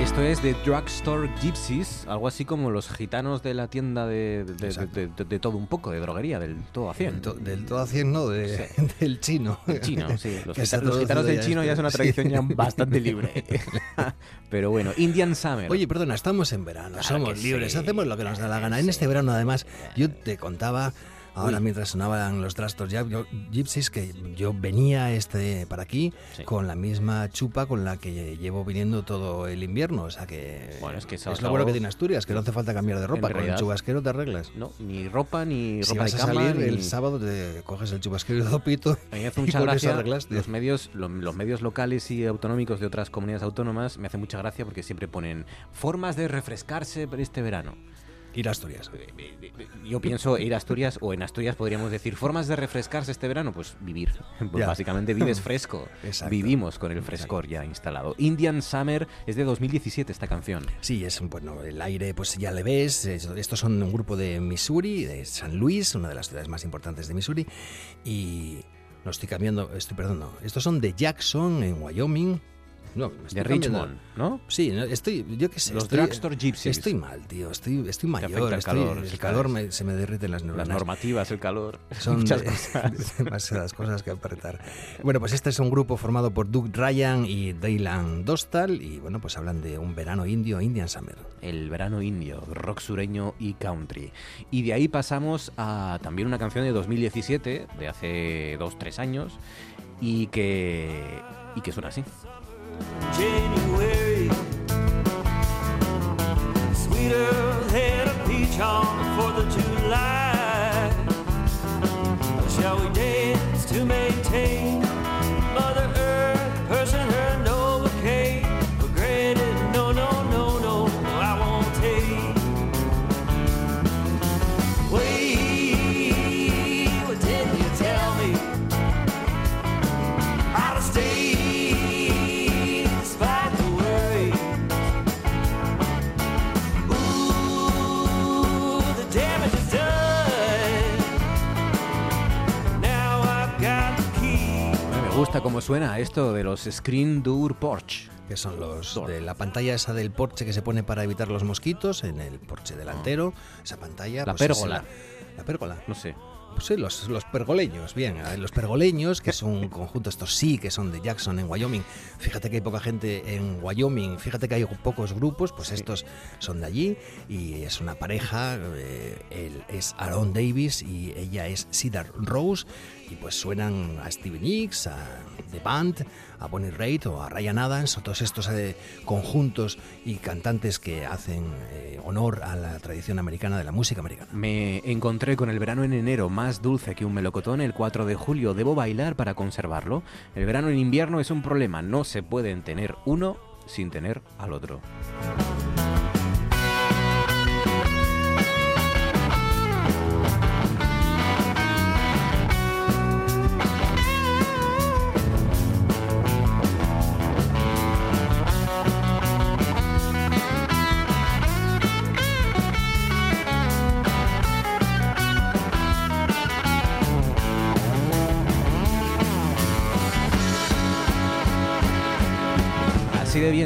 Esto es de Drugstore Gypsies, algo así como los gitanos de la tienda de, de, de, de todo un poco, de droguería, del todo a 100. Del, to, del todo a 100 no, de, sí. [laughs] del chino. El chino, sí. [laughs] Los, gita, los gitanos del chino ya es una tradición ya [laughs] bastante libre. Pero bueno, Indian Summer. Oye, perdona, estamos en verano, claro somos libres, sí. hacemos lo que nos da la gana. En este verano, además, yo te contaba ahora mientras sonaban los trastos Gypsies, que yo venía este para aquí con la misma chupa con la que llevo viniendo todo el invierno. O sea que, bueno, es, que es lo bueno que tiene Asturias, que no hace falta cambiar de ropa. con el chubasquero te arreglas. No, ni ropa, ni ropa de cama. salir el sábado, te coges el chubasquero y el dopito. A mí me hace mucha gracia. Los medios, los medios locales y autonómicos de otras comunidades autónomas me hace mucha gracia porque siempre ponen formas de refrescarse este verano. Ir a Asturias. Yo pienso ir a Asturias, o en Asturias podríamos decir, formas de refrescarse este verano, pues vivir. Pues básicamente vives fresco. [laughs] Vivimos con el frescor ya instalado. Indian Summer es de 2017 esta canción. Sí, es bueno, el aire pues ya le ves. Estos son un grupo de Missouri, de San Luis, una de las ciudades más importantes de Missouri. Y no estoy cambiando, estoy perdón, Estos son de Jackson, en Wyoming. No, de Richmond, ¿no? Sí, estoy, yo qué sé. Los drugstore gypsies. Estoy mal, tío. Estoy, estoy mayor. el calor, el calor se me derriten las neuronas. Las normativas, el calor. [laughs] Son muchas cosas. [laughs] demasiadas cosas que apretar. Bueno, pues este es un grupo formado por Doug Ryan y Daylan Dostal. Y bueno, pues hablan de un verano indio, Indian Summer. El verano indio, rock sureño y country. Y de ahí pasamos a también una canción de 2017, de hace dos, tres años, y que, y que suena así. January. Sweeter than a peach on the 4th of July. Shall we dance to maintain gusta cómo suena esto de los Screen Door Porch. Que son los de la pantalla esa del porche que se pone para evitar los mosquitos en el porche delantero. Esa pantalla. La pues pérgola. la pérgola. No sé. Pues sí, los, los pergoleños, bien, los pergoleños, que es un conjunto, estos sí, que son de Jackson en Wyoming. Fíjate que hay poca gente en Wyoming, fíjate que hay pocos grupos, pues estos son de allí y es una pareja, eh, él es Aaron Davis y ella es Cedar Rose y pues suenan a Stevie Nicks, a The Band, a Bonnie Raitt o a Ryan Adams, o todos estos eh, conjuntos y cantantes que hacen eh, honor a la tradición americana de la música americana. Me encontré con el verano en enero más dulce que un melocotón el 4 de julio. ¿Debo bailar para conservarlo? El verano en invierno es un problema, no se pueden tener uno sin tener al otro.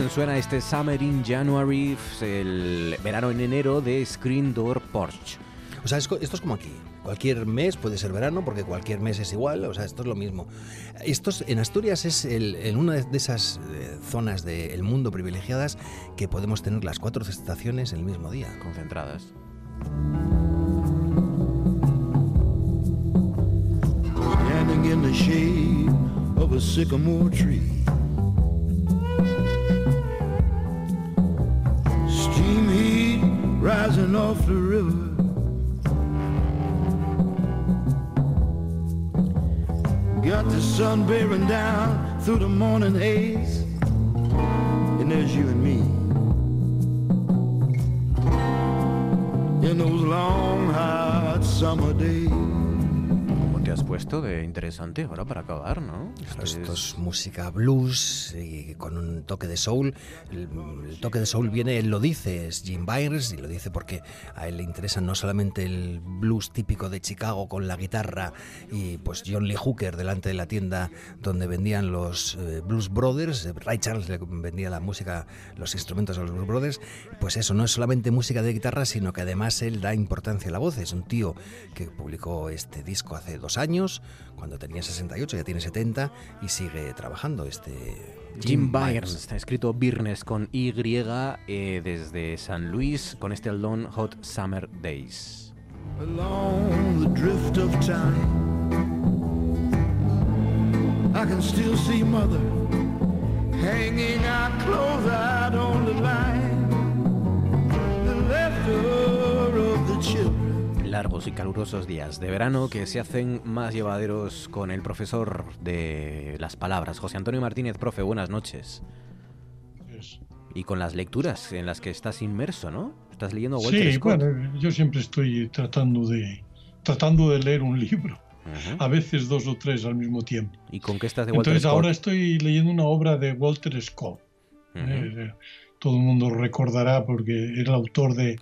Bien suena este Summer in January, el verano en enero de Screen Door Porch. O sea, esto es como aquí. Cualquier mes puede ser verano porque cualquier mes es igual, o sea, esto es lo mismo. Esto en Asturias es en una de esas eh, zonas del mundo privilegiadas que podemos tener las cuatro estaciones el mismo día. Concentradas. in the shade of a sycamore tree. Rising off the river. Got the sun bearing down through the morning haze, and there's you and me. In those long, hot summer days. Has puesto de interesante ahora para acabar, ¿no? Esto, es... música blues y con un toque de soul. El, toque de soul viene, él lo dice, es Jim Byers y lo dice porque a él le interesa no solamente el blues típico de Chicago con la guitarra y pues John Lee Hooker delante de la tienda donde vendían los eh, Blues Brothers, Ray Charles le vendía la música, los instrumentos a los Blues Brothers, pues eso no es solamente música de guitarra, sino que además él da importancia a la voz. Es un tío que publicó este disco hace dos años años, cuando tenía 68, ya tiene 70 y sigue trabajando este Jim Byers, está escrito Birnes con Y eh, desde San Luis con este Long Hot Summer Days. Along the drift of time. I can still see mother hanging our clothes out on Largos y calurosos días de verano que se hacen más llevaderos con el profesor de las palabras, José Antonio Martínez, profe, buenas noches. Y con las lecturas en las que estás inmerso, ¿no? Estás leyendo Walter sí, bueno, yo siempre estoy tratando de tratando de leer un libro. A veces dos o tres al mismo tiempo. ¿Y con qué estás de Walter Entonces ahora estoy leyendo una obra de Walter Scott. Eh, todo el mundo recordará porque era el autor de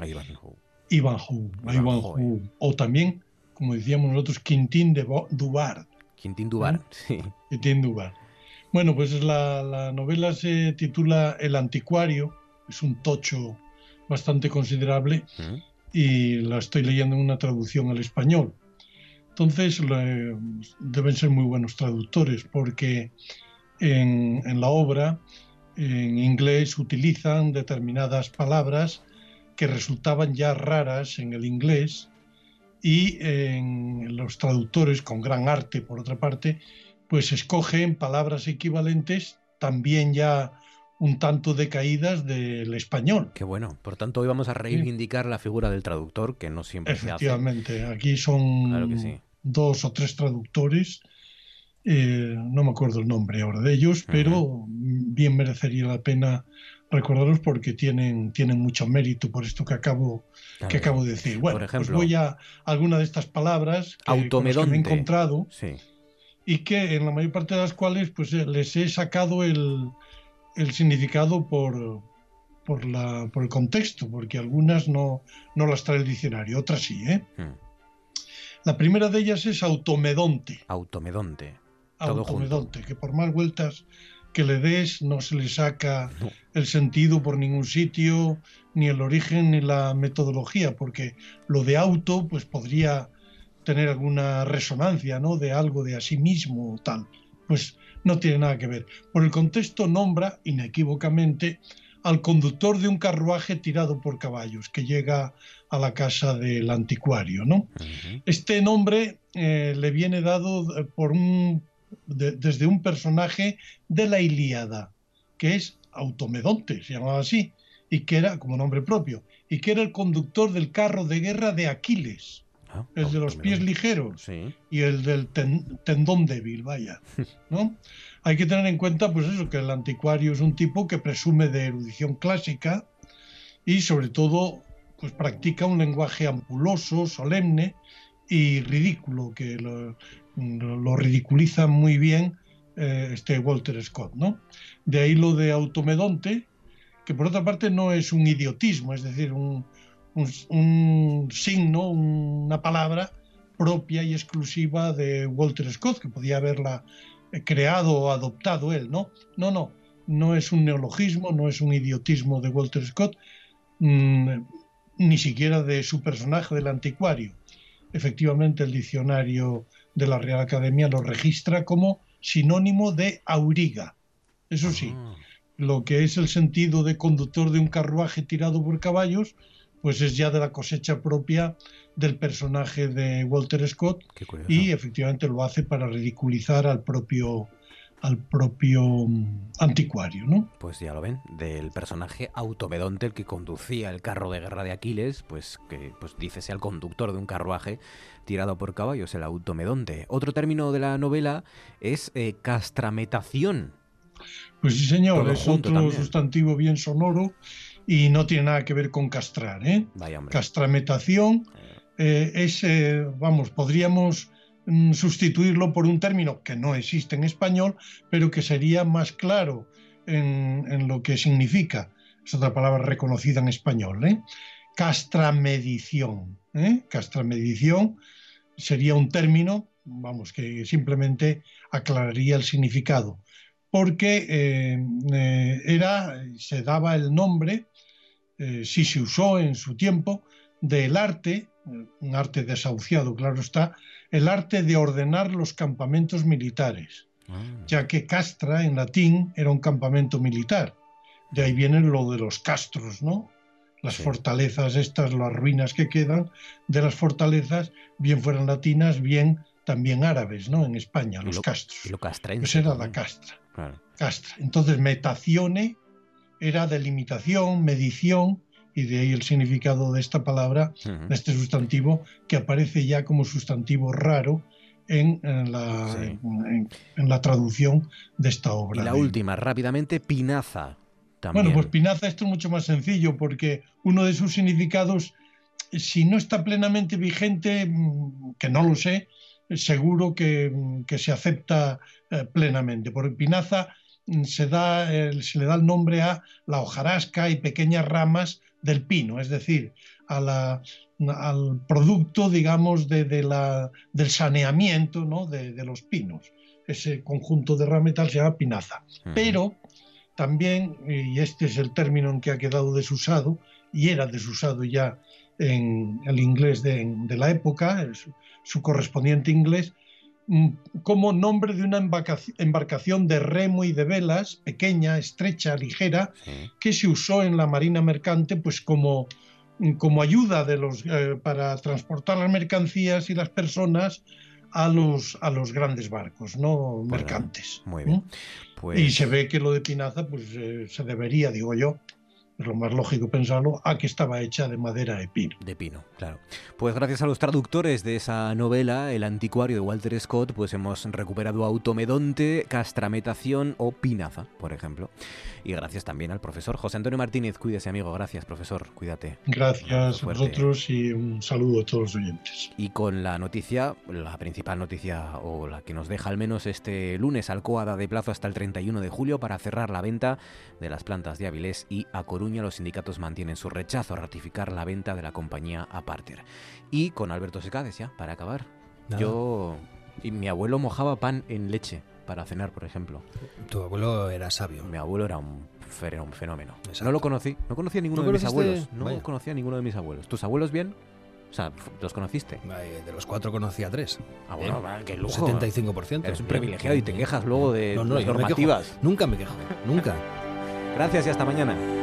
Ivanhoe. Ivanhoe. O también, como decíamos nosotros, Quintín de Dubar. Quintín Dubar, sí. Quintín Dubar. Bueno, pues la, la novela se titula El Anticuario. Es un tocho bastante considerable y la estoy leyendo en una traducción al español. Entonces deben ser muy buenos traductores porque en, en, la obra en inglés utilizan determinadas palabras que resultaban ya raras en el inglés y en los traductores con gran arte por otra parte pues escogen palabras equivalentes también ya un tanto decaídas del español. Qué bueno. Por tanto, hoy vamos a reivindicar la figura del traductor, que no siempre se hace. Efectivamente, aquí son dos o tres traductores. Eh, no me acuerdo el nombre ahora de ellos, pero bien merecería la pena recordarlos porque tienen, tienen mucho mérito por esto que acabo, que acabo de decir. Bueno, por pues voy a alguna de estas palabras que, que me he encontrado y que en la mayor parte de las cuales pues eh, les he sacado el, el significado por, por, la, por el contexto, porque algunas no, no las trae el diccionario, otras sí. ¿eh? Hmm. La primera de ellas es automedonte. Automedonte. automedonte, que por más vueltas que le des no se le saca el sentido por ningún sitio, ni el origen, ni la metodología, porque lo de auto pues podría tener alguna resonancia, ¿no? De algo de a sí mismo o tal. Pues no tiene nada que ver. Por el contexto nombra inequívocamente al conductor de un carruaje tirado por caballos que llega a la casa del anticuario. ¿no? Este nombre eh, le viene dado eh, por un, desde un personaje de la Ilíada, que es Automedonte, se llamaba así, y que era como nombre propio, y que era el conductor del carro de guerra de Aquiles. Ah, el de los pies ligeros y el del tendón débil, vaya, [laughs] ¿no? Hay que tener en cuenta, pues eso, que el anticuario es un tipo que presume de erudición clásica y sobre todo, pues practica un lenguaje ampuloso, solemne y ridículo, que lo, ridiculiza muy bien eh, este Walter Scott, ¿no? De ahí lo de automedonte, que por otra parte no es un idiotismo, es decir, un, un, signo, una palabra propia y exclusiva de Walter Scott, que podía haberla eh, creado o adoptado él, ¿no? No, no, no es un neologismo, no es un idiotismo de Walter Scott, mm, ni siquiera de su personaje del anticuario. Efectivamente, el diccionario de la Real Academia lo registra como sinónimo de auriga. Eso sí, ah. lo que es el sentido de conductor de un carruaje tirado por caballos, pues es ya de la cosecha propia del personaje de Walter Scott y efectivamente lo hace para ridiculizar al propio al propio mm, anticuario, ¿no? Pues ya lo ven, del personaje Automedonte, el que conducía el carro de guerra de Aquiles, pues que pues dícese al conductor de un carruaje tirado por caballos, el Automedonte. Otro término de la novela es eh, castrametación. Pues sí, señor, es otro sustantivo bien sonoro y no tiene nada que ver con castrar. ¿eh? Castrametación eh, es, eh, vamos, podríamos sustituirlo por un término que no existe en español, pero que sería más claro en, lo que significa. Es otra palabra reconocida en español. ¿eh? Castramedición. ¿eh? Castramedición sería un término, vamos, que simplemente aclararía el significado porque era, se daba el nombre eh, sí se usó en su tiempo, del arte, un arte desahuciado, claro está, el arte de ordenar los campamentos militares, ah. ya que castra en latín era un campamento militar. De ahí viene lo de los castros, ¿no? las fortalezas estas, las ruinas que quedan de las fortalezas, bien fueran latinas, bien también árabes, ¿no? En España, los castros. Y lo castrense. Pues era la castra. Castra. Entonces, metazione era delimitación, medición, y de ahí el significado de esta palabra, de este sustantivo, que aparece ya como sustantivo raro en, la, en, la, traducción de esta obra. Y la última, rápidamente, pinaza. También. Bueno, pues pinaza esto es mucho más sencillo porque uno de sus significados, si no está plenamente vigente, mm, que no lo sé, seguro que, mm, que se acepta eh, plenamente. Porque pinaza mm, se, da, se le da el nombre a la hojarasca y pequeñas ramas del pino, es decir, a la, al producto, digamos, de, la, del saneamiento ¿no? de, los pinos. Ese conjunto de rametal se llama pinaza. Pero también, y este es el término en que ha quedado desusado, y era desusado ya en el inglés de, la época, su, correspondiente inglés, como nombre de una embarcación de remo y de velas, pequeña, estrecha, ligera, que se usó en la marina mercante pues como, como ayuda de los, eh, para transportar las mercancías y las personas a los, a los grandes barcos, no mercantes. Muy bien. Pues y se ve que lo de Pinaza pues, eh, se debería, digo yo, es lo más lógico pensarlo, a que estaba hecha de madera de pino. De pino, claro. Pues gracias a los traductores de esa novela, El anticuario de Walter Scott, pues hemos recuperado automedonte, castrametación o pinaza, por ejemplo. Y gracias también al profesor José Antonio Martínez. Cuídese, amigo. Gracias, profesor. Cuídate. Gracias a vosotros y un saludo a todos los oyentes. Y con la noticia, la principal noticia, o la que nos deja al menos este lunes, Alcoa da de plazo hasta el 31 de julio para cerrar la venta de las plantas de Avilés y A Coruña. Los sindicatos mantienen su rechazo a ratificar la venta de la compañía a Parter. Y con Alberto Secades, ya, para acabar. Yo y mi abuelo mojaba pan en leche para cenar, por ejemplo. Tu abuelo era sabio. Mi abuelo era un, fenómeno. No lo conocí, no conocía a ninguno de mis abuelos. No conocía a ninguno de mis abuelos. ¿Tus abuelos bien? O sea, ¿los conociste? De los cuatro conocía tres. Ah, bueno, qué lujo. 75%. Eres un privilegiado y te quejas luego de las normativas. nunca me quejo, nunca. Gracias y hasta mañana.